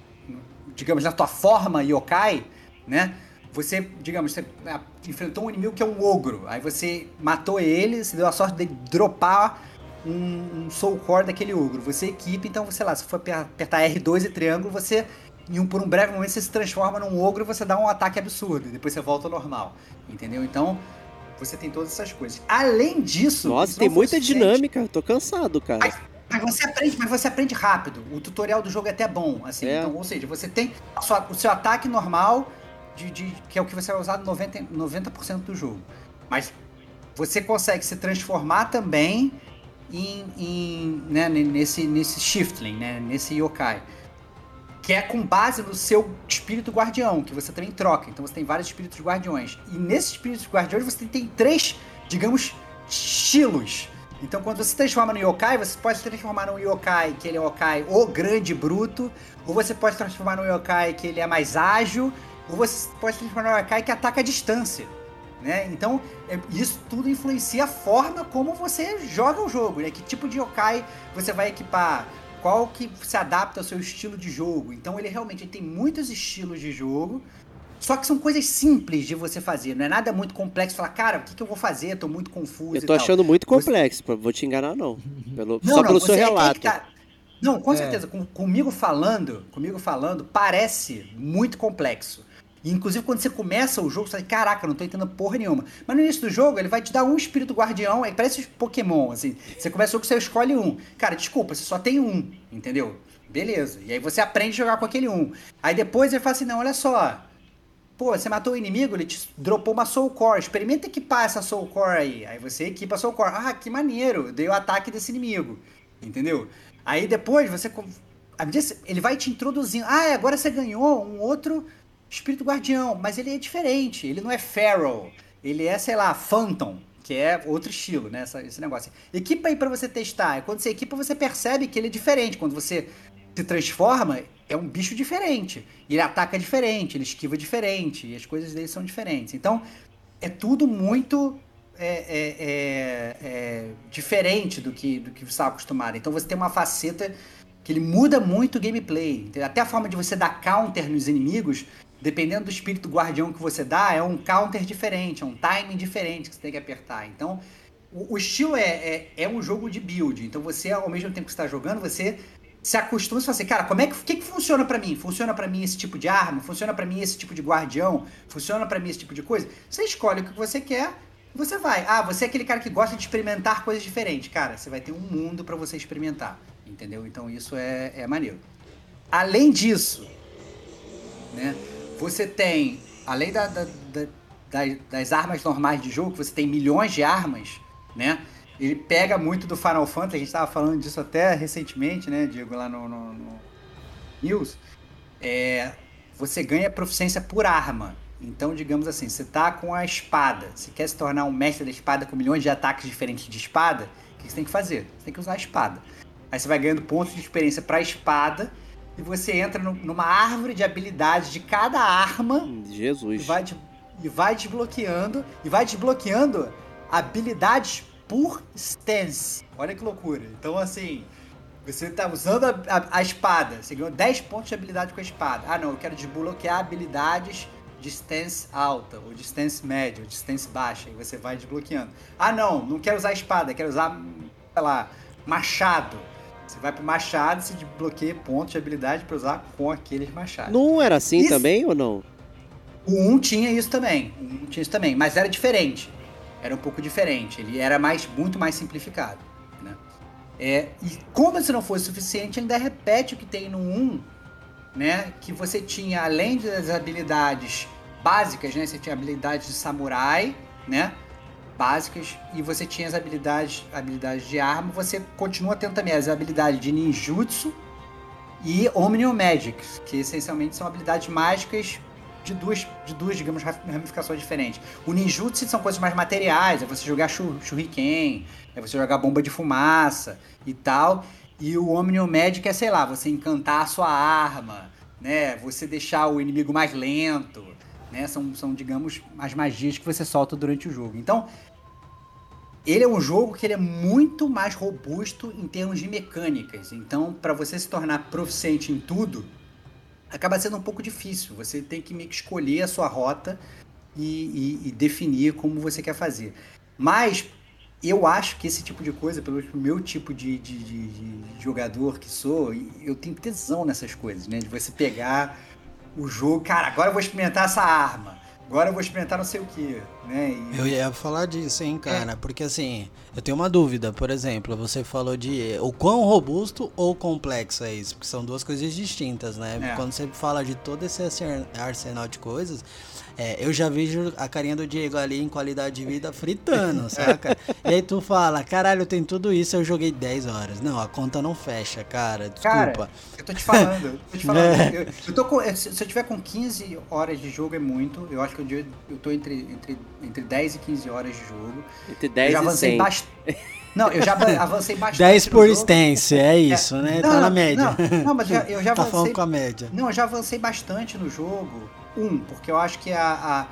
digamos, na tua forma yokai, né? Você, digamos, você é, enfrentou um inimigo que é um ogro. Aí você matou ele, você deu a sorte de dropar um, um soul core daquele ogro. Você equipa, então, sei lá, se for apertar R2 e triângulo, você em um, por um breve momento você se transforma num ogro e você dá um ataque absurdo. Depois você volta ao normal. Entendeu? Então, você tem todas essas coisas. Além disso. Nossa, tem muita dinâmica. Tô cansado, cara. Mas, mas você aprende, mas você aprende rápido. O tutorial do jogo é até bom, assim. É. Então, ou seja, você tem sua- o seu ataque normal, de, de- que é o que você vai usar 90%, 90% do jogo. Mas você consegue se transformar também em, em, né, ne- nesse, nesse shiftling, né, nesse yokai. Que é com base no seu espírito guardião, que você também troca. Então você tem vários espíritos guardiões. E nesses espíritos guardiões você tem, três, digamos, estilos. Então quando você transforma no yokai, você pode transformar num yokai que ele é o yokai o grande bruto, ou você pode transformar num yokai que ele é mais ágil, ou você pode transformar num yokai que ataca a distância. Né? Então, é- isso tudo influencia a forma como você joga o jogo, né? Que tipo de yokai você vai equipar, qual que se adapta ao seu estilo de jogo. Então, ele realmente ele tem muitos estilos de jogo, só que são coisas simples de você fazer, não é nada muito complexo. Falar, cara, o que, que eu vou fazer? Tô muito confuso Eu e tô tal. achando muito Você- complexo, pô, vou te enganar não. Pelo- Não, só não, pelo você seu é- é relato. tá- Não, com É. certeza. Com- comigo falando, comigo falando, parece muito complexo. Inclusive, quando você começa o jogo, você fala, caraca, não tô entendendo porra nenhuma. Mas no início do jogo, ele vai te dar um espírito guardião, aí parece os Pokémon, assim. Você começa o jogo, você escolhe um. Cara, desculpa, você só tem um, entendeu? Beleza. E aí você aprende a jogar com aquele um. Aí depois ele fala assim, não, olha só. Pô, você matou o inimigo, ele te dropou uma Soul Core. Experimenta equipar essa Soul Core aí. Aí você equipa a Soul Core. Ah, que maneiro. Dei o ataque desse inimigo. Entendeu? Aí depois você. Ele vai te introduzindo. Ah, agora você ganhou um outro espírito guardião. Mas ele é diferente. Ele não é Feral. Ele é, sei lá, Phantom. Que é outro estilo, né? essa- esse negócio. Equipa aí pra você testar. E quando você equipa, você percebe que ele é diferente. Quando você se transforma, é um bicho diferente. Ele ataca diferente, ele esquiva diferente, e as coisas dele são diferentes. Então, é tudo muito é, é, é, é, diferente do que, do que você estava acostumado. Então, você tem uma faceta que ele muda muito o gameplay. Até a forma de você dar counter nos inimigos, dependendo do espírito guardião que você dá, é um counter diferente, é um timing diferente que você tem que apertar. Então, o, o estilo é, é, é um jogo de build. Então, você, ao mesmo tempo que está jogando, você se acostuma e fala assim, cara, como é que, que, que funciona pra mim? Funciona pra mim esse tipo de arma? Funciona pra mim esse tipo de guardião? Funciona pra mim esse tipo de coisa? Você escolhe o que você quer e você vai. Ah, você é aquele cara que gosta de experimentar coisas diferentes. Cara, você vai ter um mundo pra você experimentar, entendeu? Então isso é, é maneiro. Além disso, né, você tem, além da, da- da- das, armas normais de jogo, você tem milhões de armas, né? Ele pega muito do Final Fantasy, a gente tava falando disso até recentemente, né, Diego, lá no, no, no News. É, você ganha proficiência por arma. Então, digamos assim, você tá com a espada, você quer se tornar um mestre da espada com milhões de ataques diferentes de espada, o que você tem que fazer? Você tem que usar a espada. Aí você vai ganhando pontos de experiência pra espada e você entra no- numa árvore de habilidades de cada arma e Jesus. vai, de- e vai desbloqueando e vai desbloqueando habilidades por stance. Olha que loucura. Então, assim, você tá usando a, a- a espada, você ganhou 10 pontos de habilidade com a espada. Ah, não, eu quero desbloquear habilidades de stance alta, ou de stance média, ou de stance baixa, e você vai desbloqueando. Ah, não, não quero usar a espada, quero usar, sei lá, machado. Você vai pro machado e se desbloqueia pontos de habilidade pra usar com aqueles machados. Não era assim Isso- também ou não? O 1 tinha isso também. O 1 tinha isso também, mas era diferente. Era um pouco diferente. Ele era mais, muito mais simplificado. Né? É, e como se não fosse suficiente, ainda repete o que tem no 1, né? Que você tinha, além das habilidades básicas, né? Você tinha habilidades de samurai, né? Básicas, e você tinha as habilidades, habilidades de arma, você continua tendo também as habilidades de ninjutsu e Omnium Magics, que essencialmente são habilidades mágicas de duas, de duas, digamos, ramificações diferentes. O ninjutsu são coisas mais materiais, é você jogar shur- shuriken, é você jogar bomba de fumaça e tal. E o Omnium Magic é, sei lá, você encantar a sua arma, né? Você deixar o inimigo mais lento, né? São, são digamos, as magias que você solta durante o jogo. Então, ele é um jogo que ele é muito mais robusto em termos de mecânicas. Então, para você se tornar proficiente em tudo, acaba sendo um pouco difícil. Você tem que meio que escolher a sua rota e, e- e definir como você quer fazer. Mas, eu acho que esse tipo de coisa, pelo meu tipo de, de, de, de jogador que sou, eu tenho tesão nessas coisas, né? De você pegar o jogo, cara, agora eu vou experimentar essa arma. Agora eu vou experimentar não sei o que, né? E... Eu ia falar disso, hein, cara, é. porque assim, eu tenho uma dúvida, por exemplo, você falou de o quão robusto ou complexo é isso, porque são duas coisas distintas, né? É. Quando você fala de todo esse arsenal de coisas, é, eu já vejo a carinha do Diego ali em qualidade de vida fritando, saca? e aí tu fala, caralho, tem tudo isso, eu joguei 10 horas. Não, a conta não fecha, cara. Desculpa. Cara, eu tô te falando, eu tô te falando. É. Eu, eu, tô com, se eu tiver com 15 horas de jogo é muito. Eu acho que eu, eu tô entre, entre, entre 10 e 15 horas de jogo. Entre 10 eu já avancei e 100. Bastante. Não, eu já avancei bastante. 10 por stance, é isso, é. né? Não, tá na média. Não, não mas eu já avancei. Tá falando com a média. Não, eu já avancei bastante no jogo. Um, porque eu acho que a,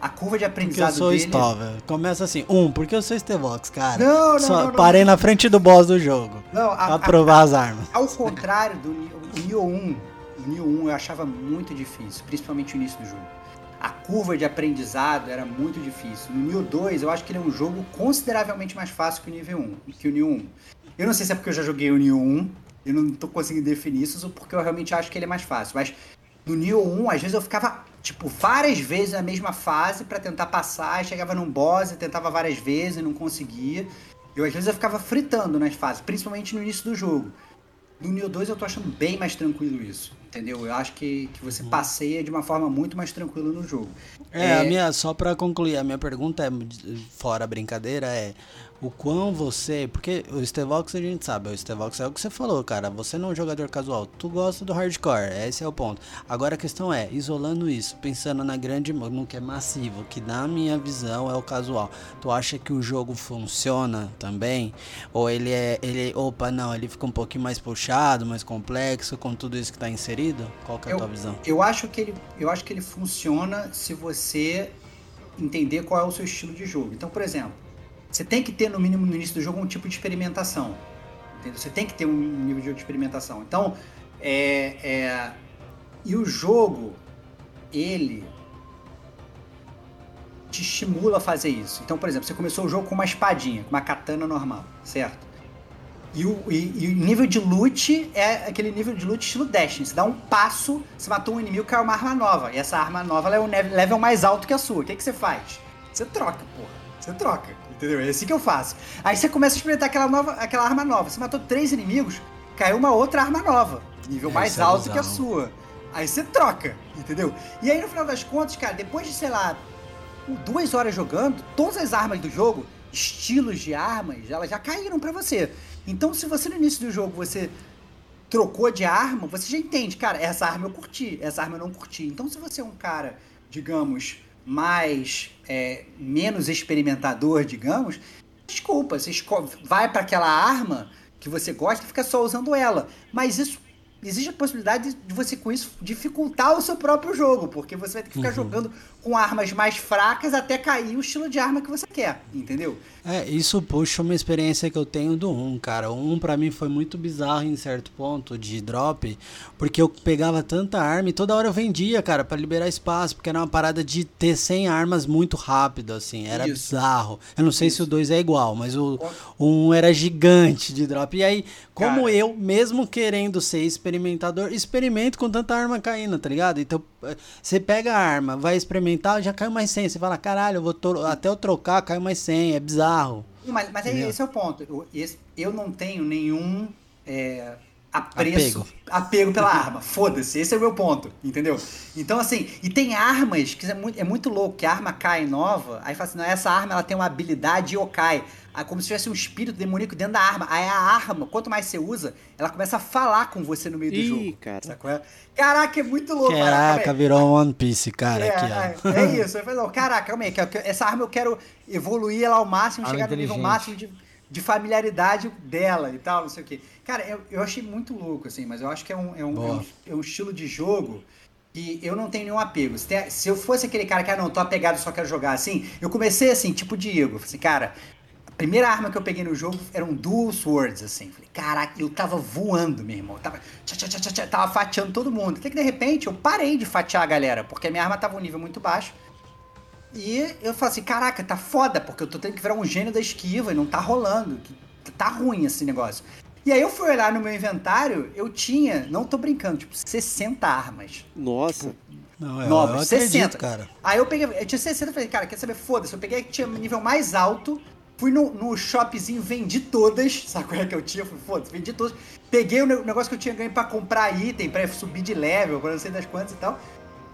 a, a curva de aprendizado porque eu sou dele... Stover. Começa assim, um, porque eu sou Stevox, cara. Não, não, Só não, Parei na frente do boss do jogo. Não, a, pra provar as armas. Ao contrário do Nioh 1, o Nioh 1 eu achava muito difícil, principalmente o início do jogo. A curva de aprendizado era muito difícil. No Nioh 2, eu acho que ele é um jogo consideravelmente mais fácil que o nível 1, que o Nioh 1. Eu não sei se é porque eu já joguei o Nioh 1, eu não tô conseguindo definir isso, ou porque eu realmente acho que ele é mais fácil. Mas no Nioh 1, às vezes eu ficava tipo, várias vezes na mesma fase para tentar passar, chegava num boss e tentava várias vezes e não conseguia. Eu às vezes eu ficava fritando nas fases, principalmente no início do jogo. No Neo 2 eu tô achando bem mais tranquilo isso, entendeu? Eu acho que, que você uhum. passeia de uma forma muito mais tranquila no jogo. É, é... a minha, só para concluir, a minha pergunta é, fora a brincadeira, é o quão você. Porque o Stevox a gente sabe, o Stevox é o que você falou, cara. Você não é um jogador casual, tu gosta do hardcore, esse é o ponto. Agora a questão é, isolando isso, pensando na grande. no que é massivo, que na minha visão é o casual. Tu acha que o jogo funciona também? Ou ele é. ele Opa, não, ele fica um pouquinho mais puxado, mais complexo com tudo isso que tá inserido? Qual que é a eu, tua visão? Eu acho que ele. Eu acho que ele funciona se você entender qual é o seu estilo de jogo. Então, por exemplo você tem que ter, no mínimo, no início do jogo, um tipo de experimentação. Entendeu? Você tem que ter um nível de experimentação. Então, é, é... E o jogo, ele te estimula a fazer isso. Então, por exemplo, você começou o jogo com uma espadinha, com uma katana normal, certo? E o, e, e o nível de loot é aquele nível de loot estilo Destiny. Você dá um passo, você matou um inimigo, caiu uma arma nova. E essa arma nova é um level mais alto que a sua. O que, que você faz? Você troca, porra. Você troca. Entendeu? É assim que eu faço. Aí você começa a experimentar aquela, nova, aquela arma nova. Você matou três inimigos, caiu uma outra arma nova. Nível é, mais é alto é que a sua. Aí você troca, entendeu? E aí no final das contas, cara, depois de, sei lá, duas horas jogando, todas as armas do jogo, estilos de armas, elas já caíram para você. Então se você no início do jogo você trocou de arma, você já entende, cara, essa arma eu curti, essa arma eu não curti. Então se você é um cara, digamos, mais é, menos experimentador, digamos, desculpa, você vai para aquela arma que você gosta e fica só usando ela. Mas isso existe a possibilidade de você com isso dificultar o seu próprio jogo, porque você vai ter que ficar uhum. jogando com armas mais fracas até cair o estilo de arma que você quer, entendeu? É, isso puxa uma experiência que eu tenho do 1, cara. O 1 pra mim foi muito bizarro em certo ponto de drop, porque eu pegava tanta arma e toda hora eu vendia, cara, para liberar espaço, porque era uma parada de ter 100 armas muito rápido, assim, era isso. bizarro. Eu não sei isso. se o 2 é igual, mas o, o 1 era gigante de drop. E aí, como cara. eu, mesmo querendo ser experimentador, experimento com tanta arma caindo, tá ligado? Então, eh, você pega a arma, vai experimentar experimental, já caiu mais 100. Você fala, caralho, eu vou até eu trocar, caiu mais 100. É bizarro. Mas, mas é, esse é o ponto. Eu, esse, eu não tenho nenhum é, apreço, apego. apego pela arma. Foda-se, esse é o meu ponto, entendeu? Então, assim, e tem armas que é muito, é muito louco, que a arma cai nova, aí fala assim, não, essa arma ela tem uma habilidade yokai. Ah, como se tivesse um espírito demoníaco dentro da arma. Aí a arma, quanto mais você usa, ela começa a falar com você no meio Ih, do jogo. Cara. Sacou? Caraca, é muito louco. Caraca, virou One Piece, cara. É, aqui, é, é isso. Eu falei, caraca, calma aí, essa arma eu quero evoluir ela ao máximo, chegar no nível máximo de, de familiaridade dela e tal, não sei o quê. Cara, eu, eu achei muito louco, assim, mas eu acho que é um, é um, é um, é um estilo de jogo que eu não tenho nenhum apego. Se, eu fosse aquele cara que, ah, não, tô apegado, só quero jogar assim, eu comecei assim, tipo Diego. Falei assim, cara, primeira arma que eu peguei no jogo eram dual swords, assim. Falei, caraca, eu tava voando, meu irmão. Eu tava, tchá, tchá, tchá, tava fatiando todo mundo. Até que de repente eu parei de fatiar a galera, porque a minha arma tava um nível muito baixo. E eu falo assim, caraca, tá foda, porque eu tô tendo que virar um gênio da esquiva e não tá rolando. Tá ruim esse negócio. E aí eu fui olhar no meu inventário, eu tinha, não tô brincando, tipo, 60 armas. Nossa. Não, eu, Novos, eu acredito, 60. cara. Aí eu peguei, eu tinha 60 e falei, cara, quer saber? Foda-se, eu peguei que tinha nível mais alto, fui no, no shopzinho, vendi todas, sabe qual é que eu tinha? Fui, foda-se, vendi todas. Peguei o ne- negócio que eu tinha ganho pra comprar item, pra subir de level, pra não sei das quantas e tal.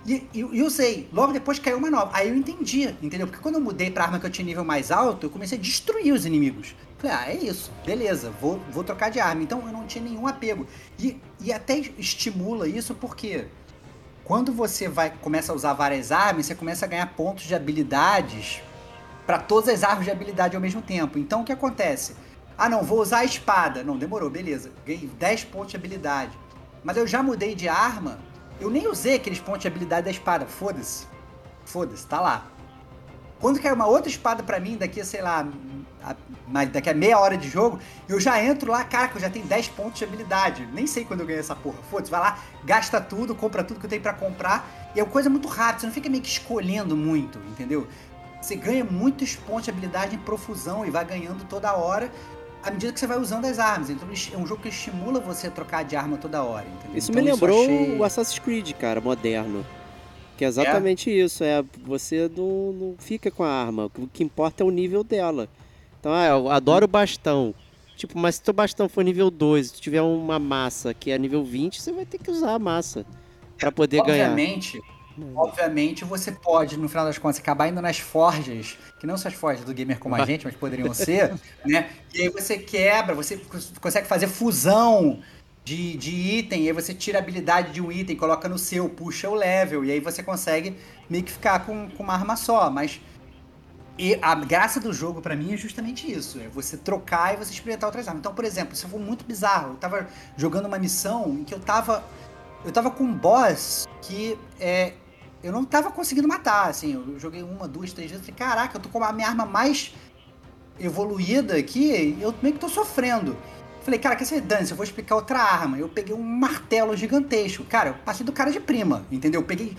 E, e, e usei. Logo depois caiu uma nova. Aí eu entendi, entendeu? Porque quando eu mudei pra arma que eu tinha nível mais alto, eu comecei a destruir os inimigos. Falei, ah, é isso, beleza, vou, vou trocar de arma. Então eu não tinha nenhum apego. E, e até estimula isso porque quando você vai começa a usar várias armas, você começa a ganhar pontos de habilidades para todas as árvores de habilidade ao mesmo tempo. Então o que acontece? Ah, não, vou usar a espada. Não, demorou, beleza. Ganhei 10 pontos de habilidade. Mas eu já mudei de arma. Eu nem usei aqueles pontos de habilidade da espada. Foda-se. Foda-se, tá lá. Quando cair uma outra espada pra mim, daqui a, sei lá, a- daqui a meia hora de jogo, eu já entro lá, caraca, eu já tenho 10 pontos de habilidade. Nem sei quando eu ganhei essa porra. Foda-se, vai lá, gasta tudo, compra tudo que eu tenho pra comprar. E é uma coisa muito rápida, você não fica meio que escolhendo muito, entendeu? Você ganha muitos pontos de habilidade em profusão e vai ganhando toda hora à medida que você vai usando as armas. Então é um jogo que estimula você a trocar de arma toda hora, entendeu? Isso Então, me lembrou achei- o Assassin's Creed, cara, moderno. Que é exatamente isso, é você não, não fica com a arma, o que importa é o nível dela. Então, ah, eu adoro o bastão. Tipo, mas se teu bastão for nível 2, se tu tiver uma massa que é nível 20, você vai ter que usar a massa pra poder ganhar. Obviamente, obviamente você pode, no final das contas, acabar indo nas forjas, que não são as forjas do gamer como a gente, mas poderiam ser, né? E aí você quebra, você cons- consegue fazer fusão de, de item, e aí você tira a habilidade de um item, coloca no seu, puxa o level, e aí você consegue meio que ficar com, com uma arma só, mas... E a graça do jogo pra mim é justamente isso, é você trocar e você experimentar outras armas. Então, por exemplo, isso foi muito bizarro. Eu tava jogando uma missão em que eu tava eu tava com um boss que é, eu não tava conseguindo matar, assim, eu joguei uma, duas, três vezes, falei, caraca, eu tô com a minha arma mais evoluída aqui, eu meio que tô sofrendo. Falei, cara, quer saber, Dani, eu vou explicar outra arma. Eu peguei um martelo gigantesco. Cara, eu passei do cara de prima, entendeu? Eu peguei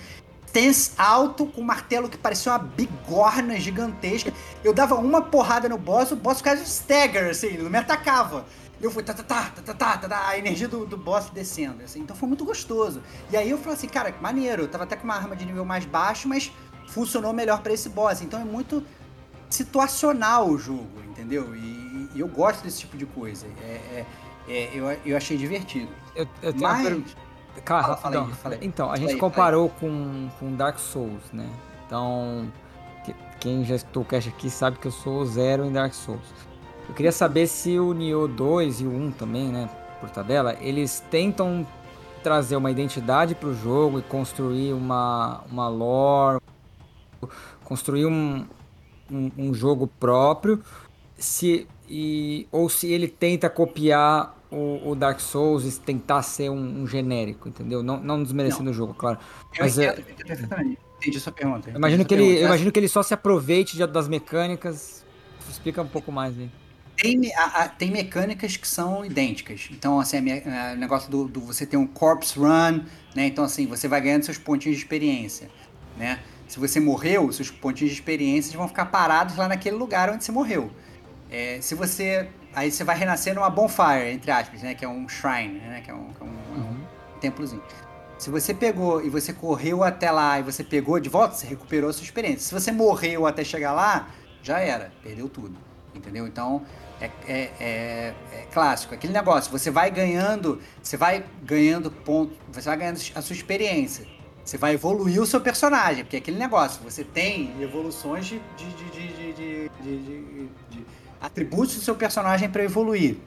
stance alto com um martelo que parecia uma bigorna gigantesca. Eu dava uma porrada no boss, o boss ficava stagger, assim, ele não me atacava eu fui tá tá, tá, tá, tá, tá, tá, tá, a energia do, do boss descendo, assim. Então foi muito gostoso. E aí eu falei assim, cara, maneiro. Eu tava até com uma arma de nível mais baixo, mas funcionou melhor para esse boss. Então é muito situacional o jogo, entendeu? E, e eu gosto desse tipo de coisa. É, é, é eu, eu achei divertido. Eu, eu tenho mas... uma Cara, fala, fala então, aí, fala aí. então, a gente aí, comparou Com, com Dark Souls, né? Então, quem já estou cast aqui sabe que eu sou zero em Dark Souls. Eu queria saber se o Nioh 2 e o 1 também, né? Por tabela, eles tentam trazer uma identidade pro jogo e construir uma, uma lore, construir um, um, um jogo próprio, se, e, ou se ele tenta copiar o, o Dark Souls e tentar ser um, um genérico, entendeu? Não, não desmerecendo o jogo, claro. Eu Mas é, entendo, perfeitamente. Entendi sua pergunta. imagino que ele, pergunta. imagino que ele só se aproveite de- das mecânicas. Explica um pouco mais aí. Tem, a- a- tem mecânicas que são idênticas. Então, assim, o negócio do, do você ter um corpse run, né? Então, assim, você vai ganhando seus pontinhos de experiência, né? Se você morreu, seus pontinhos de experiência vão ficar parados lá naquele lugar onde você morreu. É, se você... Aí você vai renascer numa bonfire, entre aspas, né? Que é um shrine, né? Que é um, que é um- é um templozinho. Se você pegou e você correu até lá e você pegou de volta, você recuperou a sua experiência. Se você morreu até chegar lá, já era, perdeu tudo. Entendeu? Então, é, é, é- é clássico. Aquele negócio, você vai ganhando, você vai ganhando ponto, você vai ganhando a sua experiência. Você vai evoluir o seu personagem, porque é aquele negócio, você tem evoluções de, de, de, de, de, atributos do seu personagem para evoluir.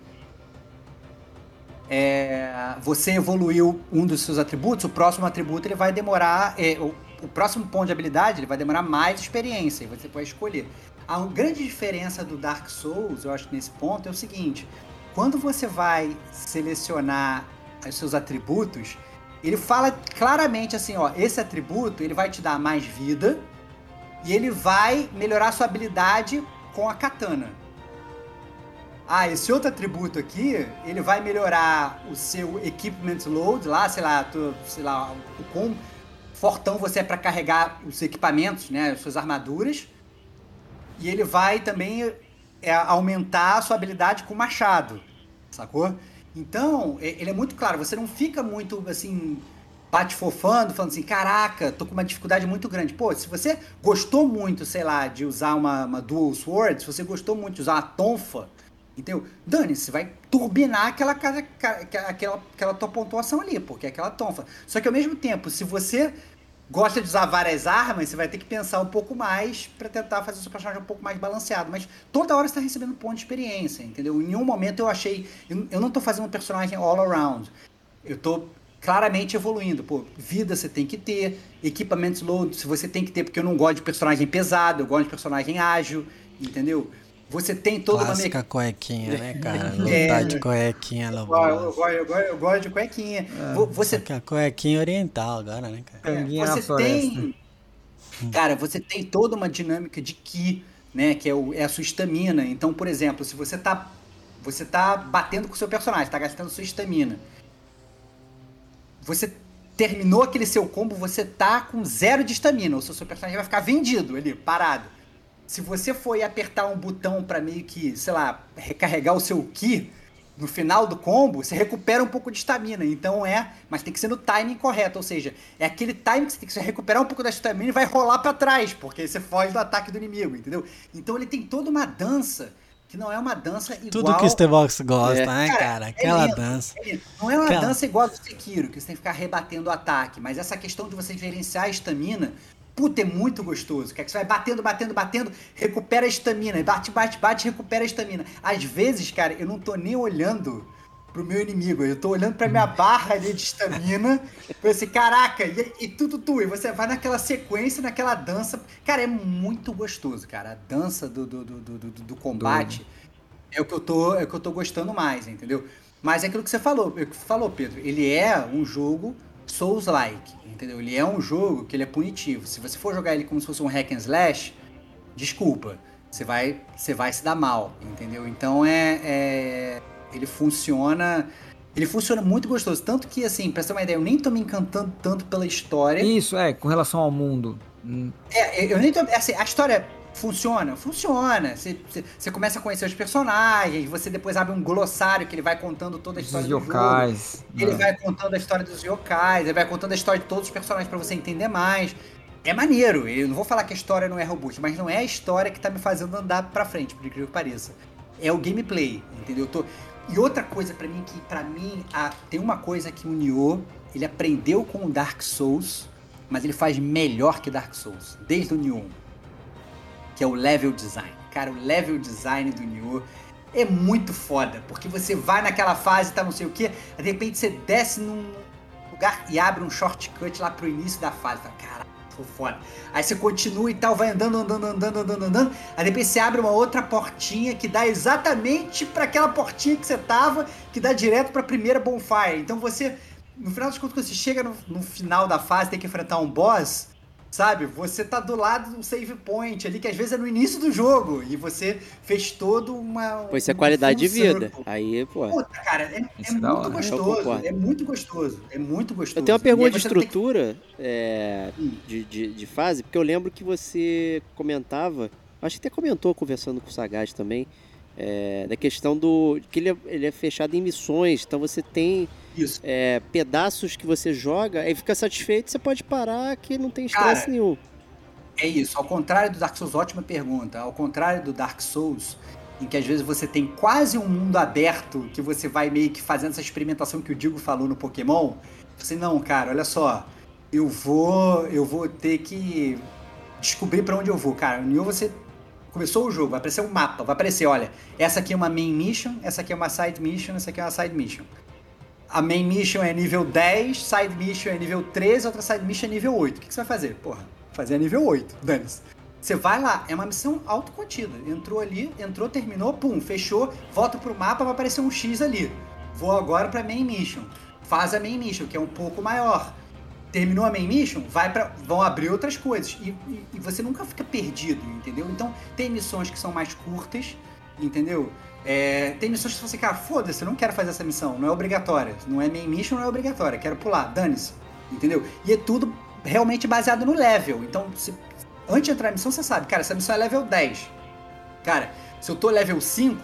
É, você evoluiu um dos seus atributos, o próximo atributo ele vai demorar. é, o, o próximo ponto de habilidade ele vai demorar mais experiência, e você pode escolher. A grande diferença do Dark Souls, eu acho, nesse ponto, é o seguinte: quando você vai selecionar os seus atributos, ele fala claramente assim: ó, esse atributo ele vai te dar mais vida e ele vai melhorar sua habilidade com a katana. Ah, esse outro atributo aqui, ele vai melhorar o seu equipment load lá, sei lá, tu- sei lá, o quão fortão você é para carregar os equipamentos, né, as suas armaduras. E ele vai também é, aumentar a sua habilidade com machado, sacou? Então, é- ele é muito claro, você não fica muito assim bate fofando, falando assim, caraca, tô com uma dificuldade muito grande. Pô, se você gostou muito, sei lá, de usar uma, uma dual sword, se você gostou muito de usar uma tonfa, entendeu? Dane, você vai turbinar aquela, ca- aquela, aquela tua pontuação ali, porque é aquela tonfa. Só que ao mesmo tempo, se você gosta de usar várias armas, você vai ter que pensar um pouco mais pra tentar fazer o seu personagem um pouco mais balanceado. Mas toda hora você tá recebendo ponto de experiência, entendeu? Em nenhum momento eu achei. Eu, não tô fazendo um personagem all around. Eu tô claramente evoluindo. Pô, vida você tem que ter, equipamentos load se você tem que ter, porque eu não gosto de personagem pesado, eu gosto de personagem ágil, entendeu? Você tem toda Clássica uma cuequinha, né, cara? É. Lutar de cuequinha no Eu, eu, gosto- eu, gosto- eu gosto de cuequinha. Vo- Você que a cuequinha oriental agora, né, cara? Na você floresta. tem. Cara, você tem toda uma dinâmica de ki, né? Que é, o- é a sua estamina. Então, por exemplo, se você tá. Você tá batendo com o seu personagem, tá gastando sua estamina. Você terminou aquele seu combo, você tá com zero de estamina. Ou seja, o seu personagem vai ficar vendido ali, parado. Se você for apertar um botão pra meio que, sei lá, recarregar o seu ki, no final do combo, você recupera um pouco de estamina. Então é, mas tem que ser no timing correto, ou seja, é aquele timing que você tem que recuperar um pouco da estamina e vai rolar pra trás, porque você foge do ataque do inimigo, entendeu? Então ele tem toda uma dança que não é uma dança igual Tudo que o Stevox gosta, É. né, Cara, cara? é Aquela lindo. dança. não é uma Aquela- dança igual a do Sekiro, que você tem que ficar rebatendo o ataque, mas essa questão de você gerenciar a estamina, puta, é muito gostoso. Que é que você vai batendo, batendo, batendo, recupera a estamina, bate, bate, bate, recupera a estamina. Às vezes, cara, eu não tô nem olhando pro meu inimigo, eu tô olhando pra minha barra ali de estamina, eu assim, caraca, e, e tu, tu, tu, e você vai naquela sequência, naquela dança. Cara, é muito gostoso, cara. A dança do, do, do, do, do- combate é o que eu tô, é o que eu tô gostando mais, entendeu? Mas é aquilo que você falou, é que falou, Pedro. Ele é um jogo Souls-like, entendeu? Ele é um jogo que ele é punitivo. Se você for jogar ele como se fosse um hack and slash, desculpa, você vai, você vai se dar mal, entendeu? Então é, é- ele funciona, ele funciona muito gostoso, tanto que assim, pra ter uma ideia, eu nem tô me encantando tanto pela história. Isso, é, com relação ao mundo. É, eu nem tô. Assim, a história funciona? Funciona. Você, você- você começa a conhecer os personagens, você depois abre um glossário que ele vai contando toda a história do jogo. yokais. Ele né? vai contando a história dos yokais, ele vai contando a história de todos os personagens pra você entender mais. É maneiro, eu não vou falar que a história não é robusta, mas não é a história que tá me fazendo andar pra frente, por incrível que pareça. É o gameplay, entendeu? Eu tô- E outra coisa pra mim, que pra mim a- tem uma coisa que o Nioh, ele aprendeu com o Dark Souls, mas ele faz melhor que Dark Souls, desde o Nioh 1, que é o level design. Cara, o level design do Nioh é muito foda, porque você vai naquela fase, tá não sei o que, de repente você desce num lugar e abre um shortcut lá pro início da fase. Fala, Caralho, ficou foda. Aí você continua e tal, vai andando, andando, andando, andando, andando. Aí depois você abre uma outra portinha que dá exatamente pra aquela portinha que você tava, que dá direto pra primeira bonfire. Então você, no final das contas, quando você chega no, no final da fase, tem que enfrentar um boss. Sabe, você tá do lado do save point ali, que às vezes é no início do jogo, e você fez todo uma. Pois isso é qualidade de full vida. Aí, pô. Puta, cara, é, é é muito gostoso. É muito gostoso. É muito gostoso. Eu tenho uma pergunta de tem que- estrutura é, Hum. de, de, de fase, porque eu lembro que você comentava, acho que até comentou conversando com o Sagaz também, é, da questão do. que ele é, ele é fechado em missões, então você tem Isso. é, pedaços que você joga, aí fica satisfeito, você pode parar que não tem estresse nenhum. É isso. Ao contrário do Dark Souls, ótima pergunta. Ao contrário do Dark Souls, em que às vezes você tem quase um mundo aberto, que você vai meio que fazendo essa experimentação que o Digo falou no Pokémon. Você, não, cara, olha só. Eu vou. Eu vou ter que descobrir pra onde eu vou. Cara, no você começou o jogo, vai aparecer um mapa, vai aparecer, olha, essa aqui é uma main mission, essa aqui é uma side mission, essa aqui é uma side mission. A main mission é nível 10, side mission é nível 13, outra side mission é nível 8. O que, que você vai fazer? Porra, fazer a nível 8, dane-se. Você vai lá, é uma missão autocontida. Entrou ali, entrou, terminou, pum, fechou, volta pro mapa, vai aparecer um X ali. Vou agora pra main mission. Faz a main mission, que é um pouco maior. Terminou a main mission, vai para vão abrir outras coisas. E, e- e você nunca fica perdido, entendeu? Então, tem missões que são mais curtas, entendeu? É, tem missões que você, cara, foda-se, eu não quero fazer essa missão, não é obrigatória. Não é main mission, não é obrigatória, quero pular, dane-se, entendeu? E é tudo realmente baseado no level. Então, se, antes de entrar na missão, você sabe, cara, essa missão é level 10. Cara, se eu tô level 5,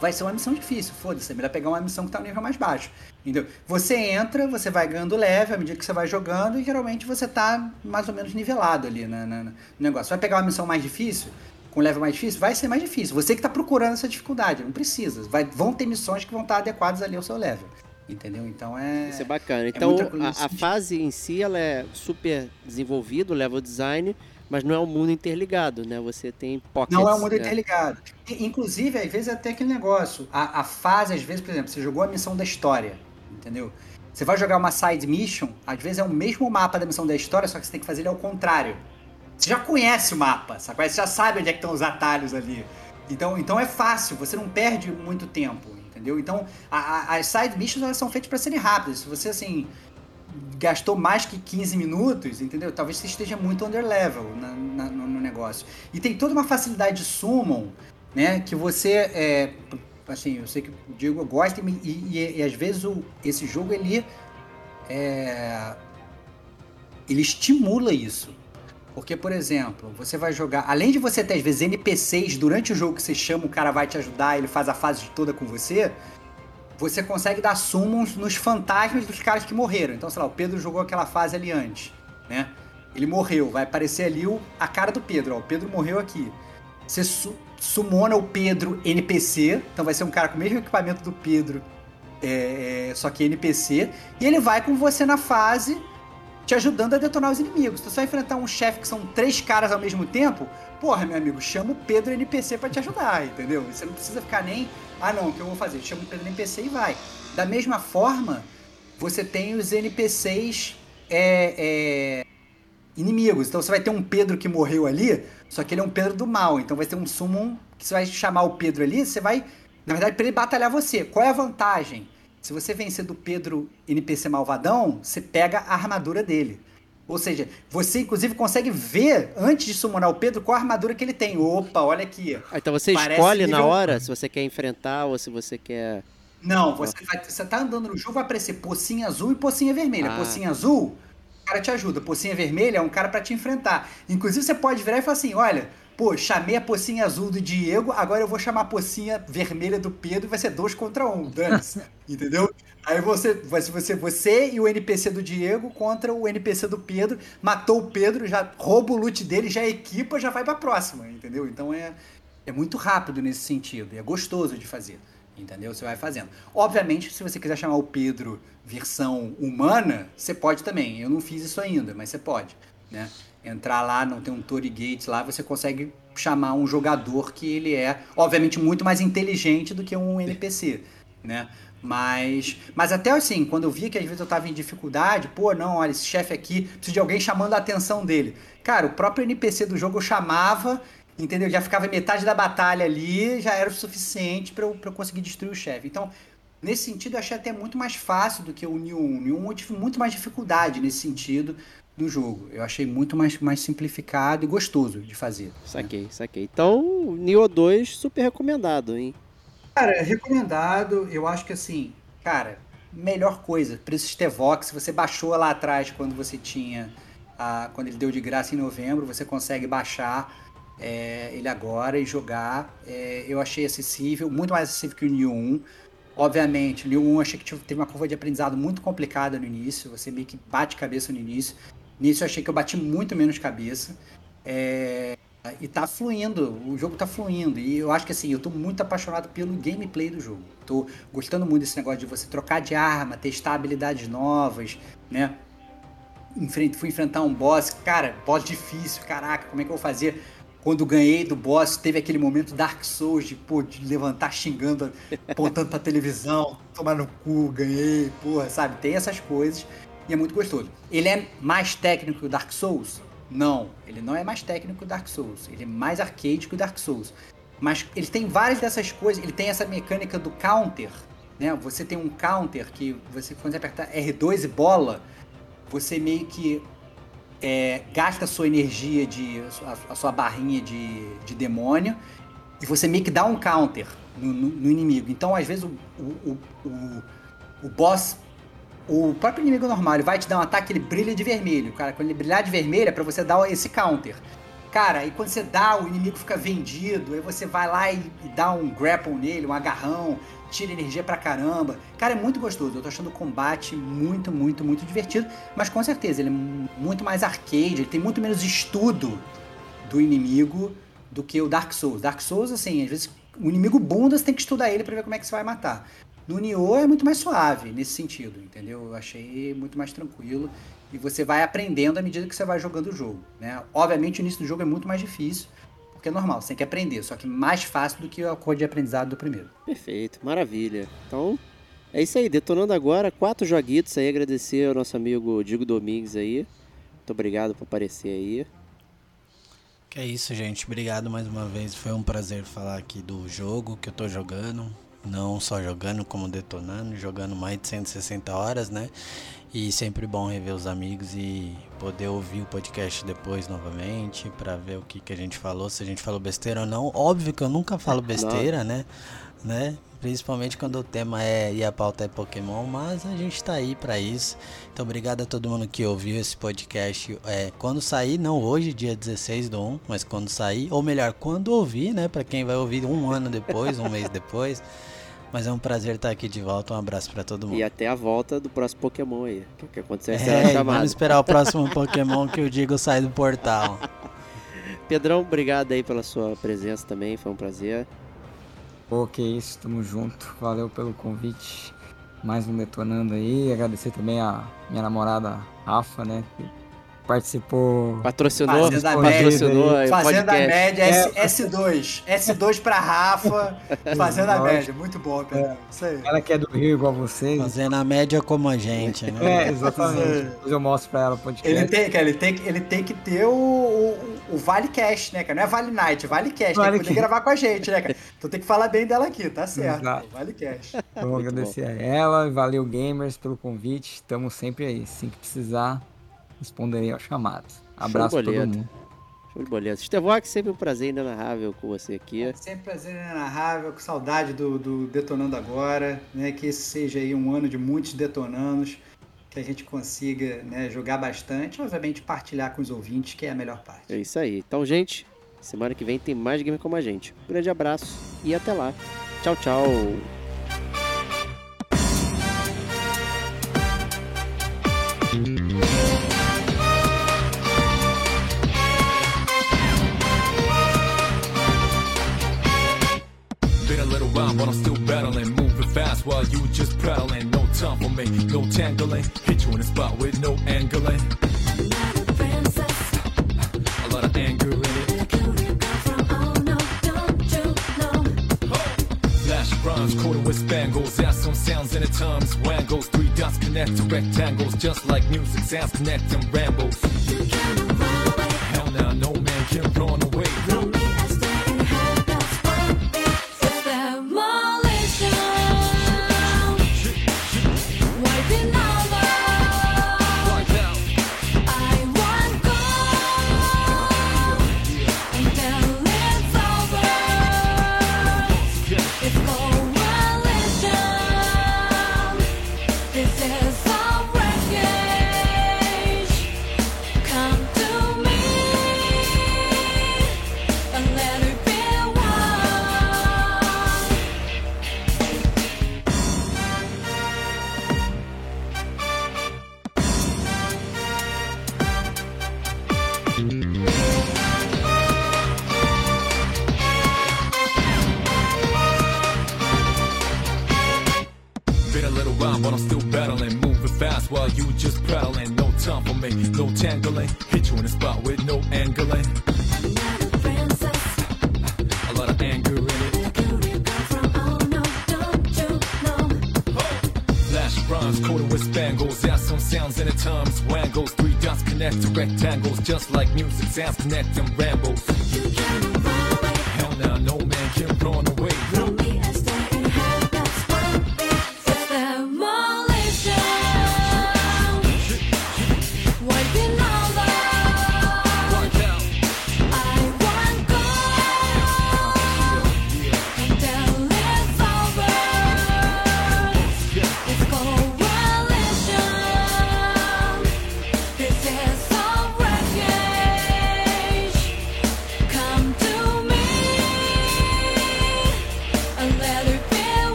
vai ser uma missão difícil, foda-se, é melhor pegar uma missão que tá no nível mais baixo. Entendeu? Você entra, você vai ganhando leve à medida que você vai jogando e geralmente você tá mais ou menos nivelado ali na, na, no negócio. Vai pegar uma missão mais difícil, com level mais difícil, vai ser mais difícil. Você que tá procurando essa dificuldade, não precisa. Vai, vão ter missões que vão estar adequadas ali ao seu level. Entendeu? Então é. Isso é bacana. Então, muito- a, a fase em si, ela é super desenvolvida, o level design, mas não é um mundo interligado, né? Você tem pockets. Não é um mundo né? interligado. Inclusive, às vezes, é até aquele negócio. A, a fase, às vezes, por exemplo, você jogou a missão da história, entendeu? Você vai jogar uma side mission, às vezes é o mesmo mapa da missão da história, só que você tem que fazer ele ao contrário. Você já conhece o mapa, sabe? Você já sabe onde é que estão os atalhos ali. Então, então é fácil, você não perde muito tempo, entendeu? Então, a- a- as side missions elas são feitas para serem rápidas. Se você, assim, gastou mais que 15 minutos, entendeu? Talvez você esteja muito under level na- na- no, no negócio. E tem toda uma facilidade de summon, né? Que você é. Assim, eu sei que o Diego gosta e, e- e às vezes o, esse jogo ele. É, ele estimula isso. Porque, por exemplo, você vai jogar. Além de você ter, às vezes, NPCs durante o jogo que você chama, o cara vai te ajudar, ele faz a fase toda com você. Você consegue dar summons nos fantasmas dos caras que morreram. Então, sei lá, o Pedro jogou aquela fase ali antes, né? Ele morreu, vai aparecer ali o, a cara do Pedro, ó. O Pedro morreu aqui. Você su sumona o Pedro NPC, então vai ser um cara com o mesmo equipamento do Pedro, é, é, só que NPC, e ele vai com você na fase te ajudando a detonar os inimigos. Você vai enfrentar um chefe que são três caras ao mesmo tempo, porra, meu amigo, chama o Pedro NPC pra te ajudar, entendeu? Você não precisa ficar nem, ah não, o que eu vou fazer? Chama o Pedro NPC e vai. Da mesma forma, você tem os NPCs é, é, inimigos. Então você vai ter um Pedro que morreu ali, só que ele é um Pedro do mal. Então vai ter um summon que você vai chamar o Pedro ali, você vai, na verdade, pra ele batalhar você. Qual é a vantagem? Se você vencer do Pedro NPC malvadão, você pega a armadura dele. Ou seja, você inclusive consegue ver, antes de summonar o Pedro, qual a armadura que ele tem. Opa, olha aqui. Ah, então você Parece escolhe na nível- hora se você quer enfrentar ou se você quer. Não, você, vai, você tá andando no jogo, vai aparecer pocinha azul e pocinha vermelha. Ah. Pocinha azul, o cara te ajuda. Pocinha vermelha é um cara pra te enfrentar. Inclusive, você pode virar e falar assim: olha, pô, chamei a pocinha azul do Diego, agora eu vou chamar a pocinha vermelha do Pedro e vai ser dois contra um. Dane-se. Entendeu? Aí você, vai ser você, você e o NPC do Diego contra o NPC do Pedro. Matou o Pedro, já rouba o loot dele, já equipa, já vai pra próxima. Entendeu? Então é, é muito rápido nesse sentido. É gostoso de fazer. Entendeu? Você vai fazendo. Obviamente, se você quiser chamar o Pedro versão humana, você pode também. Eu não fiz isso ainda, mas você pode. Né? Entrar lá, não tem um Tory Gates lá, você consegue chamar um jogador que ele é, obviamente, muito mais inteligente do que um NPC. Né? Mas, mas até assim, quando eu via que às vezes eu tava em dificuldade, pô, não, olha, esse chefe aqui, preciso de alguém chamando a atenção dele. Cara, o próprio NPC do jogo eu chamava, entendeu? Já ficava metade da batalha ali, já era o suficiente pra eu, eu conseguir destruir o chefe. Então, nesse sentido, eu achei até muito mais fácil do que o New 1. New 1 eu tive muito mais dificuldade nesse sentido do jogo. Eu achei muito mais, mais simplificado e gostoso de fazer. Saquei, saquei. Então, Nioh 2, super recomendado, hein? Cara, recomendado. Eu acho que assim, cara, melhor coisa. Preço Stevox, você baixou lá atrás quando você tinha. A, quando ele deu de graça em novembro, você consegue baixar é, ele agora e jogar. É, eu achei acessível, muito mais acessível que o New 1. Obviamente, o New 1 eu achei que teve uma curva de aprendizado muito complicada no início. Você meio que bate cabeça no início. Nisso eu achei que eu bati muito menos cabeça. É, e tá fluindo, o jogo tá fluindo. E eu acho que assim, eu tô muito apaixonado pelo gameplay do jogo. Tô gostando muito desse negócio de você trocar de arma, testar habilidades novas, né? Enfren- Fui enfrentar um boss, cara, boss difícil, caraca, como é que eu vou fazer? Quando ganhei do boss, teve aquele momento Dark Souls de, pô, de levantar xingando, apontando pra televisão, tomar no cu, ganhei, porra, sabe? Tem essas coisas e é muito gostoso. Ele é mais técnico que o Dark Souls? Não, ele não é mais técnico que o Dark Souls. Ele é mais arcade que o Dark Souls. Mas ele tem várias dessas coisas. Ele tem essa mecânica do counter, né? Você tem um counter que você quando você apertar R2 e bola, você meio que é, gasta a sua energia de a, a sua barrinha de, de demônio e você meio que dá um counter no, no- no inimigo. Então, às vezes, o, o, o, o- o boss o próprio inimigo normal, ele vai te dar um ataque, ele brilha de vermelho. Cara, quando ele brilhar de vermelho é pra você dar esse counter. Cara, e quando você dá, o inimigo fica vendido, aí você vai lá e, e dá um grapple nele, um agarrão, tira energia pra caramba. Cara, é muito gostoso. Eu tô achando o combate muito, muito, muito divertido. Mas com certeza, ele é muito mais arcade, ele tem muito menos estudo do inimigo do que o Dark Souls. Dark Souls, assim, às vezes o inimigo bunda, você tem que estudar ele pra ver como é que você vai matar. No Nioh é muito mais suave nesse sentido, entendeu? Eu achei muito mais tranquilo e você vai aprendendo à medida que você vai jogando o jogo, né? Obviamente o início do jogo é muito mais difícil, porque é normal, você tem que aprender, só que mais fácil do que a cor de aprendizado do primeiro. Perfeito, maravilha. Então, é isso aí, detonando agora, quatro joguitos aí, agradecer ao nosso amigo Diego Domingues aí. Muito obrigado por aparecer aí. Que é isso, gente. Obrigado mais uma vez. Foi um prazer falar aqui do jogo que eu tô jogando. Não só jogando, como detonando, jogando mais de 160 horas, né? E sempre bom rever os amigos e poder ouvir o podcast depois novamente para ver o que, que a gente falou, se a gente falou besteira ou não. Óbvio que eu nunca falo besteira, né? né? Principalmente quando o tema é e a pauta é Pokémon, mas a gente tá aí para isso. Então obrigado a todo mundo que ouviu esse podcast. É, quando sair, não hoje, dia 16 do 1, mas quando sair, ou melhor, quando ouvir, né? Para quem vai ouvir um ano depois, um mês depois. Mas é um prazer estar aqui de volta. Um abraço para todo mundo. E até a volta do próximo Pokémon aí. Que, que aconteceu É, será chamado. vamos esperar o próximo Pokémon que o Digo sai do portal. Pedrão, obrigado aí pela sua presença também, foi um prazer. Pô, que isso, tamo junto. Valeu pelo convite. Mais um detonando aí. Agradecer também a minha namorada Rafa, né? Que participou. Patrocinou, Fazendo a patrocinou aí o Fazendo a podcast. média, S, S2. S2 pra Rafa, fazendo a Lógico. média. Muito bom, Pedro. Isso aí. Ela que é do Rio igual vocês. Fazendo a média como a gente, né? É, exatamente. Depois eu mostro pra ela o podcast. Ele tem, cara, ele, tem, que- ele tem que ter o, o, o Vale Cash, né, cara? Não é Vale Night, é Vale Cash. Vale tem que poder gravar com a gente, né, cara? Então tem que falar bem dela aqui, tá certo. Exato. Vale Cash. Vou agradecer a ela valeu gamers pelo convite. Estamos sempre aí. Assim que precisar, responderei aos chamados. Abraço a todo mundo. Show de boleta. Estevox, sempre um prazer inenarrável com você aqui. Sempre prazer inenarrável, com saudade do, do Detonando Agora, né? Que esse seja aí um ano de muitos detonandos, que a gente consiga né, jogar bastante e, obviamente, partilhar com os ouvintes, que é a melhor parte. É isso aí. Então, gente, semana que vem tem mais Gamer Como a Gente. Um grande abraço e até lá. Tchau, tchau. While, but I'm still battling. Moving fast while you just prattling. No time for me, no tangling. Hit you in the spot with no angling. A lot of anger in it. Rhymes, quarter with spangles. Add some sounds in the times. Wangles, three dots connect to rectangles. Just like music, sounds connect and rambles. Hell now, no man can run away. Sounds connect and